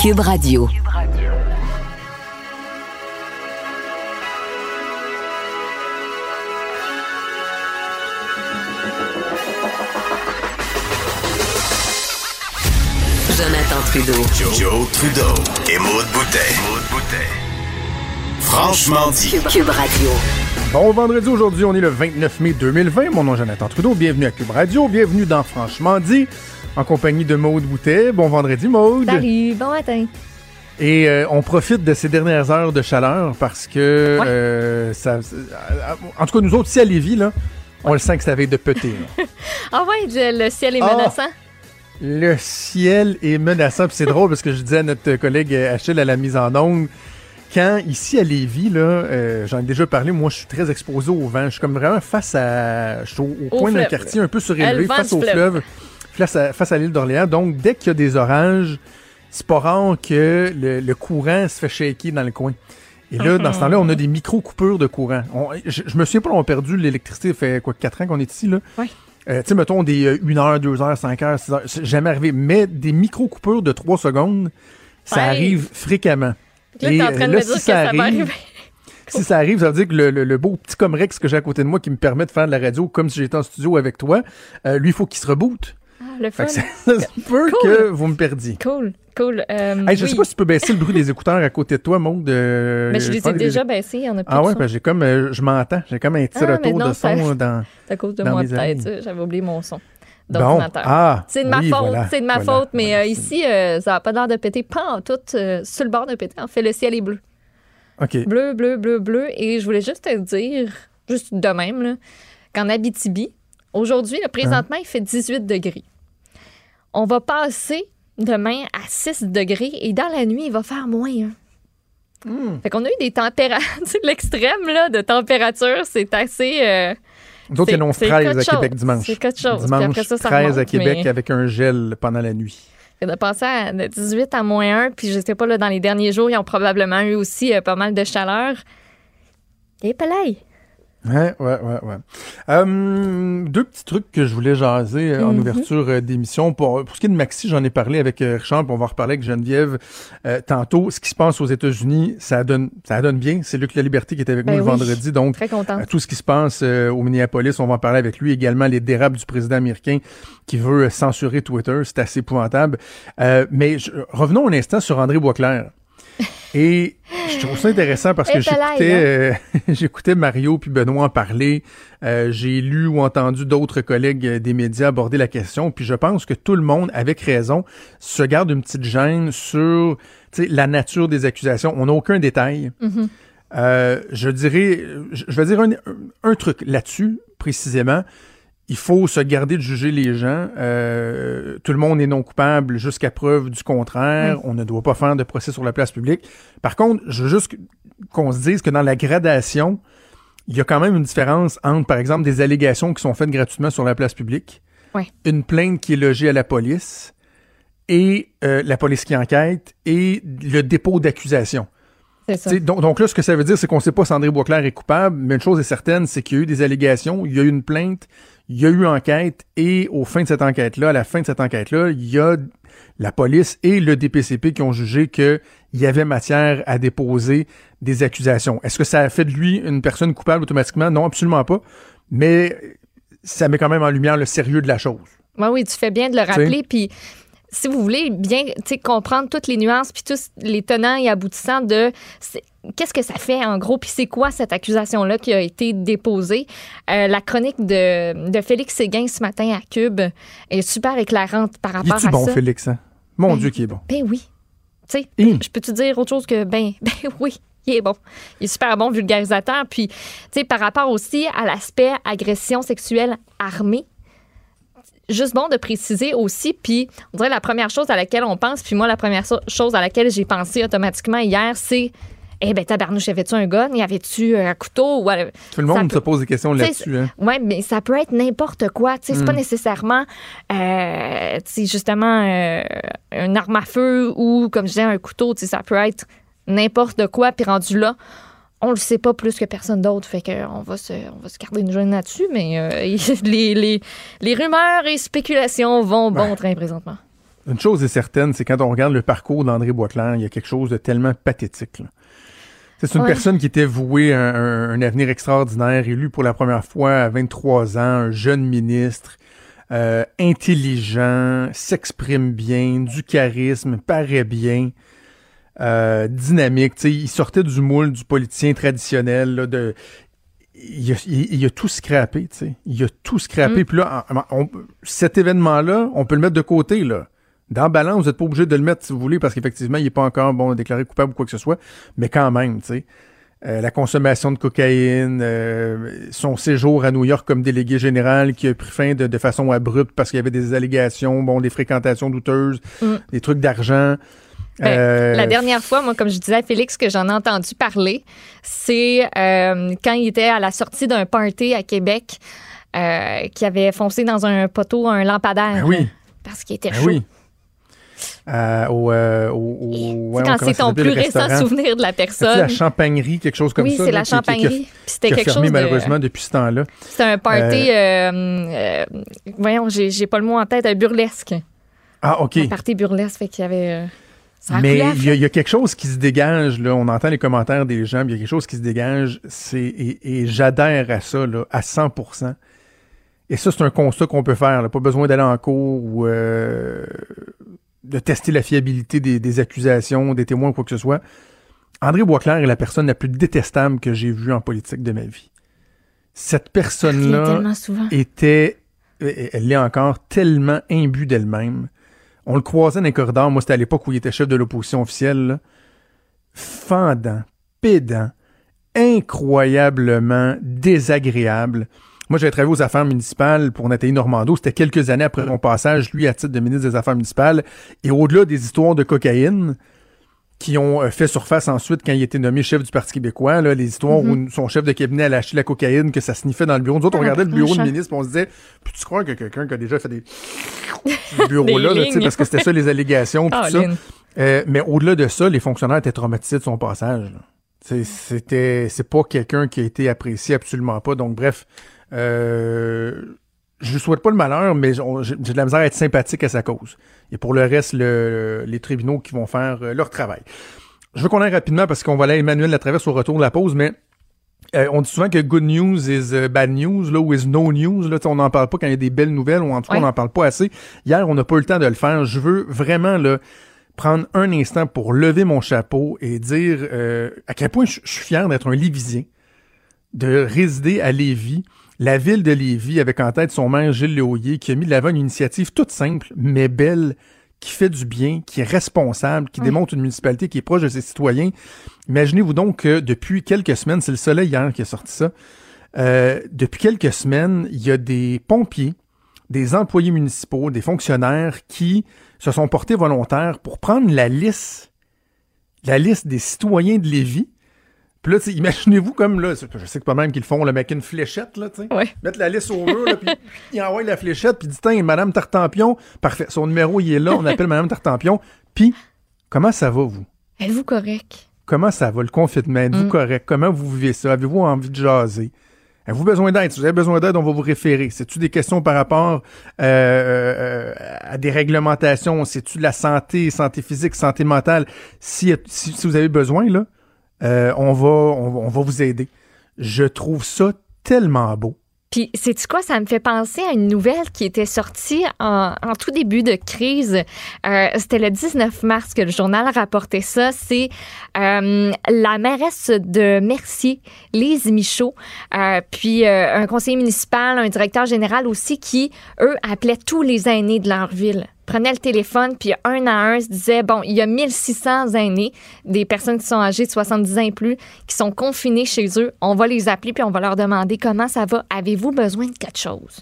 Cube Radio. Jonathan Trudeau. Joe, Trudeau et Maude Boutet. Franchement dit. Cube Radio. Bon vendredi, aujourd'hui, on est le 29 mai 2020. Mon nom est Jonathan Trudeau. Bienvenue à Cube Radio. Bienvenue dans Franchement dit, en compagnie de Maude Boutet. Bon vendredi, Maude. Salut, bon matin. Et euh, on profite de ces dernières heures de chaleur parce que euh, ça, en tout cas nous autres ici à Lévis là, on le sent que ça avait de péter. Ah ouais, le ciel est Ah. menaçant. Le ciel est menaçant. Puis c'est drôle parce que je disais à notre collègue Achille à la mise en onde, quand ici à Lévis, là, euh, j'en ai déjà parlé, moi je suis très exposé au vent. Je suis comme vraiment face à. Je suis au, au coin d'un quartier un peu Le surélevé, face au fleuve. fleuve, face à, face à l'île d'Orléans. Donc dès qu'il y a des orages, c'est pas rare que le, le courant se fait shaker dans le coin. Et là, dans ce temps-là, on a des micro-coupures de courant. On- je, je me souviens pas, on a perdu l'électricité, ça fait quoi, 4 ans qu'on est ici, là? Euh, tu sais, mettons des 1 heure, 2 heures, 5 heures, 6 heures, c'est jamais arrivé. Mais des micro-coupures de 3 secondes, ça arrive fréquemment. Là, t'es en train euh, de me si dire que ça ça, va arrive- arriver. Si ça arrive, ça veut dire que le, le- le beau petit Comrex que j'ai à côté de moi qui me permet de faire de la radio comme si j'étais en studio avec toi, euh, lui, il faut qu'il se reboote. Ah, le fun. ça, ça se peut Cool. que vous me perdiez. Cool, cool. Euh, Hey, je oui. sais pas si tu peux baisser le bruit des écouteurs à côté de toi, Maud. euh, Mais je les ai déjà baissés, il y en a plus Ah ouais, ben j'ai comme, je m'entends, j'ai comme un petit Ah, retour non, de ça- son dans. C'est à cause de dans moi peut-être, ça. j'avais oublié mon son Bon, ah, c'est de ma oui, faute, voilà, c'est de ma voilà, faute, mais voilà, euh, ici, euh, ça n'a pas l'air de péter, pas en tout, euh, sur le bord de péter. En fait, le ciel est bleu. Ok. Bleu, bleu, bleu, bleu. Et je voulais juste te dire, juste de même, là, qu'en Abitibi, aujourd'hui, là, présentement, il fait 18 degrés. On va passer demain à 6 degrés et dans la nuit, il va faire moins 1. Fait qu'on a eu des températures, l'extrême là, de température, c'est assez. Ils annoncent c'est 13 à quelque Québec chose. dimanche. C'est quelque chose. Dimanche, après ça, ça 13 à remonte, Québec mais- avec un gel pendant la nuit. De passer à de 18 à moins 1, puis je sais pas, là, dans les derniers jours, ils ont probablement eu aussi euh, pas mal de chaleur. Et palais. Ouais, ouais, ouais, ouais. Euh, deux petits trucs que je voulais jaser euh, en Mhm. ouverture euh, d'émission. Pour, pour ce qui est de Maxi, j'en ai parlé avec euh, Richard, puis on va en reparler avec Geneviève euh, tantôt. Ce qui se passe aux États-Unis, ça donne, ça donne bien. C'est Luc La Liberté qui est avec Ben nous le vendredi, donc Très contente. Euh, tout ce qui se passe au Minneapolis, on va en parler avec lui également. Les dérapes du président américain qui veut censurer Twitter, c'est assez épouvantable. Euh, mais je- revenons un instant sur André Boisclair. Et je trouve ça intéressant parce que j'écoutais euh, j'écoutais Mario puis Benoît en parler. Euh, J'ai lu ou entendu d'autres collègues euh, des médias aborder la question. Puis je pense que tout le monde, avec raison, se garde une petite gêne sur la nature des accusations. On n'a aucun détail. Mhm. Euh, je dirais, je je vais dire un, un truc là-dessus, précisément. Il faut se garder de juger les gens. Euh, tout le monde est non coupable jusqu'à preuve du contraire. On ne doit pas faire de procès sur la place publique. Par contre, je veux juste qu'on se dise que dans la gradation, il y a quand même une différence entre, par exemple, des allégations qui sont faites gratuitement sur la place publique, une plainte qui est logée à la police et euh, la police qui enquête et le dépôt d'accusation. Donc, donc là, ce que ça veut dire, c'est qu'on ne sait pas si André Boisclair est coupable, mais une chose est certaine, c'est qu'il y a eu des allégations, il y a eu une plainte, il y a eu enquête, et au fin de cette enquête-là, à la fin de cette enquête-là, il y a la police et le DPCP qui ont jugé qu'il y avait matière à déposer des accusations. Est-ce que ça a fait de lui une personne coupable automatiquement? Non, absolument pas. Mais ça met quand même en lumière le sérieux de la chose. Ouais, oui, tu fais bien de le rappeler. Puis, si vous voulez bien comprendre toutes les nuances, puis tous les tenants et aboutissants de qu'est-ce que ça fait en gros, puis c'est quoi cette accusation-là qui a été déposée? Euh, la chronique de, de Félix Séguin ce matin à Cube est super éclairante par rapport à bon, ça. Félix? hein? Mon Ben, Dieu, qui est bon. Ben oui. Tu sais, Hum. je peux te dire autre chose que ben, ben oui. Il est bon. Il est super bon vulgarisateur. Puis, tu sais, par rapport aussi à l'aspect agression sexuelle armée, juste bon de préciser aussi, puis on dirait la première chose à laquelle on pense, puis moi, la première so- chose à laquelle j'ai pensé automatiquement hier, c'est eh ben tabarnouche, y avait-tu un gun? Y avait-tu un couteau? Ou, euh, Tout le monde peut- se pose des questions là-dessus. Hein. Ouais, mais ça peut être n'importe quoi. Sais, c'est pas nécessairement, euh, justement, euh, une arme à feu ou, comme je disais, un couteau. Ça peut être n'importe quoi. Puis rendu là, on le sait pas plus que personne d'autre. Fait que on va se, on va se garder une jeune là-dessus. Mais euh, les, les, les rumeurs et spéculations vont bon train présentement. Une chose est certaine, c'est quand on regarde le parcours d'André Boisclair, il y a quelque chose de tellement pathétique. là. C'est une Ouais. personne qui était vouée à un, un avenir extraordinaire, élu pour la première fois à 23 ans, un jeune ministre, euh, intelligent, s'exprime bien, du charisme, paraît bien, euh, dynamique. Tu sais, il sortait du moule du politicien traditionnel. là, de, il, a, il- il a tout scrappé, tu sais. Il a tout scrappé. Puis là, on- cet événement-là, on peut le mettre de côté, là. Dans la balance, vous n'êtes pas obligé de le mettre si vous voulez, parce qu'effectivement, il n'est pas encore bon déclaré coupable ou quoi que ce soit. Mais quand même, tu sais. Euh, la consommation de cocaïne, euh, son séjour à New York comme délégué général qui a pris fin de, de façon abrupte parce qu'il y avait des allégations, bon, des fréquentations douteuses, Mm. des trucs d'argent. Ben, Euh, La dernière fois, moi, comme je disais à Félix, que j'en ai entendu parler, c'est euh, quand il était à la sortie d'un party à Québec, euh, qui avait foncé dans un poteau, un lampadaire. Ben oui. Parce qu'il était Ben chaud. oui. Euh, au, au, ouais, quand c'est ton plus récent souvenir de la personne. la champagnerie, quelque chose comme oui, ça. c'est là, la qui- champagnerie. C'était quelque fermé chose de... malheureusement depuis ce temps-là. C'était un party, voyons, j'ai j'ai pas le mot en tête, un burlesque. Ah, OK. Un party burlesque, fait qu'il y avait... Mais il y, a- il y a quelque chose qui se dégage, là. On entend les commentaires des gens, il y a quelque chose qui se dégage. C'est, et, et j'adhère à ça, là, à 100% Et ça, c'est un constat qu'on peut faire. là. Pas besoin d'aller en cours ou euh, de tester la fiabilité des, des accusations, des témoins ou quoi que ce soit. André Boisclair est la personne la plus détestable que j'ai vue en politique de ma vie. Cette personne-là était, elle l'est encore, tellement imbue d'elle-même. On le croisait dans les corridors. Moi, c'était à l'époque où il était chef de l'opposition officielle. là. Fendant, pédant, incroyablement désagréable. Moi, j'avais travaillé aux affaires municipales pour Nathalie Normando. C'était quelques années après mon passage, lui, à titre de ministre des Affaires municipales. Et au-delà des histoires de cocaïne qui ont euh, fait surface ensuite quand il était nommé chef du Parti québécois, là, les histoires où son chef de cabinet allait acheter la cocaïne, que ça sniffait dans le bureau. Nous autres, on regardait le bureau du ministre, puis on se disait, peux-tu croire que quelqu'un qui a déjà fait des bureau-là, là, tu sais, lignes. parce que c'était ça les allégations, puis tout ça. Euh, mais au-delà de ça, les fonctionnaires étaient traumatisés de son passage. C'était, c'est pas quelqu'un qui a été apprécié absolument pas. Donc bref, euh, je lui souhaite pas le malheur, mais j'ai de la misère à être sympathique à sa cause. Et pour le reste, le- les tribunaux qui vont faire euh, leur travail. Je veux qu'on aille rapidement parce qu'on va aller à Emmanuel Latraverse au retour de la pause, mais euh, on dit souvent que good news is euh, bad news, là, ou is no news. Là, on n'en parle pas quand il y a des belles nouvelles, ou en tout cas, Ouais. on n'en parle pas assez. Hier, on n'a pas eu le temps de le faire. Je veux vraiment là, prendre un instant pour lever mon chapeau et dire euh, à quel point je je suis fier d'être un Lévisien, de résider à Lévis. La ville de Lévis, avec en tête son maire Gilles Léoyer, qui a mis de l'avant une initiative toute simple, mais belle, qui fait du bien, qui est responsable, qui démontre une municipalité qui est proche de ses citoyens. Imaginez-vous donc que depuis quelques semaines, c'est le soleil hier qui a sorti ça, euh, depuis quelques semaines, il y a des pompiers, des employés municipaux, des fonctionnaires qui se sont portés volontaires pour prendre la liste, la liste des citoyens de Lévis. Puis là, imaginez-vous comme là, je sais que pas même qu'ils le font, mais avec une fléchette, là, tu sais. Ouais. Mettre la liste au mur, là, puis il envoie la fléchette, puis dit, tiens, Madame Tartampion, parfait, son numéro, il est là, on appelle Madame Tartampion. Puis, comment ça va, vous? Êtes-vous correct? Comment ça va, le confinement? Êtes-vous Mm. correct? Comment vous vivez ça? Avez-vous envie de jaser? Avez-vous besoin d'aide? Si vous avez besoin d'aide, on va vous référer. C'est-tu des questions par rapport euh, euh, à des réglementations? C'est-tu de la santé, santé physique, santé mentale? Si, si, si vous avez besoin, là, euh, on, va, vous aider. Je trouve ça tellement beau. Puis, sais-tu quoi? Ça me fait penser à une nouvelle qui était sortie en, tout début de crise. Euh, C'était le 19 mars que le journal rapportait ça. C'est euh, la mairesse de Mercier, Lise Michaud, puis un conseiller municipal, un directeur général aussi, qui, eux, appelaient tous les aînés de leur ville prenaient le téléphone, puis un à un se disaient, bon, il y a 1600 aînés, des personnes qui sont âgées de 70 ans et plus, qui sont confinés chez eux. On va les appeler, puis on va leur demander comment ça va. Avez-vous besoin de quelque chose?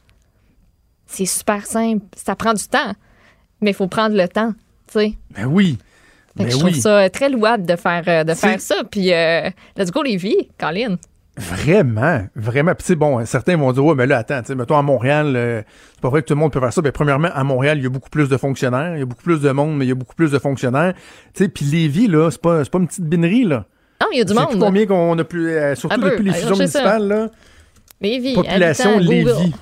C'est super simple. Ça prend du temps, mais il faut prendre le temps, tu sais. Ben oui. Fait Ben que je trouve oui. ça très louable de faire, euh, de faire ça. Puis, euh, let's go, les vies, Colin. Vraiment, vraiment. Puis, tu sais, bon, certains vont dire, ouais, mais là, attends, tu sais, mettons, à Montréal, euh, c'est pas vrai que tout le monde peut faire ça. Ben, premièrement, à Montréal, il y a beaucoup plus de fonctionnaires. Il y a beaucoup plus de monde, mais il y a beaucoup plus de fonctionnaires. Tu sais, puis Lévis, là, c'est pas, pas une petite binerie, là. Non, il y a du monde. combien qu'on a plus, euh, surtout peu. depuis les fusions ça. municipales, là. Lévis, Population. Lévis.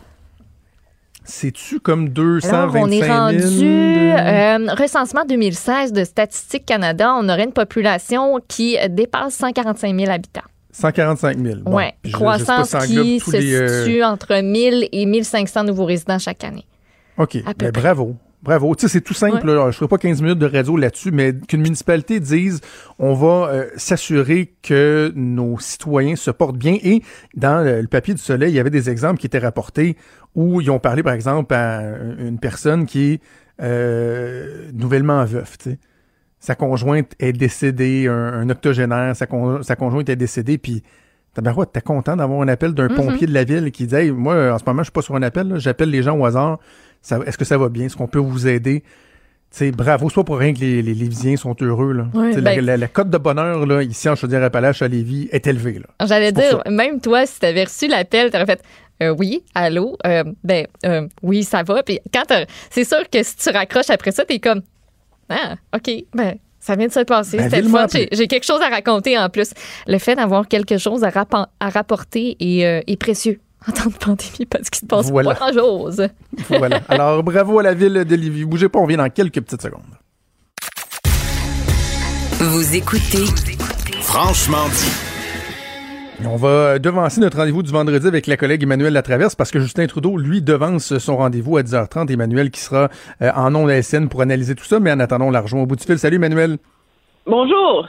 C'est-tu comme 225 Alors, on est 000? rendu, euh, recensement 2016 de Statistique Canada, on aurait une population qui dépasse 145 000 habitants. 145 000. Bon, je- je pas croissance qui se les, euh, situe entre 1000 et 1500 nouveaux résidents chaque année. OK. Peu Ben, bravo. Bravo. Tu sais, c'est tout simple. là. Je ne ferai pas 15 minutes de radio là-dessus, mais qu'une municipalité dise on va euh, s'assurer que nos citoyens se portent bien. Et dans le, le papier du Soleil, il y avait des exemples qui étaient rapportés où ils ont parlé, par exemple, à une personne qui est euh, nouvellement veuf. tu sais. Sa conjointe est décédée, un, un octogénaire, sa, con- sa conjointe est décédée, puis Tabarouette, t'es content d'avoir un appel d'un Mhm. pompier de la ville qui dit Hey, moi, en ce moment, je suis pas sur un appel, j'appelle les gens au hasard. Est-ce que ça va bien? Est-ce qu'on peut vous aider? Tu sais, bravo, pas pour rien que les, les Lévisiens sont heureux. Là. Tu ben- la, la- la cote de bonheur là, ici en Chaudière-Appalaches à Lévis est élevée. J'allais dire, même toi, si tu avais reçu l'appel, tu aurais fait euh, oui, allô, euh, ben euh, oui, ça va. Puis quand c'est sûr que si tu raccroches après ça, t'es comme ah, ok, ben ça vient de se passer, Ben, c'était le fun. J'ai, quelque chose à raconter en plus. Le fait d'avoir quelque chose à, rapporter est, euh, est précieux en temps de pandémie parce qu'il se passe Voilà. pas grand chose. voilà. Alors, bravo à la ville de Lévis. Bougez pas, on vient dans quelques petites secondes. Vous écoutez Franchement dit. On va devancer notre rendez-vous du vendredi avec la collègue Emmanuel Latraverse parce que Justin Trudeau, lui, devance son rendez-vous à 10h30. Emmanuel qui sera euh, en ondes ASN pour analyser tout ça, mais en attendant, on la rejoint au bout du fil. Salut Emmanuel. Bonjour.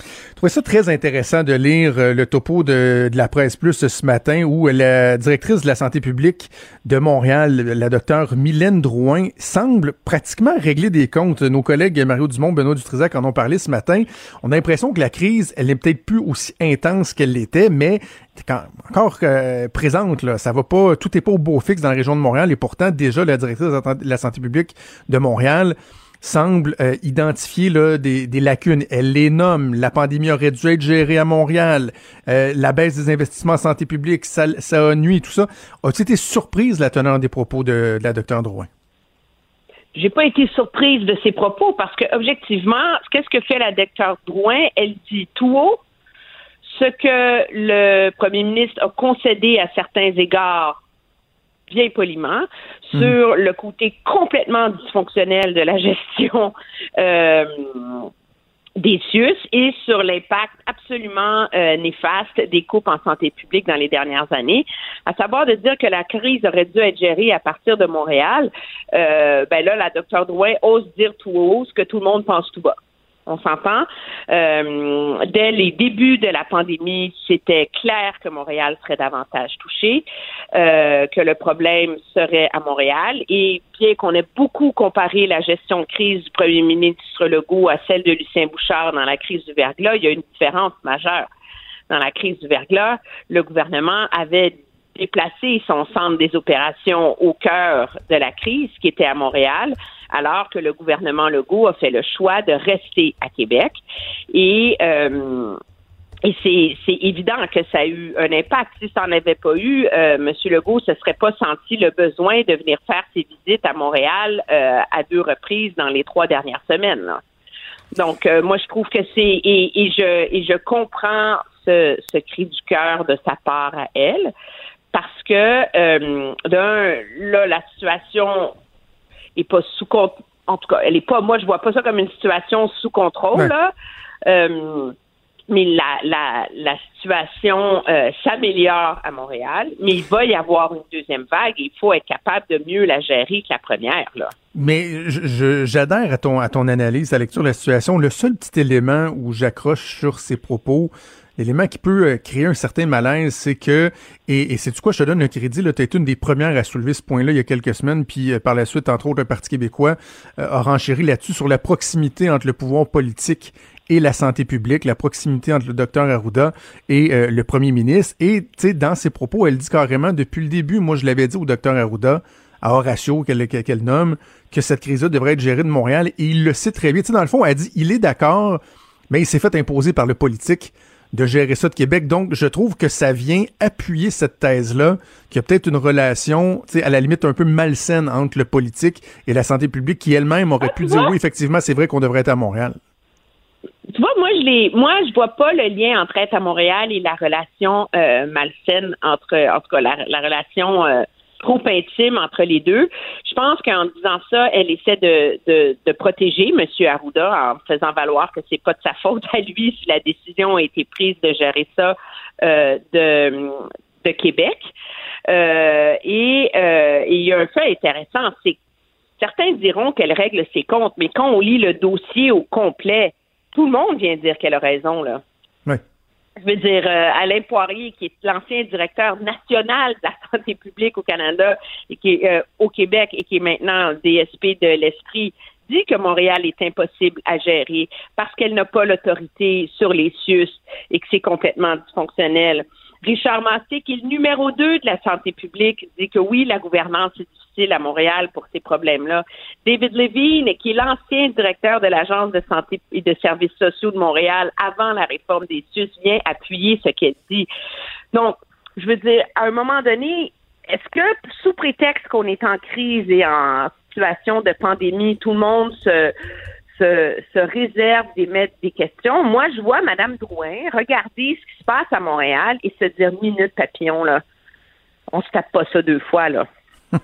Je trouvais ça très intéressant de lire euh, le topo de, la presse plus ce matin où la directrice de la santé publique de Montréal, la docteure Mylène Drouin, semble pratiquement régler des comptes. Nos collègues Mario Dumont, Benoît Dutrisac en ont parlé ce matin. On a l'impression que la crise, elle n'est peut-être plus aussi intense qu'elle l'était, mais quand- encore euh, présente. Là. Ça va pas, tout est pas au beau fixe dans la région de Montréal et pourtant déjà la directrice de la santé publique de Montréal semble euh, identifier des, lacunes. Elle les nomme. La pandémie aurait dû être gérée à Montréal. Euh, la baisse des investissements en santé publique, ça, ça a nuit, tout ça. As-tu été surprise, la teneur des propos de, de la docteure Drouin? J'ai pas été surprise de ses propos parce que objectivement, qu'est-ce que fait la docteure Drouin? Elle dit tout haut ce que le premier ministre a concédé à certains égards bien poliment sur le côté complètement dysfonctionnel de la gestion euh, des CIUS et sur l'impact absolument euh, néfaste des coupes en santé publique dans les dernières années, à savoir de dire que la crise aurait dû être gérée à partir de Montréal. Euh, ben là, la docteure Drouin ose dire tout haut ce que tout le monde pense tout bas. On s'entend. Euh, dès les débuts de la pandémie, c'était clair que Montréal serait davantage touché, euh, que le problème serait à Montréal. Et bien qu'on ait beaucoup comparé la gestion de crise du premier ministre Legault à celle de Lucien Bouchard dans la crise du verglas, il y a une différence majeure. Dans la crise du verglas, le gouvernement avait déplacé son centre des opérations au cœur de la crise, qui était à Montréal, alors que le gouvernement Legault a fait le choix de rester à Québec. Et, euh, et c'est, évident que ça a eu un impact. Si ça n'en avait pas eu, euh, M. Legault ne se serait pas senti le besoin de venir faire ses visites à Montréal euh, à deux reprises dans les trois dernières semaines. Donc, euh, moi, je trouve que c'est et, et je et je comprends ce, ce cri du cœur de sa part à elle, parce que euh, d'un là, la situation est pas sous contrôle. En tout cas, elle est pas. Moi, je vois pas ça comme une situation sous contrôle. Ouais. Là. Euh, mais la, la, la situation euh, s'améliore à Montréal, mais il va y avoir une deuxième vague et il faut être capable de mieux la gérer que la première. Là. Mais j'adhère à ton, à ton analyse, à la lecture de la situation. Le seul petit élément où j'accroche sur ces propos, l'élément qui peut euh, créer un certain malaise, c'est que, et, c'est du quoi je te donne un crédit, tu été une des premières à soulever ce point-là il y a quelques semaines, puis euh, par la suite, entre autres, le Parti québécois euh, a renchéri là-dessus sur la proximité entre le pouvoir politique et la santé publique, la proximité entre le docteur Arruda et euh, le premier ministre. Et, tu sais, dans ses propos, elle dit carrément, depuis le début, moi, je l'avais dit au docteur Arruda, à Horatio, qu'elle qu'elle nomme, que cette crise-là devrait être gérée de Montréal, et il le sait très bien. Tu sais, dans le fond, elle dit, il est d'accord, mais il s'est fait imposer par le politique de gérer ça de Québec. Donc, je trouve que ça vient appuyer cette thèse-là, qu'il y a peut-être une relation, tu sais, à la limite un peu malsaine entre le politique et la santé publique, qui elle-même aurait pu dire, oui, effectivement, c'est vrai qu'on devrait être à Montréal. Tu vois, moi, je l'ai, moi, je vois pas le lien entre être à Montréal et la relation euh, malsaine entre, en tout cas, la, relation euh, trop intime entre les deux. Je pense qu'en disant ça, elle essaie de, de, de, protéger M. Arruda en faisant valoir que c'est pas de sa faute à lui si la décision a été prise de gérer ça euh, de, de Québec. Euh, et, euh, il y a un fait intéressant, c'est certains diront qu'elle règle ses comptes, mais quand on lit le dossier au complet, tout le monde vient dire qu'elle a raison, là. Je veux dire, euh, Alain Poirier, qui est l'ancien directeur national de la santé publique au Canada et qui est euh, au Québec et qui est maintenant DSP de l'Esprit, dit que Montréal est impossible à gérer parce qu'elle n'a pas l'autorité sur les CIUS et que c'est complètement dysfonctionnel. Richard Massé, qui est le numéro 2 de la santé publique, dit que oui, la gouvernance est difficile à Montréal pour ces problèmes-là. David Levine, qui est l'ancien directeur de l'Agence de santé et de services sociaux de Montréal avant la réforme des SUS, vient appuyer ce qu'elle dit. Donc, je veux dire, à un moment donné, est-ce que sous prétexte qu'on est en crise et en situation de pandémie, tout le monde se se, se réserve d'émettre des questions. Moi, je vois Mme Drouin regarder ce qui se passe à Montréal et se dire minute papillon, là. On se tape pas ça deux fois, là.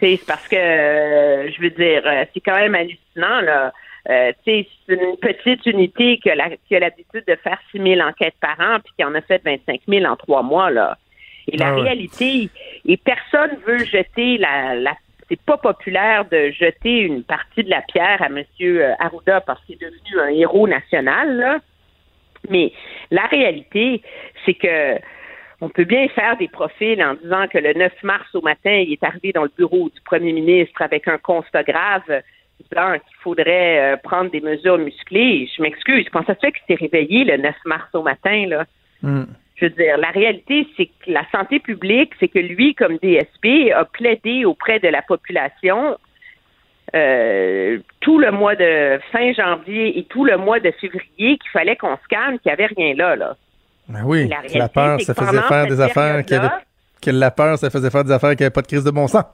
c'est parce que, euh, je veux dire, euh, c'est quand même hallucinant, là. Euh, c'est une petite unité qui a l'habitude de faire 6 000 enquêtes par an, puis qui en a fait 25 000 en trois mois, là. Et la ah réalité, et personne veut jeter la, la c'est pas populaire de jeter une partie de la pierre à M. Arruda parce qu'il est devenu un héros national, là. Mais la réalité, c'est que on peut bien faire des profils en disant que le 9 mars au matin, il est arrivé dans le bureau du premier ministre avec un constat grave disant qu'il faudrait euh, prendre des mesures musclées. Je m'excuse, quand ça se fait qu'il s'est réveillé le 9 mars au matin, là? Hmm. Je veux dire, la réalité, c'est que la santé publique, c'est que lui, comme DSP, a plaidé auprès de la population euh, tout le mois de fin janvier et tout le mois de février qu'il fallait qu'on se calme, qu'il n'y avait rien là. là. Ben oui, la, peur, ça faisait faire des affaires qui que la peur, ça faisait faire des affaires qui n'avaient pas de crise de bon sens.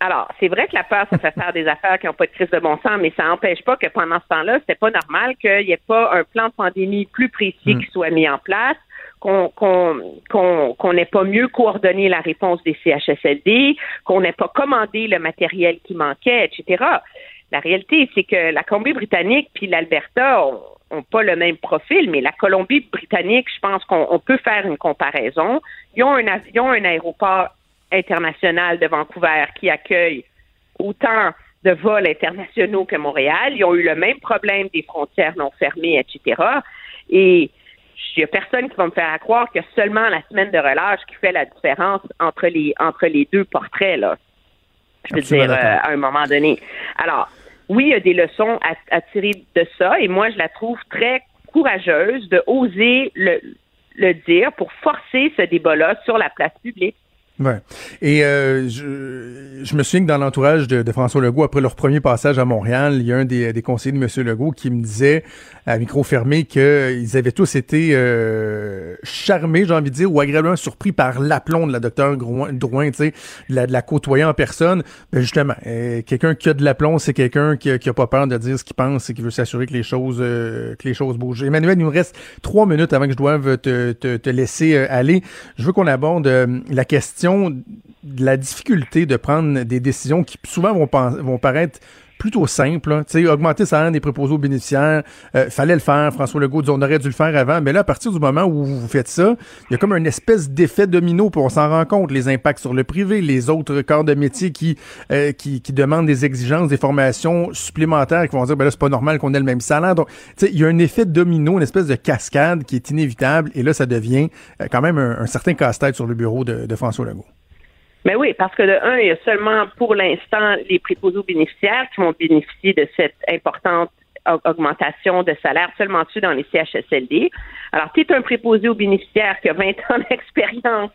Alors, c'est vrai que la peur, ça fait faire des affaires qui n'ont pas de crise de bon sens, mais ça n'empêche pas que pendant ce temps-là, c'était pas normal qu'il n'y ait pas un plan de pandémie plus précis hmm. qui soit mis en place, qu'on n'ait pas mieux coordonné la réponse des CHSLD, qu'on n'ait pas commandé le matériel qui manquait, etc. La réalité, c'est que la Colombie-Britannique puis l'Alberta ont, pas le même profil, mais la Colombie-Britannique, je pense qu'on peut faire une comparaison. Ils ont un avion, un aéroport international de Vancouver qui accueille autant de vols internationaux que Montréal. Ils ont eu le même problème des frontières non fermées, etc. Et il n'y a personne qui va me faire croire que seulement la semaine de relâche qui fait la différence entre les entre les deux portraits là. Je veux dire euh, à un moment donné. Alors, oui, il y a des leçons à, tirer de ça et moi je la trouve très courageuse de oser le, le dire pour forcer ce débat-là sur la place publique. Ouais. Et euh, je, je, me souviens que dans l'entourage de, de, François Legault, après leur premier passage à Montréal, il y a un des, des conseillers de M. Legault qui me disait à micro fermé qu'ils avaient tous été euh, charmés, j'ai envie de dire, ou agréablement surpris par l'aplomb de la docteur Drouin, tu sais, de la, de la côtoyer en personne. Ben justement, euh, quelqu'un qui a de l'aplomb, c'est quelqu'un qui, qui a pas peur de dire ce qu'il pense et qui veut s'assurer que les choses euh, que les choses bougent. Emmanuel, il nous reste trois minutes avant que je doive te, te, te laisser aller. Je veux qu'on aborde la question de la difficulté de prendre des décisions qui souvent vont, paraître plutôt simple. sais, Augmenter le salaire des préposés aux bénéficiaires, euh, fallait le faire. François Legault dit on aurait dû le faire avant. Mais là, à partir du moment où vous faites ça, il y a comme une espèce d'effet domino, pour on s'en rend compte. Les impacts sur le privé, les autres corps de métier qui, euh, qui, qui, demandent des exigences, des formations supplémentaires, qui vont dire ben là, c'est pas normal qu'on ait le même salaire. Donc, il y a un effet domino, une espèce de cascade qui est inévitable. Et là, ça devient euh, quand même un, certain casse-tête sur le bureau de, de François Legault. Mais oui, parce que de un, il y a seulement pour l'instant les préposés bénéficiaires qui vont bénéficier de cette importante au- augmentation de salaire seulement dessus dans les CHSLD. Alors, tu es un préposé aux bénéficiaires qui a 20 ans d'expérience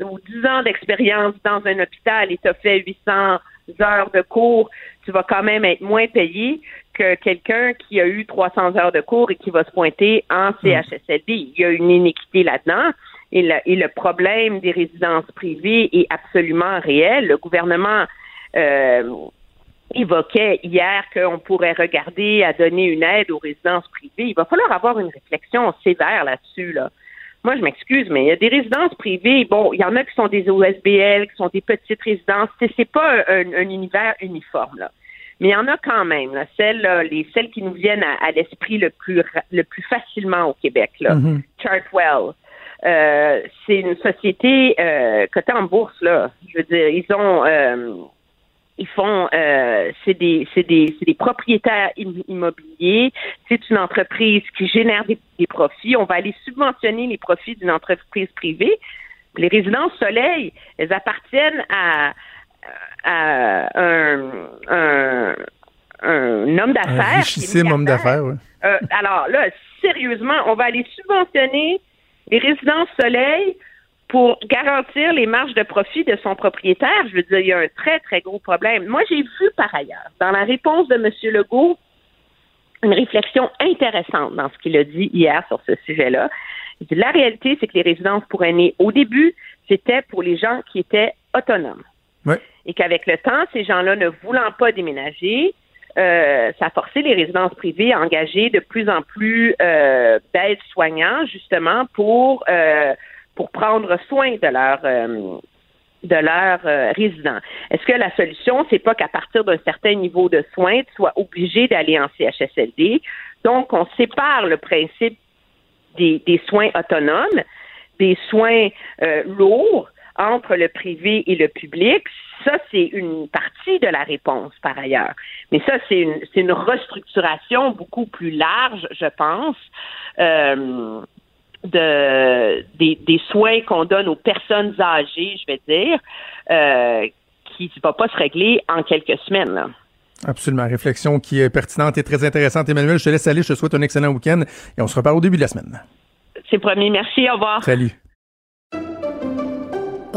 ou 10 ans d'expérience dans un hôpital et tu as fait 800 heures de cours, tu vas quand même être moins payé que quelqu'un qui a eu 300 heures de cours et qui va se pointer en CHSLD. Il y a une inéquité là-dedans. Et le, et le problème des résidences privées est absolument réel. Le gouvernement euh, évoquait hier qu'on pourrait regarder à donner une aide aux résidences privées. Il va falloir avoir une réflexion sévère là-dessus. Là. Moi, je m'excuse, mais il y a des résidences privées. Bon, il y en a qui sont des OSBL, qui sont des petites résidences. C'est, pas un, un univers uniforme, là. Mais il y en a quand même, là, celles, là, les, celles qui nous viennent à, à l'esprit le plus, le plus facilement au Québec, là. Mhm. Chartwell. Euh, c'est une société euh, cotée en bourse, là. Je veux dire, ils ont euh, ils font euh, c'est des c'est des c'est des propriétaires im- immobiliers, c'est une entreprise qui génère des, des profits. On va aller subventionner les profits d'une entreprise privée. Les résidences soleil, elles appartiennent à, à un, un, un homme Un d'affaires. est richissime homme d'affaires. Euh, alors là, sérieusement, on va aller subventionner les résidences soleil pour garantir les marges de profit de son propriétaire. Je veux dire, il y a un très, très gros problème. Moi, j'ai vu par ailleurs, dans la réponse de M. Legault, une réflexion intéressante dans ce qu'il a dit hier sur ce sujet-là. Il dit, La réalité, c'est que les résidences pour aînés, au début, c'était pour les gens qui étaient autonomes. Ouais. Et qu'avec le temps, ces gens-là ne voulant pas déménager, euh, ça a forcé les résidences privées à engager de plus en plus euh, d'aides-soignants, justement, pour, euh, pour prendre soin de leurs euh, de leurs euh, résidents. Est-ce que la solution, c'est pas qu'à partir d'un certain niveau de soins, tu sois obligé d'aller en CHSLD? Donc, on sépare le principe des, des soins autonomes, des soins euh, lourds entre le privé et le public. Ça, c'est une partie de la réponse, par ailleurs. Mais ça, c'est une, restructuration beaucoup plus large, je pense, euh, de, des, des soins qu'on donne aux personnes âgées, je vais dire, euh, qui ne va pas se régler en quelques semaines. Là. Absolument. Réflexion qui est pertinente et très intéressante. Emmanuel, je te laisse aller. Je te souhaite un excellent week-end et on se reparle au début de la semaine. C'est promis. Merci. Au revoir. Salut.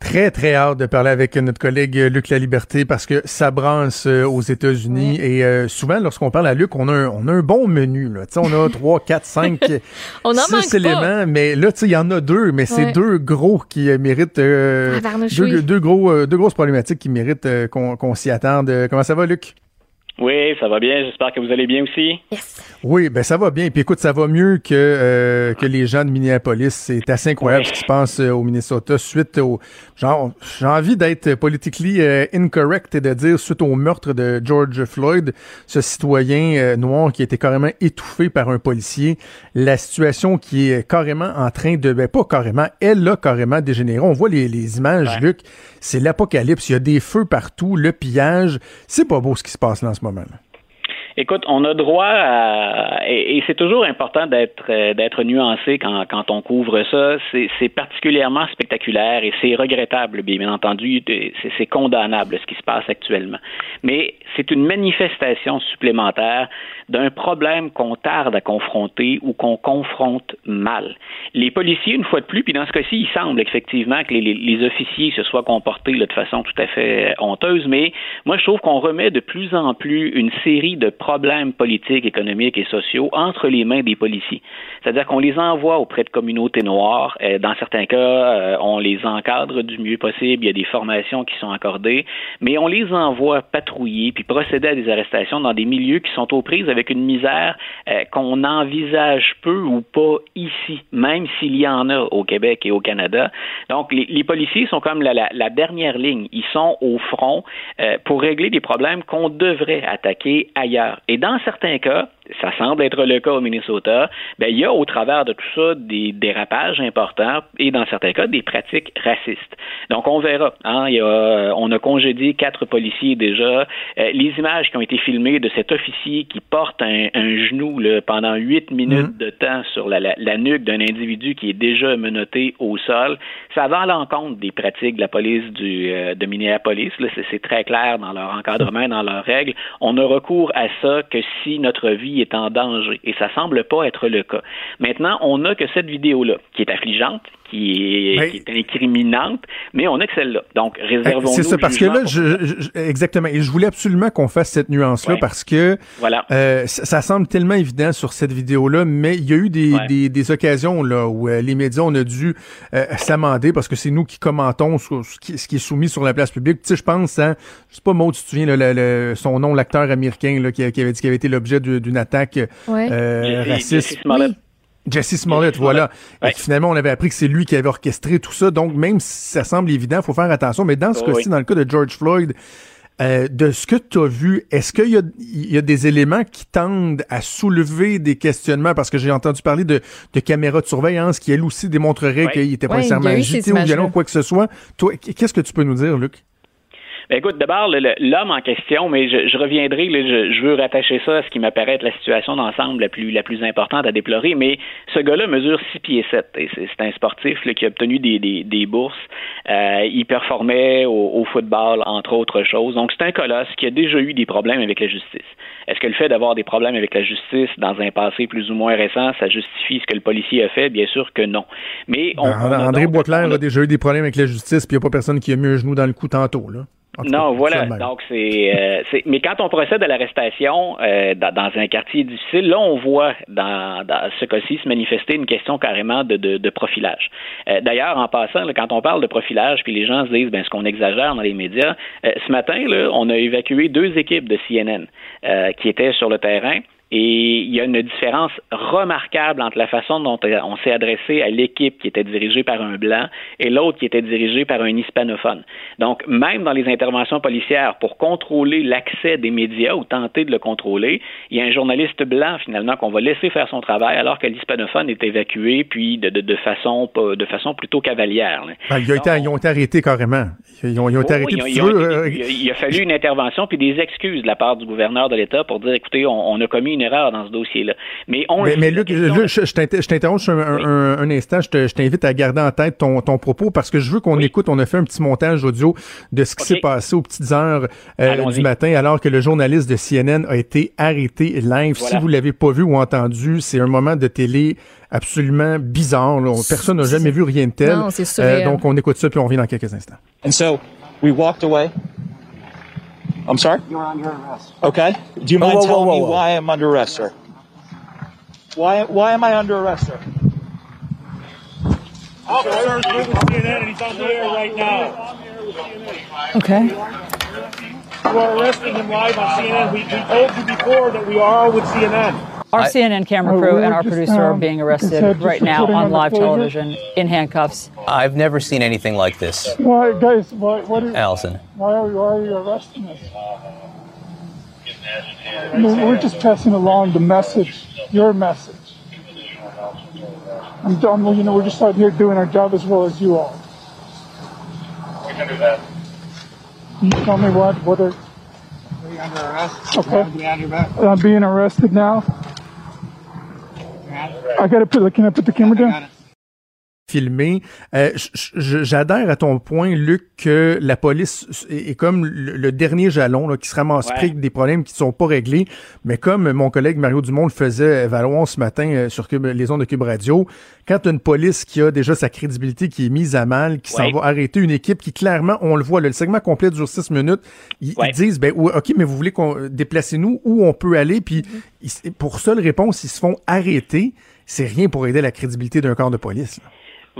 Très, très hâte de parler avec notre collègue euh, Luc Laliberté parce que ça brasse euh, aux États-Unis et euh, souvent, lorsqu'on parle à Luc, on a un, on a un bon menu. Là. On a 3, 4, 5, On en manque 6 pas. éléments, mais là, il y en a deux, mais c'est deux gros qui méritent... euh, deux, gros, euh, deux grosses problématiques qui méritent qu'on s'y attende. Comment ça va, Luc? Oui, ça va bien. J'espère que vous allez bien aussi. Yes. Oui, ben ça va bien. Puis écoute, ça va mieux que euh, que les gens de Minneapolis. C'est assez incroyable Oui. ce qui se passe euh, au Minnesota suite au genre. J'ai envie d'être politically euh, incorrect et de dire suite au meurtre de George Floyd, ce citoyen euh, noir qui a été carrément étouffé par un policier. La situation qui est carrément en train de, ben pas carrément, elle a carrément dégénéré. On voit les, les images, Ouais. Luc. C'est l'apocalypse. Il y a des feux partout, le pillage. C'est pas beau ce qui se passe là en ce moment. Là. Écoute, on a droit à et, c'est toujours important d'être euh, d'être nuancé quand, quand on couvre ça. C'est particulièrement spectaculaire et c'est regrettable, bien entendu. C'est condamnable ce qui se passe actuellement. Mais c'est une manifestation supplémentaire d'un problème qu'on tarde à confronter ou qu'on confronte mal. Les policiers, une fois de plus, puis dans ce cas-ci, il semble effectivement que les, les- officiers se soient comportés de façon tout à fait honteuse, mais moi je trouve qu'on remet de plus en plus une série de problèmes politiques, économiques et sociaux entre les mains des policiers. C'est-à-dire qu'on les envoie auprès de communautés noires. Euh, dans certains cas, euh, on les encadre du mieux possible. Il y a des formations qui sont accordées, mais on les envoie patrouiller puis procéder à des arrestations dans des milieux qui sont aux prises avec une misère euh, qu'on envisage peu ou pas ici, même s'il y en a au Québec et au Canada. Donc, les, policiers sont comme la, dernière ligne. Ils sont au front pour régler des problèmes qu'on devrait attaquer ailleurs. Et dans certains cas, ça semble être le cas au Minnesota, ben, il y a au travers de tout ça des dérapages importants et dans certains cas des pratiques racistes. Donc on verra. Hein, il y a, on a congédié quatre policiers déjà. Euh, les images qui ont été filmées de cet officier qui porte un, un genou là, pendant huit minutes mmh. de temps sur la, la, la nuque d'un individu qui est déjà menotté au sol, ça va à l'encontre des pratiques de la police du, euh, de Minneapolis. C'est très clair dans leur encadrement, dans leurs règles. On ne recourt à ça que si notre vie est en danger. Et ça semble pas être le cas. Maintenant, on n'a que cette vidéo-là, qui est affligeante, qui est, qui est, incriminante, mais on a que celle-là. Donc, réservons-nous. C'est ça, parce que là, je, je, exactement. Et je voulais absolument qu'on fasse cette nuance-là ouais. parce que voilà. euh, ça, ça, semble tellement évident sur cette vidéo-là, mais il y a eu des, ouais. des, des, occasions là où euh, les médias, on a dû euh, s'amender parce que c'est nous qui commentons ce, ce, qui, ce, qui, est soumis sur la place publique. Tu sais, je pense, hein, je sais pas, Maud, tu te souviens, là, le, le, son nom, l'acteur américain là, qui, qui, avait dit qu'il avait été l'objet d'une attaque euh, raciste. Jesse Smollett, voilà. Ouais. Et finalement, on avait appris que c'est lui qui avait orchestré tout ça. Donc, même si ça semble évident, il faut faire attention. Mais dans ce oh, cas-ci, oui. dans le cas de George Floyd, euh, de ce que tu as vu, est-ce qu'il y a, y a des éléments qui tendent à soulever des questionnements? Parce que j'ai entendu parler de, de caméras de surveillance qui, elles aussi, démontreraient ouais. qu'il était pas nécessairement agité ou violent quoi que ce soit. Toi, qu'est-ce que tu peux nous dire, Luc? Ben écoute, d'abord, l'homme en question, mais je, je reviendrai, là, je, je, veux rattacher ça à ce qui m'apparaît être la situation d'ensemble la plus, la plus importante à déplorer, mais ce gars-là mesure 6 pieds 7, et c'est un sportif là, qui a obtenu des, des, des bourses. Euh, il performait au, au, football, entre autres choses. Donc, c'est un colosse qui a déjà eu des problèmes avec la justice. Est-ce que le fait d'avoir des problèmes avec la justice dans un passé plus ou moins récent, ça justifie ce que le policier a fait? Bien sûr que non. Mais on, ben, on André donc, a déjà eu des problèmes avec la justice, puis il n'y a pas personne qui a mis un genou dans le cou tantôt, là. Non, voilà. Donc c'est, euh, mais quand on procède à l'arrestation euh, dans, dans, un quartier difficile, là on voit dans, dans ce cas-ci se manifester une question carrément de, de, de profilage. Euh, D'ailleurs, en passant, là, quand on parle de profilage, puis les gens se disent ben ce qu'on exagère dans les médias, euh, ce matin là, on a évacué deux équipes de CNN euh, qui étaient sur le terrain. Et il y a une différence remarquable entre la façon dont on s'est adressé à l'équipe qui était dirigée par un blanc et l'autre qui était dirigée par un hispanophone. Donc, même dans les interventions policières, pour contrôler l'accès des médias ou tenter de le contrôler, il y a un journaliste blanc finalement qu'on va laisser faire son travail alors que l'hispanophone est évacué puis de, de, de, façon de façon plutôt cavalière. Ben, ils, ont été, ils, ont été, arrêtés carrément. Ils ont, ils ont été oh, arrêtés. Ils ont, ils ont été, il a fallu une intervention puis des excuses de la part du gouverneur de l'État pour dire écoutez, on, on a commis une erreur dans ce dossier-là. Mais on Mais, mais Luc, Luc, je, je t'interromps un, oui. un, un, instant. Je t'invite à garder en tête ton, ton propos parce que je veux qu'on oui. écoute. On a fait un petit montage audio de ce qui okay. s'est passé aux petites heures euh, du matin alors que le journaliste de CNN a été arrêté live. Voilà. Si vous l'avez pas vu ou entendu, c'est un moment de télé absolument bizarre. Là. Personne n'a jamais vu rien de tel. Non, euh, donc on écoute ça puis on revient dans quelques instants. And so we walked away. I'm sorry? You're under arrest. Okay. Do you mind whoa, whoa, telling whoa, me why I'm under arrest, sir? Why, why am I under arrest, sir? Officer's with CNN and he's on the air right now. Okay. You are arresting him live on CNN. We, we told you before that we are with CNN. Our I, CNN camera crew and our producer are being arrested right now on live television in handcuffs. I've never seen anything like this. Why, guys? Why, what is, Allison. Why are, why are you arresting us? I we're just passing along the message, your message. I'm done. You know, we're just out here doing our job as well as you are. We can do that. Can you tell me what? What are? Are you under arrest? Okay. I'm uh, being arrested now. I gotta put. Can I put the camera down? Filmé. Euh, J'adhère à ton point, Luc, que la police est, comme le, dernier jalon là, qui se ramasse ouais. avec des problèmes qui ne sont pas réglés. Mais comme mon collègue Mario Dumont le faisait valoir ce matin euh, sur Cube, les ondes de Cube Radio, quand une police qui a déjà sa crédibilité qui est mise à mal, qui s'en va arrêter une équipe qui clairement, on le voit, le segment complet dure six minutes, ils, ils disent, ben ok, mais vous voulez qu'on déplace nous où on peut aller, puis mm-hmm. pour seule réponse, ils se font arrêter. C'est rien pour aider la crédibilité d'un corps de police. Là.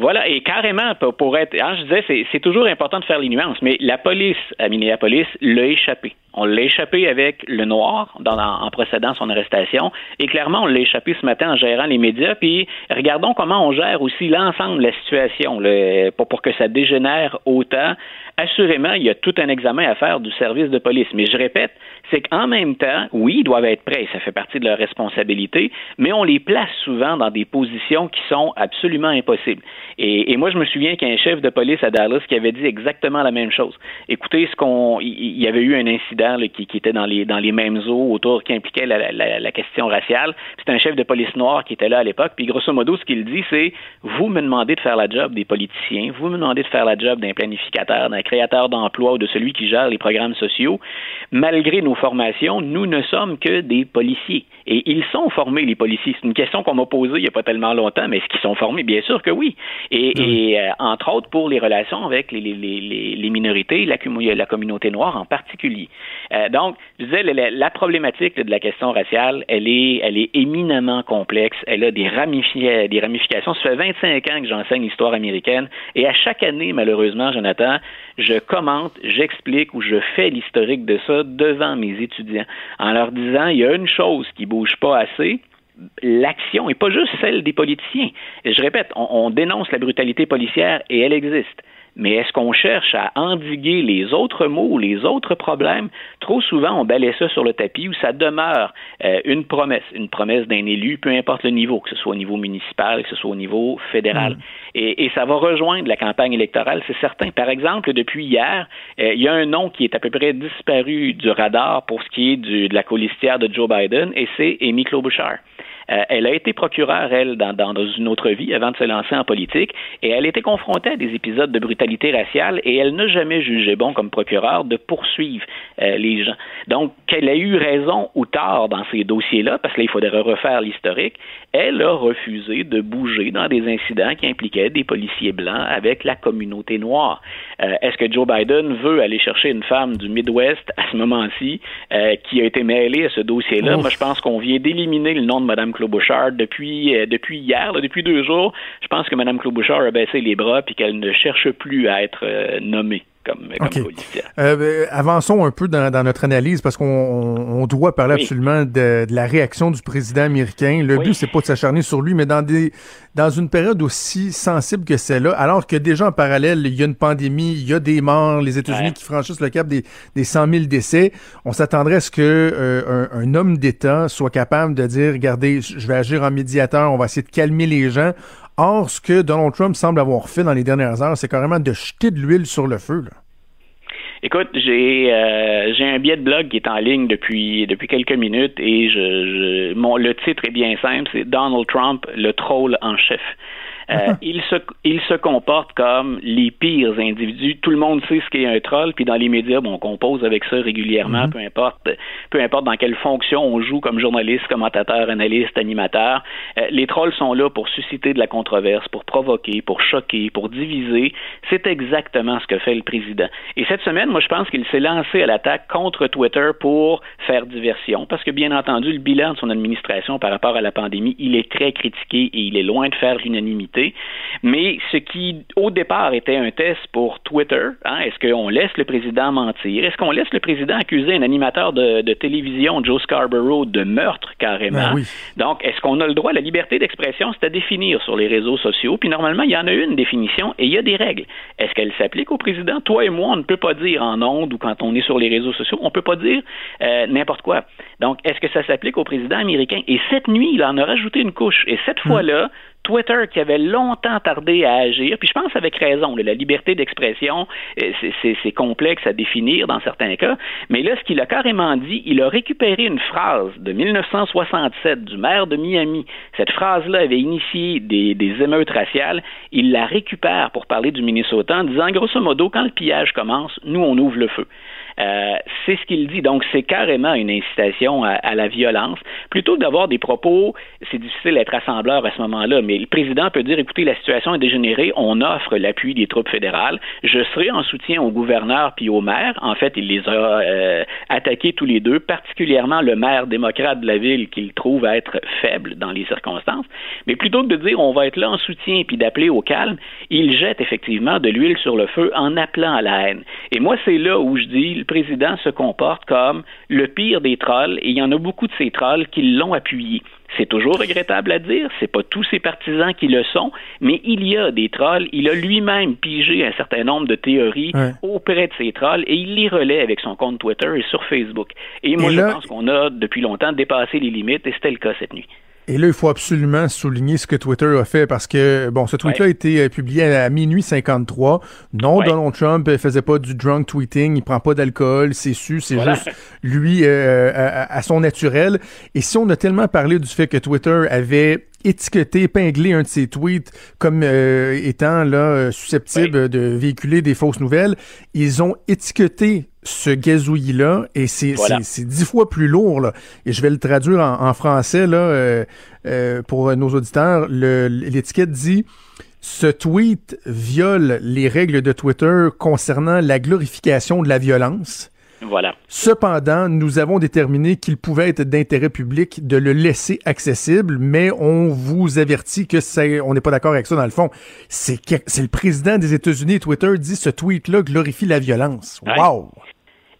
Voilà, et carrément, pour être. Hein, je disais, c'est toujours important de faire les nuances, mais la police à Minneapolis l'a échappé. On l'a échappé avec le noir dans, en procédant son arrestation. Et clairement, on l'a échappé ce matin en gérant les médias. Puis regardons comment on gère aussi l'ensemble de la situation le, pour, pour que ça dégénère autant. Assurément, il y a tout un examen à faire du service de police. Mais je répète, c'est qu'en même temps, oui, ils doivent être prêts, ça fait partie de leur responsabilité, mais on les place souvent dans des positions qui sont absolument impossibles. Et, et moi, je me souviens qu'un chef de police à Dallas qui avait dit exactement la même chose. Écoutez, ce qu'on, il y avait eu un incident qui, était dans les, dans les mêmes eaux autour, qui impliquait la, la, question raciale. C'est un chef de police noir qui était là à l'époque. Puis grosso modo, ce qu'il dit, c'est vous me demandez de faire la job des politiciens, vous me demandez de faire la job d'un planificateur, d'un créateur d'emplois ou de celui qui gère les programmes sociaux. Malgré nos formations, nous ne sommes que des policiers. Et ils sont formés, les policiers. C'est une question qu'on m'a posée il n'y a pas tellement longtemps, mais est-ce qu'ils sont formés? Bien sûr que oui. Et, et euh, entre autres, pour les relations avec les, les, les, les minorités, la, la communauté noire en particulier. Euh, donc, je disais, la, problématique de la question raciale, elle est, éminemment complexe. Elle a des, ramifications. Des ramifications. Ça fait 25 ans que j'enseigne l'histoire américaine et à chaque année, malheureusement, Jonathan, je commente, j'explique ou je fais l'historique de ça devant mes étudiants en leur disant, il y a une chose qui bouge pas assez, l'action, et pas juste celle des politiciens. je répète, on dénonce la brutalité policière et elle existe. Mais est-ce qu'on cherche à endiguer les autres maux, les autres problèmes? Trop souvent, on balaie ça sur le tapis où ça demeure euh, une promesse, une promesse d'un élu, peu importe le niveau, que ce soit au niveau municipal, que ce soit au niveau fédéral. Mm. Et, et, ça va rejoindre la campagne électorale, c'est certain. Par exemple, depuis hier, euh, il y a un nom qui est à peu près disparu du radar pour ce qui est du, de la colistière de Joe Biden, et c'est Amy Klobuchar. Euh, elle a été procureure, elle, dans, dans, une autre vie, avant de se lancer en politique, et elle était confrontée à des épisodes de brutalité raciale, et elle n'a jamais jugé bon comme procureure de poursuivre euh, les gens. Donc, qu'elle a eu raison ou tort dans ces dossiers-là, parce que là, il faudrait refaire l'historique, elle a refusé de bouger dans des incidents qui impliquaient des policiers blancs avec la communauté noire. Euh, Est-ce que Joe Biden veut aller chercher une femme du Midwest à ce moment-ci euh, qui a été mêlée à ce dossier-là? Moi, je pense qu'on vient d'éliminer le nom de Mme Klobuchar depuis, euh, depuis hier, depuis deux jours. Je pense que Mme Klobuchar a baissé les bras puis qu'elle ne cherche plus à être euh, nommée comme, comme euh, ben, avançons un peu dans, dans, notre analyse parce qu'on on doit parler oui. absolument de, de, la réaction du président américain. Le oui. but, c'est pas de s'acharner sur lui, mais dans des dans une période aussi sensible que celle-là, alors que déjà en parallèle, il y a une pandémie, il y a des morts, les États-Unis ouais. qui franchissent le cap des, des 100 000 décès, on s'attendrait à ce que euh, un, un homme d'État soit capable de dire, regardez, je vais agir en médiateur, on va essayer de calmer les gens. Or, ce que Donald Trump semble avoir fait dans les dernières heures, c'est carrément de jeter de l'huile sur le feu. Écoute, j'ai euh, j'ai un billet de blog qui est en ligne depuis quelques minutes et le titre est bien simple, c'est Donald Trump, le troll en chef. Euh, il, se, il se comporte comme les pires individus. Tout le monde sait ce qu'est un troll, puis dans les médias, bon, on compose avec ça régulièrement, mm -hmm. peu importe, peu importe dans quelle fonction on joue comme journaliste, commentateur, analyste, animateur. Euh, les trolls sont là pour susciter de la controverse, pour provoquer, pour choquer, pour diviser. C'est exactement ce que fait le président. Et cette semaine, moi, je pense qu'il s'est lancé à l'attaque contre Twitter pour faire diversion, parce que bien entendu, le bilan de son administration par rapport à la pandémie, il est très critiqué et il est loin de faire l'unanimité mais ce qui, au départ, était un test pour Twitter, hein, est-ce qu'on laisse le président mentir? Est-ce qu'on laisse le président accuser un animateur de, de télévision, Joe Scarborough, de meurtre carrément? Ben oui. Donc, est-ce qu'on a le droit? La liberté d'expression, c'est à définir sur les réseaux sociaux. Puis normalement, il y en a une définition et il y a des règles. Est-ce qu'elle s'applique au président? Toi et moi, on ne peut pas dire en ondes ou quand on est sur les réseaux sociaux, on ne peut pas dire euh, n'importe quoi. Donc, est-ce que ça s'applique au président américain? Et cette nuit, il en a rajouté une couche. Et cette fois-là, Twitter qui avait longtemps tardé à agir, puis je pense avec raison, la liberté d'expression, euh, c'est complexe à définir dans certains cas, mais là, ce qu'il a carrément dit, il a récupéré une phrase de 1967 du maire de Miami. Cette phrase-là avait initié des, des émeutes raciales. Il la récupère pour parler du Minnesota en disant, grosso modo, quand le pillage commence, nous, on ouvre le feu. Euh, c'est ce qu'il dit. Donc, c'est carrément une incitation à, la violence. Plutôt que d'avoir des propos, c'est difficile d'être assembleur à ce moment-là, mais le président peut dire, écoutez, la situation est dégénérée, on offre l'appui des troupes fédérales, je serai en soutien au gouverneur puis au maire. En fait, il les a euh, attaqués tous les deux, particulièrement le maire démocrate de la ville qu'il trouve être faible dans les circonstances. Mais plutôt que de dire, on va être là en soutien puis d'appeler au calme, il jette effectivement de l'huile sur le feu en appelant à la haine. Et moi, c'est là où je dis, le président se comporte comme le pire des trolls et il y en a beaucoup de ces trolls qui l'ont appuyé. C'est toujours regrettable à dire, c'est pas tous ses partisans qui le sont, mais il y a des trolls. Il a lui-même pigé un certain nombre de théories auprès de ces trolls et il les relaie avec son compte Twitter et sur Facebook. Et moi, je pense qu'on a depuis longtemps dépassé les limites et c'était le cas cette nuit. Et là, il faut absolument souligner ce que Twitter a fait parce que, bon, ce tweet-là a été euh, publié à, minuit 53. Non, Donald Trump ne faisait pas du drunk tweeting, il prend pas d'alcool, c'est su, c'est juste lui euh, à, son naturel. Et si on a tellement parlé du fait que Twitter avait étiqueté, épinglé un de ses tweets comme euh, étant là susceptible de véhiculer des fausses nouvelles, ils ont étiqueté ce gazouillis-là, et c'est dix fois plus lourd, là. et je vais le traduire en, français là, euh, euh, pour nos auditeurs. L'étiquette dit ce tweet viole les règles de Twitter concernant la glorification de la violence. Voilà. Cependant, nous avons déterminé qu'il pouvait être d'intérêt public de le laisser accessible, mais on vous avertit que c'est, on n'est pas d'accord avec ça dans le fond. C'est, c'est le président des États-Unis, Twitter dit ce tweet-là glorifie la violence. Wow!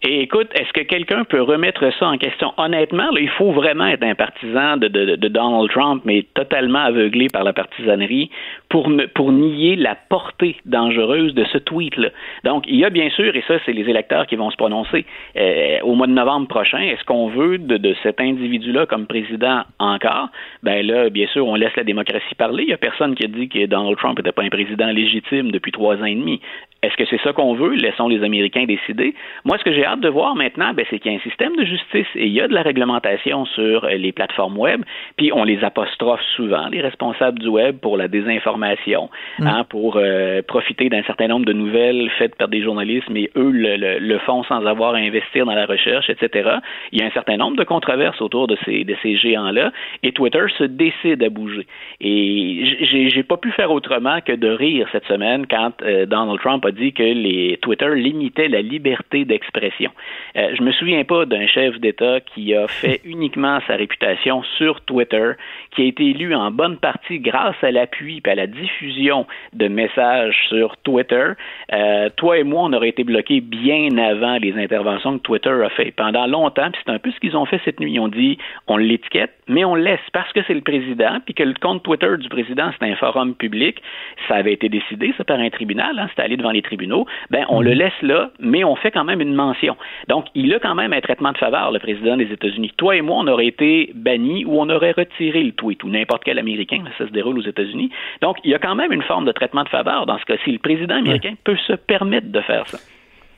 Et écoute, est-ce que quelqu'un peut remettre ça en question? Honnêtement, là, il faut vraiment être un partisan de, de, de, Donald Trump, mais totalement aveuglé par la partisanerie pour, pour nier la portée dangereuse de ce tweet-là. Donc, il y a bien sûr, et ça, c'est les électeurs qui vont se prononcer euh, au mois de novembre prochain, est-ce qu'on veut de, de cet individu-là comme président encore? Ben là, bien sûr, on laisse la démocratie parler. Il n'y a personne qui a dit que Donald Trump n'était pas un président légitime depuis trois ans et demi. Est-ce que c'est ça qu'on veut? Laissons les Américains décider. Moi, ce que j'ai hâte de voir maintenant, ben, c'est qu'il y a un système de justice et il y a de la réglementation sur euh, les plateformes web, puis on les apostrophe souvent, les responsables du web, pour la désinformation, mm. hein, pour euh, profiter d'un certain nombre de nouvelles faites par des journalistes, mais eux le, le, font sans avoir à investir dans la recherche, etc. Il y a un certain nombre de controverses autour de ces, de ces géants-là, et Twitter se décide à bouger. Et j'ai pas pu faire autrement que de rire cette semaine quand euh, Donald Trump a dit que les Twitter limitait la liberté d'expression. Euh, je me souviens pas d'un chef d'État qui a fait uniquement sa réputation sur Twitter, qui a été élu en bonne partie grâce à l'appui et à la diffusion de messages sur Twitter. Euh, toi et moi, on aurait été bloqués bien avant les interventions que Twitter a fait. Pendant longtemps, c'est un peu ce qu'ils ont fait cette nuit. Ils ont dit, on l'étiquette, mais on laisse parce que c'est le président, puis que le compte Twitter du président, c'est un forum public. Ça avait été décidé, ça, par un tribunal. Hein, c'était allé devant les tribunaux, ben on le mhm. laisse là, mais on fait quand même une mention. Donc, il a quand même un traitement de faveur, le président des États-Unis. Toi et moi, on aurait été bannis ou on aurait retiré le tweet, ou n'importe quel Américain, ça se déroule aux États-Unis. Donc, il y a quand même une forme de traitement de faveur dans ce cas-ci. Le président américain peut se permettre de faire ça.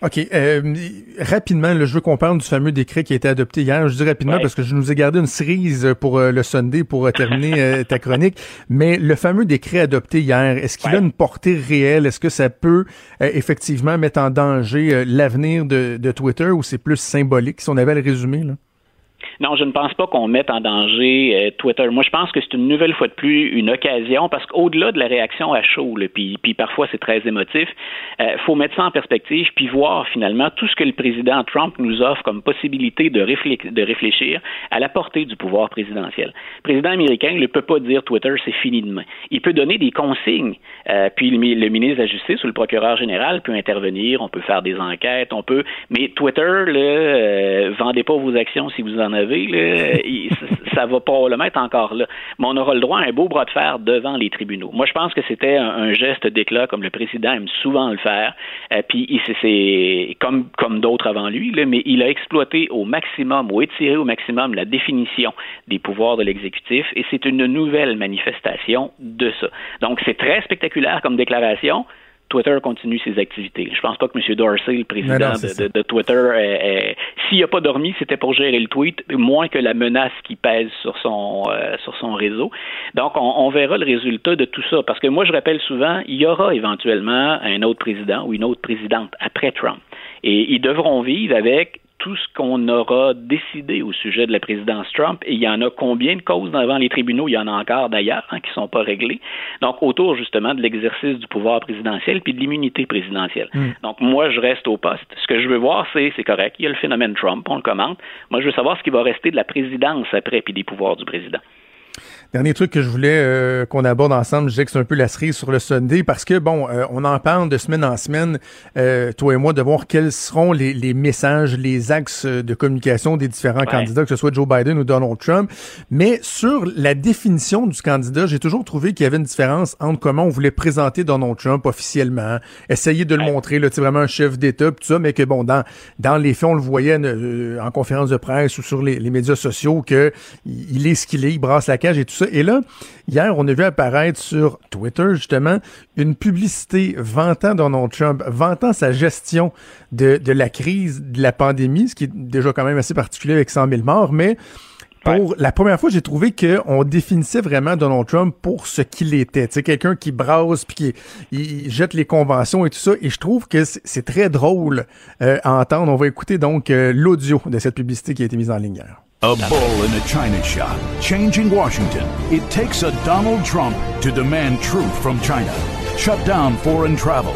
OK. Euh, rapidement, je veux qu'on parle du fameux décret qui a été adopté hier. Je dis rapidement parce que je nous ai gardé une cerise pour euh, le Sunday pour euh, terminer ta chronique. Mais le fameux décret adopté hier, est-ce qu'il a une portée réelle? Est-ce que ça peut effectivement mettre en danger l'avenir de, de, Twitter ou c'est plus symbolique si on avait à le résumer? Là? Non, je ne pense pas qu'on mette en danger euh, Twitter. Moi, je pense que c'est une nouvelle fois de plus une occasion parce qu'au-delà de la réaction à chaud, puis, puis parfois c'est très émotif, il euh, faut mettre ça en perspective puis voir finalement tout ce que le président Trump nous offre comme possibilité de, de réfléchir à la portée du pouvoir présidentiel. Le président américain ne peut pas dire Twitter c'est fini demain. Il peut donner des consignes, euh, puis le, ministre de la Justice ou le procureur général peut intervenir, on peut faire des enquêtes, on peut, mais Twitter, le vendez pas vos actions si vous en avez, là, ça va probablement encore là. Mais on aura le droit à un beau bras de fer devant les tribunaux. Moi, je pense que c'était un, geste d'éclat, comme le président aime souvent le faire. Euh, puis c'est comme, comme d'autres avant lui, mais il a exploité au maximum ou étiré au maximum la définition des pouvoirs de l'exécutif et c'est une nouvelle manifestation de ça. Donc, c'est très spectaculaire comme déclaration. Twitter continue ses activités. Je pense pas que M. Dorsey, le président de, Twitter, s'il n'a pas dormi, c'était pour gérer le tweet, moins que la menace qui pèse sur son euh, sur son réseau. Donc, on, verra le résultat de tout ça. Parce que moi, je rappelle souvent, il y aura éventuellement un autre président ou une autre présidente après Trump. Et ils devront vivre avec tout ce qu'on aura décidé au sujet de la présidence Trump. Et il y en a combien de causes devant les tribunaux? Il y en a encore d'ailleurs hein, qui ne sont pas réglées. Donc, autour justement de l'exercice du pouvoir présidentiel puis de l'immunité présidentielle. Hmm. Donc, moi, je reste au poste. Ce que je veux voir, c'est, c'est correct, il y a le phénomène Trump, on le commente. Moi, je veux savoir ce qui va rester de la présidence après puis des pouvoirs du président. Dernier truc que je voulais euh, qu'on aborde ensemble, je disais que c'est un peu la cerise sur le Sunday parce que, bon, euh, on en parle de semaine en semaine, euh, toi et moi, de voir quels seront les, les, messages, les axes de communication des différents candidats, que ce soit Joe Biden ou Donald Trump. Mais sur la définition du candidat, j'ai toujours trouvé qu'il y avait une différence entre comment on voulait présenter Donald Trump officiellement, essayer de le montrer, là, vraiment un chef d'État, tout ça, mais que, bon, dans, dans les faits, on le voyait en conférence de presse ou sur les, les médias sociaux que il est ce qu'il est, il brasse la cage et tout ça. Et là, hier, on a vu apparaître sur Twitter, justement, une publicité vantant Donald Trump, vantant sa gestion de, la crise de la pandémie, ce qui est déjà quand même assez particulier avec 100 000 morts, mais pour la première fois, j'ai trouvé qu'on définissait vraiment Donald Trump pour ce qu'il était. Sais, quelqu'un qui brase puis qui jette les conventions et tout ça. Et je trouve que c'est très drôle euh, à entendre. On va écouter donc euh, l'audio de cette publicité qui a été mise en ligne hier. A bull in a china shop, changing Washington. It takes a Donald Trump to demand truth from China. Shut down foreign travel.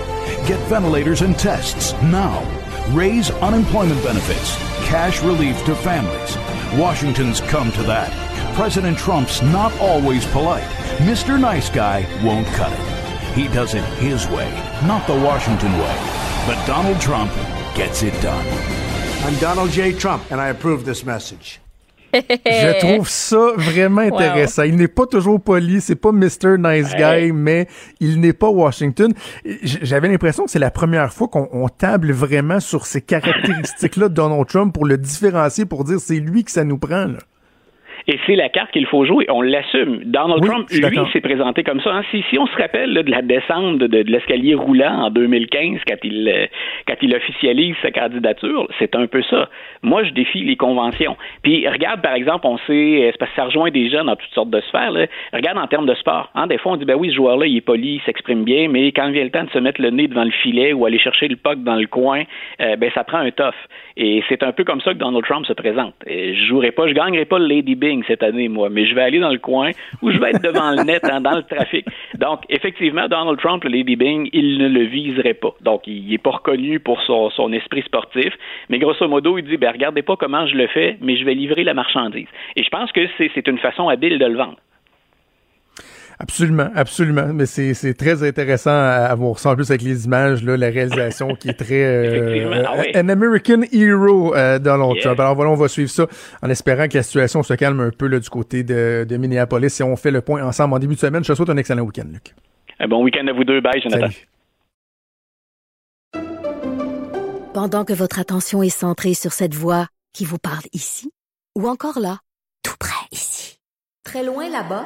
Get ventilators and tests now. Raise unemployment benefits. Cash relief to families. Washington's come to that. President Trump's not always polite. Mr. Nice Guy won't cut it. He does it his way, not the Washington way. But Donald Trump gets it done. I'm Donald J. Trump, and I approve this message. Je trouve ça vraiment intéressant. Il n'est pas toujours poli, c'est pas Mr. Nice Guy, mais il n'est pas Washington. J'avais l'impression que c'est la première fois qu'on table vraiment sur ces caractéristiques-là de Donald Trump pour le différencier, pour dire c'est lui que ça nous prend. Là. Et c'est la carte qu'il faut jouer. On l'assume. Donald Trump, lui, s'est présenté comme ça. Hein. Si, si, on se rappelle de la descente de, l'escalier roulant en 2015, quand il, euh, quand il officialise sa candidature, c'est un peu ça. Moi, je défie les conventions. Puis, regarde, par exemple, on sait, c'est parce que ça rejoint des jeunes dans toutes sortes de sphères. Là. Regarde en termes de sport. Hein. Des fois, on dit, ben oui, ce joueur-là, il est poli, il s'exprime bien, mais quand vient le temps de se mettre le nez devant le filet ou aller chercher le puck dans le coin, euh, ben ça prend un tough. Et c'est un peu comme ça que Donald Trump se présente. Je jouerai pas, je gagnerai pas le Lady Bing cette année, moi, mais je vais aller dans le coin ou je vais être devant le net, hein, dans le trafic. Donc, effectivement, Donald Trump, le Lady Bing, il ne le viserait pas. Donc, il n'est pas reconnu pour son, son, esprit sportif, mais grosso modo, il dit, ben, regardez pas comment je le fais, mais je vais livrer la marchandise. Et je pense que c'est une façon habile de le vendre. Absolument, absolument. Mais c'est très intéressant à, voir ça en plus avec les images, là, la réalisation qui est très euh, ah An American Hero euh, Donald Trump. Alors voilà, on va suivre ça en espérant que la situation se calme un peu là, du côté de, de Minneapolis. Et on fait le point ensemble en début de semaine. Je te souhaite un excellent week-end, Luc. Un bon week-end à vous deux. Bye, Jonathan. Pendant que votre attention est centrée sur cette voix qui vous parle ici, ou encore là, tout près ici, très loin là-bas,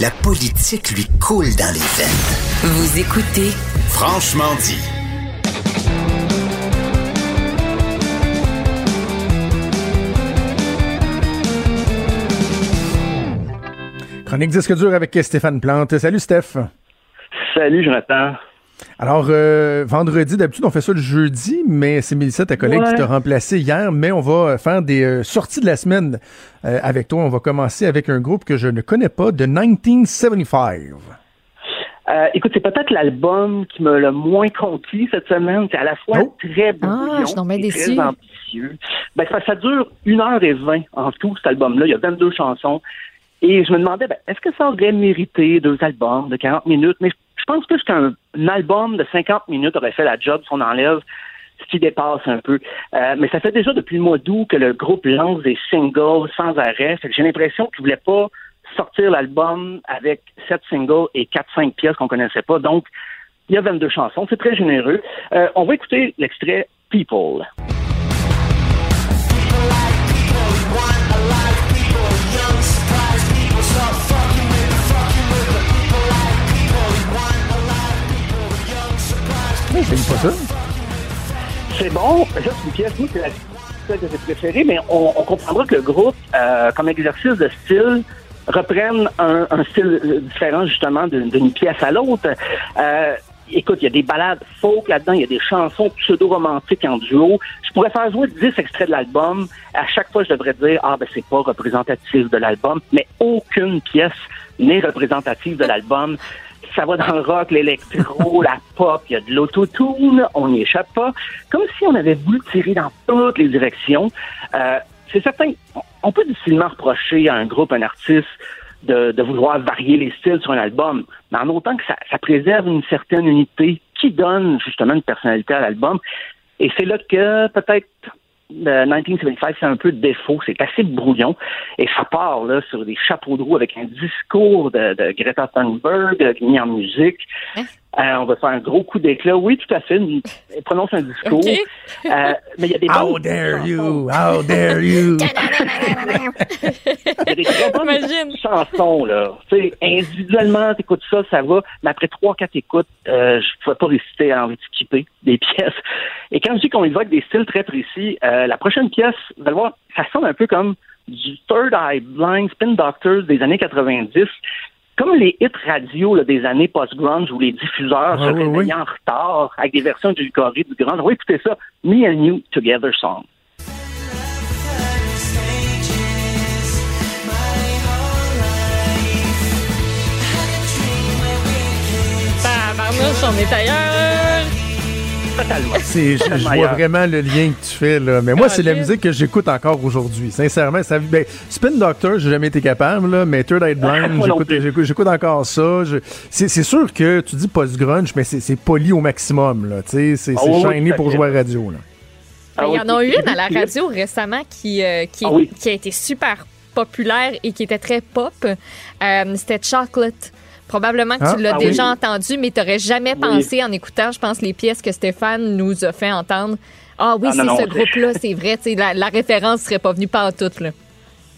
La politique lui coule dans les veines. Vous écoutez Franchement dit. Chronique disque dur avec Stéphane Plante. Salut Steph. Salut Jonathan. Alors, euh, vendredi, d'habitude, on fait ça le jeudi, mais c'est Mélissa, ta collègue, qui t'a remplacé hier. Mais on va faire des euh, sorties de la semaine euh, avec toi. On va commencer avec un groupe que je ne connais pas, de 1975. Euh, écoute, c'est peut-être l'album qui m'a le moins conquis cette semaine. C'est à la fois Oh. très Ah, donc bien et très ambitieux. Ben, ça, ça dure une heure et vingt en tout, cet album-là. Il y a 22 chansons. Et je me demandais, ben, est-ce que ça aurait mérité deux albums de 40 minutes? Mais je pense plus qu'un un album de 50 minutes aurait fait la job si on enlève ce qui dépasse un peu. Euh, mais ça fait déjà depuis le mois d'août que le groupe lance des singles sans arrêt. J'ai l'impression qu'ils voulaient pas sortir l'album avec sept singles et quatre, cinq pièces qu'on connaissait pas. Donc, il y a 22 chansons. C'est très généreux. Euh, on va écouter l'extrait People. C'est bon. Ça, c'est une pièce, moi, c'est la celle que j'ai préférée, mais on, comprendra que le groupe, euh, comme exercice de style, reprenne un, style euh, différent, justement, d'une d'une pièce à l'autre. Euh, écoute, il y a des balades folk là-dedans, il y a des chansons pseudo-romantiques en duo. Je pourrais faire jouer 10 extraits de l'album. À chaque fois, je devrais dire, ah, ben, c'est pas représentatif de l'album, mais aucune pièce n'est représentative de l'album. Ça va dans le rock, l'électro, la pop, il y a de l'autotune, on n'y échappe pas. Comme si on avait voulu tirer dans toutes les directions. Euh, c'est certain, on peut difficilement reprocher à un groupe, un artiste, de, de vouloir varier les styles sur un album, mais en autant que ça, ça préserve une certaine unité qui donne justement une personnalité à l'album. Et c'est là que peut-être euh, 1975, c'est un peu défaut, c'est assez brouillon, et ça part là sur des chapeaux de roue avec un discours de, de Greta Thunberg euh, mis en musique. Euh, on va faire un gros coup d'éclat. Oui, tout à fait. une- Elle prononce un discours. Euh, mais il y a des How dare you? chansons. How dare you? Il y a des très bonnes chansons, là. Tu sais, individuellement, t'écoutes ça, ça va. Mais après trois, quatre écoutes, euh, je ne pouvais pas réciter à envie de skipper des pièces. Et quand je dis qu'on évoque des styles très précis, euh, la prochaine pièce, vous allez voir, ça sonne un peu comme du Third Eye Blind Spin Doctors des années 90. Comme les hits radio là, des années post-grunge où les diffuseurs Ouais, se réveillaient en retard avec des versions du Corée du grunge. On va écouter ça. Me and You Together Song. On est ailleurs. Totalement. C'est, je, vois vraiment le lien que tu fais là. Mais moi, c'est la musique que j'écoute encore aujourd'hui. Sincèrement, ça, ben, Spin Doctor, j'ai jamais été capable là, mais Third Eye Blind, Moi non j'écoute, encore ça. C'est, sûr que tu dis post grunge, mais c'est, poli au maximum là. Tu sais, c'est, Ah oui, shiny pour jouer à la radio là. Ah Il y oui, en a eu une à la radio récemment qui, euh, qui, Ah oui. qui a été super populaire et qui était très pop. Euh, C'était Chocolate. Probablement que Ah, tu l'as ah déjà oui. entendu, mais tu n'aurais jamais Oui. pensé en écoutant, je pense, les pièces que Stéphane nous a fait entendre. Ah oui, Ah, c'est ce groupe-là, c'est vrai. La, la référence serait pas venue pas en tout. Là.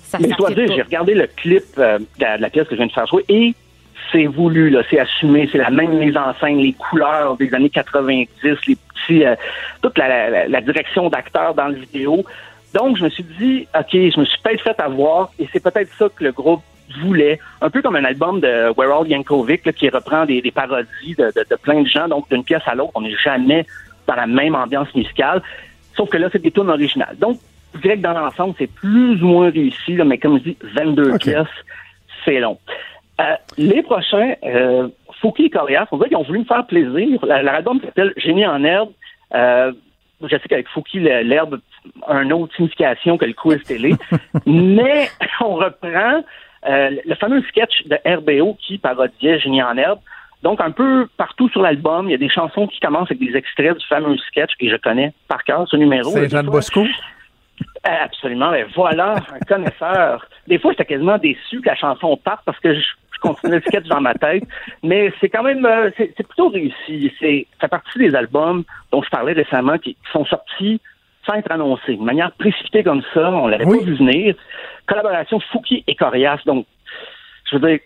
Ça, Mais fit dire, j'ai regardé le clip euh, de, la, pièce que je viens de faire jouer et c'est voulu, là, c'est assumé, c'est la même mise en scène, les couleurs des années 90, les petits, euh, toute la, la- la direction d'acteur dans le vidéo. Donc, je me suis dit, OK, je me suis peut-être fait avoir et c'est peut-être ça que le groupe voulait. Un peu comme un album de We're All Yankovic là, qui reprend des, des parodies de, de- de plein de gens. Donc, d'une pièce à l'autre, on n'est jamais dans la même ambiance musicale. Sauf que là, c'est des tunes originales. Donc, je dirais que dans l'ensemble, c'est plus ou moins réussi, là, mais comme je dis, 22 Ok. pièces, c'est long. Euh, les prochains, euh, Fouki et Corias, on dirait qu'ils ont voulu me faire plaisir. La- L'album s'appelle Génie en herbe. Euh, je sais qu'avec Fouki, l'herbe a une autre signification que le quiz télé. mais on reprend euh, le fameux sketch de RBO qui parodiait Génie en herbe. Donc, un peu partout sur l'album, il y a des chansons qui commencent avec des extraits du fameux sketch que je connais par cœur, ce numéro. C'est Jean Bosco? euh, Absolument. Ben voilà, un connaisseur. Des fois, j'étais quasiment déçu que la chanson parte parce que je, je continuais le sketch dans ma tête. Mais c'est quand même, euh, c'est c'est plutôt réussi. C'est ça fait partie des albums dont je parlais récemment qui, qui sont sortis sans être annoncés, de manière précipitée comme ça. On l'avait Oui. pas vu venir. Collaboration Fouki et Corias. Donc, je veux dire,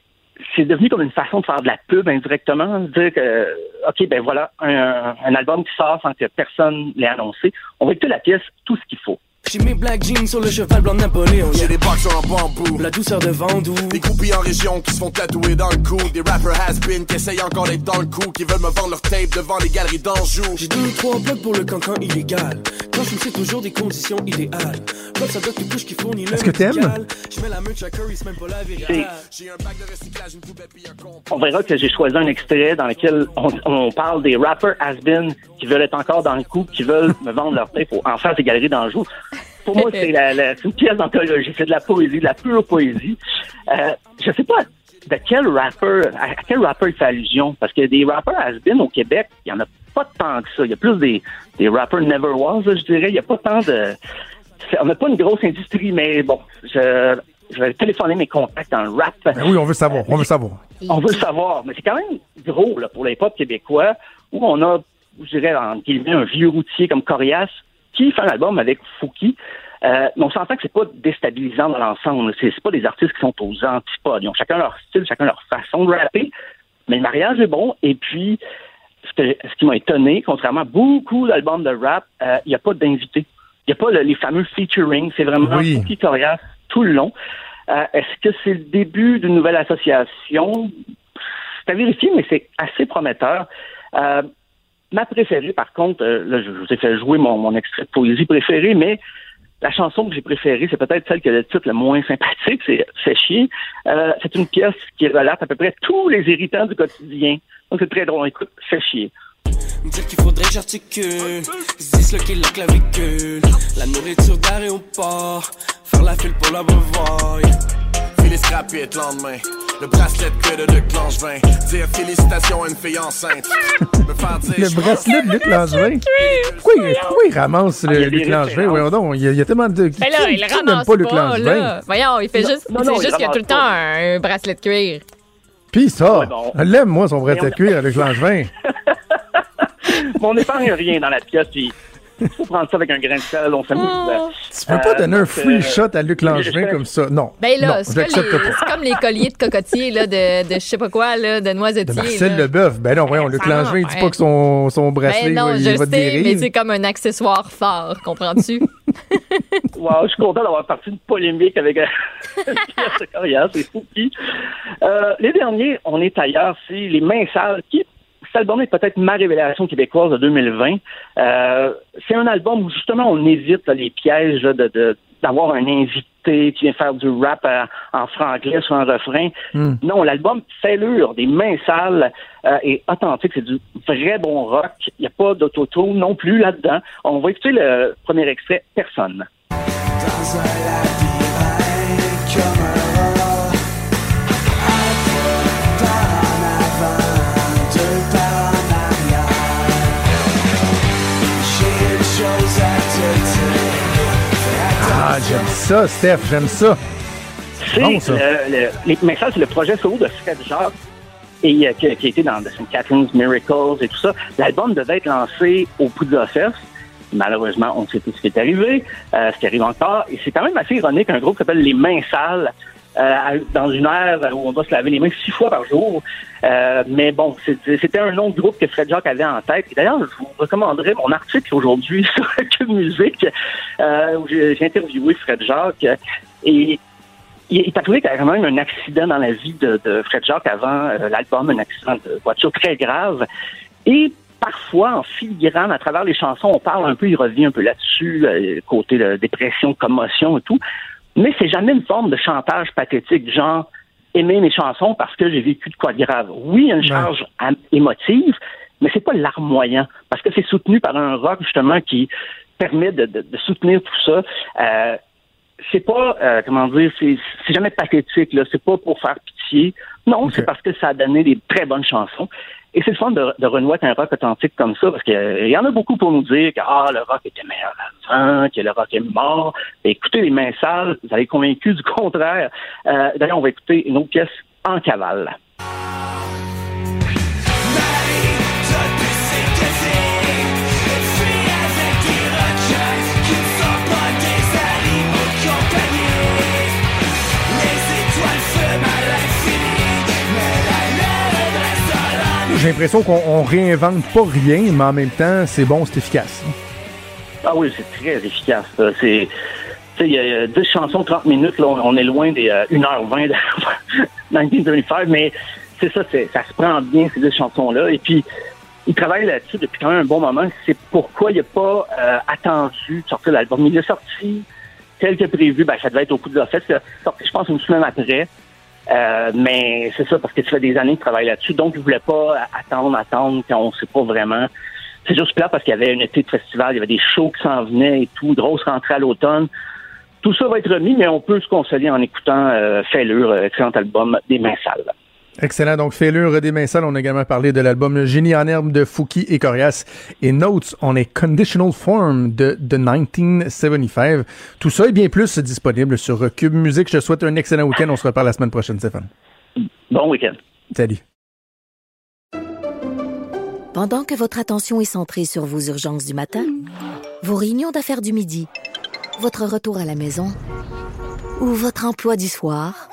c'est devenu comme une façon de faire de la pub indirectement, de dire que, OK, ben voilà, un, un album qui sort sans que personne l'ait annoncé. On va écouter la pièce Tout ce qu'il faut. J'ai mes black jeans sur le cheval blanc de Napoléon. J'ai des boxers en bambou. La douceur de Vendoux. Des groupies en région qui se font tatouer dans le cou. Des rappers has-been qui essayent encore d'être dans le coup. Qui veulent me vendre leur tape devant les galeries d'Anjou. J'ai deux ou trois blocs pour le cancan illégal. Quand je me sais toujours des conditions idéales. Bloc ça doit que couche qui fournit le Est-ce que t'aimes? Je mets la merch à Curry, c'est même pas la vérité. J'ai un bac de recyclage, une poubelle puis un compte. On verra que j'ai choisi un extrait dans lequel on, on parle des rappers has-been qui veulent être encore dans le coup, qui veulent me vendre leur tape en face des galeries d'Anjou. Pour moi, c'est la, la- c'est une pièce d'anthologie, c'est de la poésie, de la pure poésie. Euh, je sais pas de quel rapper, à quel rapper il fait allusion, parce que des rappers has-been au Québec, il y en a pas tant que ça. Il y a plus des, des rappers never was, là, je dirais. Il y a pas tant de... On n'a pas une grosse industrie, mais bon, je, je vais téléphoner mes contacts dans le rap. Ben oui, on veut savoir, on veut savoir. On veut le savoir, mais c'est quand même gros là, pour les pop québécois, où on a, je dirais, en guillemets, un vieux routier comme Corias qui fait un album avec Fouki. Euh, mais on s'entend que c'est pas déstabilisant dans l'ensemble. C'est c'est pas des artistes qui sont aux antipodes. Ils ont chacun leur style, chacun leur façon de rapper. Mais le mariage est bon. Et puis, ce, que- ce qui m'a étonné, contrairement à beaucoup d'albums de rap, euh, il n'y a pas d'invité. Il n'y a pas le- les fameux featuring. C'est vraiment Oui. Fouki Corias tout le long. Euh, Est-ce que c'est le début d'une nouvelle association? C'est à vérifier, mais c'est assez prometteur. Euh, ma préférée, par contre, euh, là, je vous ai fait jouer mon, extrait de poésie préféré, mais la chanson que j'ai préférée, c'est peut-être celle qui a le titre le moins sympathique, c'est Fait chier. Euh, c'est une pièce qui relate à peu près tous les irritants du quotidien. Donc c'est très drôle. Écoute, Fait chier. Dire qu'il faudrait j'articule, disloquer la clavicule, la nourriture d'aéroport, faire la file pour l'abreuvoir. Le lendemain. Le bracelet de cuir de Luc Langevin. Dire félicitations à une fille enceinte. Me faire dire. Le bracelet de Luc Langevin? Pourquoi, il- pourquoi il ramasse Ah, le a des Luc Langevin? Voyons donc, il y, a, il y a tellement de. Là, qui- il le qui n'aime ramasse pas pas, Luc Langevin? là. Voyons, il fait Non, juste, non, c'est juste qu'il y a tout le temps un bracelet de cuir. Puis ça, Ouais, bon. l'aime, moi, son bracelet de Mais cuir, Luc Langevin. Mais on n'épargne rien dans la pièce, puis il faut prendre ça avec un grain de sel, on s'amuse. Tu peux pas donner un free shot à Luc Langevin je- comme ça. Non. Ben là, c'est comme, les- colliers de cocotier là, de, de je sais pas quoi, là, de De noisetier. Marcel. Leboeuf. Ben non, voyons, Luc Langevin, il dit pas que son, son bracelet Ben non, il je va sais, mais c'est comme un accessoire fort, comprends-tu? Wow, je suis content d'avoir parti une polémique avec euh, Pierre c'est fou. Euh, les derniers, on est ailleurs, c'est Les Mains Sales, qui cet album est peut-être ma révélation québécoise de 2020. Euh, c'est un album où justement on évite là, les pièges là, de, de- d'avoir un invité qui vient faire du rap euh, en franglais sur un refrain. Hmm. Non, l'album Fêlure, des mains sales euh, est authentique. C'est du vrai bon rock. Il n'y a pas d'autotune non plus là-dedans. On va écouter le premier extrait, Personne. Dans un Ah, j'aime ça, Steph, j'aime ça. C'est Bon, ça. le, mais ça, c'est le projet solo de Fred Jacques et euh, qui, qui a été dans The St. Catherine's Miracles et tout ça. L'album devait être lancé au Poudre Fest. Malheureusement, on ne sait plus ce qui est arrivé, euh, ce qui arrive encore. Et c'est quand même assez ironique un groupe qui s'appelle Les Mains Sales, euh, dans une ère où on va se laver les mains six fois par jour. Euh, mais bon, c'était un de groupe que Fred Jacques avait en tête. D'ailleurs, je vous recommanderais mon article aujourd'hui sur Cube Musique, euh, où j'ai interviewé Fred Jacques. Et il est arrivé carrément même un accident dans la vie de, Fred Jacques avant euh, l'album, un accident de voiture très grave. Et parfois, en filigrane, à travers les chansons, on parle un peu, il revient un peu là-dessus, euh, côté de dépression, commotion et tout. Mais c'est jamais une forme de chantage pathétique, genre aimer mes chansons parce que j'ai vécu de quoi de grave. Oui, il y a une charge émotive, mais c'est pas larmoyant parce que c'est soutenu par un rock justement qui permet de, de- de soutenir tout ça. Euh, c'est pas euh, comment dire, c'est c'est jamais pathétique là. C'est pas pour faire pitié. Non, c'est parce que ça a donné des très bonnes chansons. Et c'est le fun de, de renouer un rock authentique comme ça, parce qu'il y en a beaucoup pour nous dire que ah, le rock était meilleur avant, que le rock est mort. Mais écoutez les mains sales, vous allez être convaincus du contraire. Euh, D'ailleurs, on va écouter une autre pièce en cavale. J'ai l'impression qu'on on réinvente pas rien, mais en même temps, c'est bon, c'est efficace. Ah oui, c'est très efficace. C'est, il y a 10 chansons, 30 minutes, là, on, est loin des euh, 1h20 de 1925, mais c'est ça, ça se prend bien, ces 10 chansons-là. Et puis, il travaille là-dessus depuis quand même un bon moment. C'est pourquoi il n'a pas euh, attendu de sortir l'album. Il est sorti tel que prévu. Ben, ça devait être au coup de la fête. C'est sorti, je pense, une semaine après. Euh, mais c'est ça, parce que ça fait des années qu'il travaille là-dessus. Donc, il voulait pas attendre, attendre, quand on sait pas vraiment. C'est juste plat parce qu'il y avait un été de festival, il y avait des shows qui s'en venaient et tout, grosse rentrée à l'automne. Tout ça va être remis, mais on peut se consoler en écoutant euh, Fêlure, euh, excellent album des mains sales. Excellent. Donc, Fêlure des mains sales. On a également parlé de l'album Génie en herbe de Fouki et Corias et Notes on a Conditional Form de, de 1975. Tout ça et bien plus disponible sur Cube Musique. Je te souhaite un excellent week-end. On se reparle la semaine prochaine, Stéphane. Bon week-end. Salut. Pendant que votre attention est centrée sur vos urgences du matin, vos réunions d'affaires du midi, votre retour à la maison ou votre emploi du soir,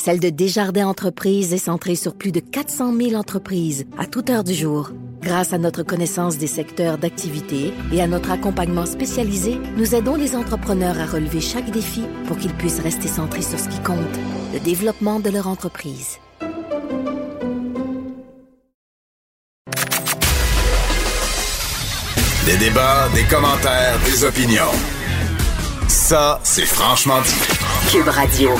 celle de Desjardins Entreprises est centrée sur plus de 400 000 entreprises à toute heure du jour. Grâce à notre connaissance des secteurs d'activité et à notre accompagnement spécialisé, nous aidons les entrepreneurs à relever chaque défi pour qu'ils puissent rester centrés sur ce qui compte, le développement de leur entreprise. Des débats, des commentaires, des opinions. Ça, c'est franchement dit. Cube Radio.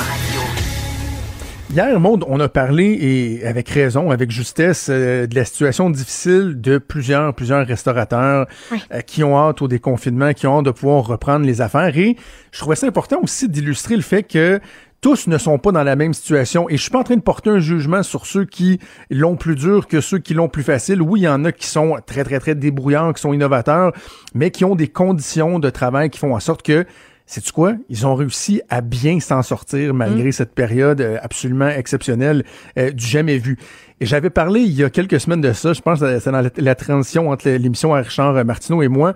Hier, Maud, on a parlé, et avec raison, avec justesse, euh, de la situation difficile de plusieurs, plusieurs restaurateurs euh, qui ont hâte au déconfinement, qui ont hâte de pouvoir reprendre les affaires. Et je trouvais ça important aussi d'illustrer le fait que tous ne sont pas dans la même situation. Et je suis pas en train de porter un jugement sur ceux qui l'ont plus dur que ceux qui l'ont plus facile. Oui, il y en a qui sont très, très, très débrouillants, qui sont innovateurs, mais qui ont des conditions de travail qui font en sorte que c'est quoi? Ils ont réussi à bien s'en sortir malgré cette période euh, absolument exceptionnelle euh, du jamais vu. Et j'avais parlé il y a quelques semaines de ça, je pense que c'est dans la, la transition entre l'émission à Richard euh, Martineau et moi,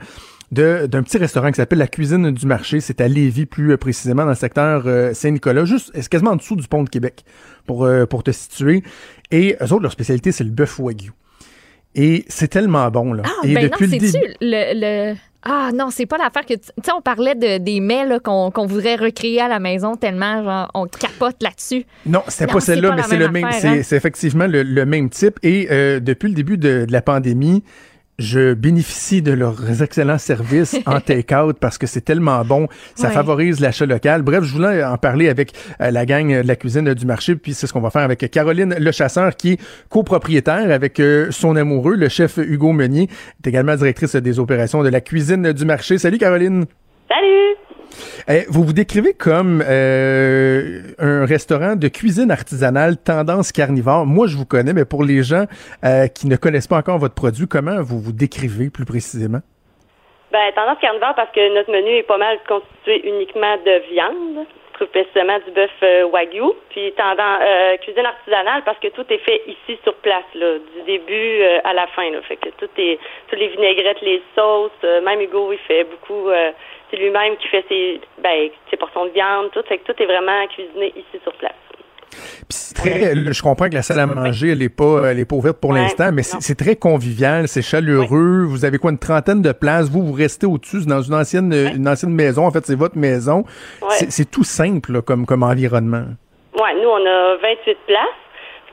d'un petit restaurant qui s'appelle La Cuisine du Marché. C'est à Lévis, plus euh, précisément, dans le secteur euh, Saint-Nicolas, juste quasiment en dessous du pont de Québec, pour, euh, pour te situer. Et eux autres, leur spécialité, c'est le bœuf wagyu. Et c'est tellement bon, là. Ah, et ben non, depuis le début... le, le- Ah non, c'est pas l'affaire que... Tu sais, on parlait de, des mets qu'on qu'on voudrait recréer à la maison tellement, genre, on capote là-dessus. Non, c'était pas celle-là, mais c'est le même hein. c'est effectivement le, le même type. Et euh, depuis le début de, de la pandémie, je bénéficie de leurs excellents services en take-out parce que c'est tellement bon. Ça Ouais. favorise l'achat local. Bref, je voulais en parler avec euh, la gang de la cuisine du marché. Puis c'est ce qu'on va faire avec Caroline Le Chasseur, qui est copropriétaire avec euh, son amoureux, le chef Hugo Meunier, est également directrice des opérations de la cuisine du marché. Salut Caroline. Salut! Eh, vous vous décrivez comme euh, un restaurant de cuisine artisanale tendance carnivore. Moi, je vous connais, mais pour les gens euh, qui ne connaissent pas encore votre produit, comment vous vous décrivez plus précisément? Ben, tendance carnivore parce que notre menu est pas mal constitué uniquement de viande, précisément du bœuf euh, wagyu, puis cuisine artisanale parce que tout est fait ici sur place, du début à la fin. Là. Fait que tout est, toutes les vinaigrettes, les sauces, même Hugo, il fait beaucoup. C'est lui-même qui fait ses, ben, ses portions de viande, tout. Fait que tout est vraiment cuisiné ici sur place. Très, je comprends que la salle à manger, elle est pas, elle est pas ouverte pour Ouais, l'instant, mais c'est très convivial, c'est chaleureux. Vous avez quoi, une trentaine de places? Vous, vous restez au-dessus, dans une ancienne, une ancienne maison. En fait, c'est votre maison. C'est- tout simple là, comme, comme environnement. Ouais, nous, on a 28 places.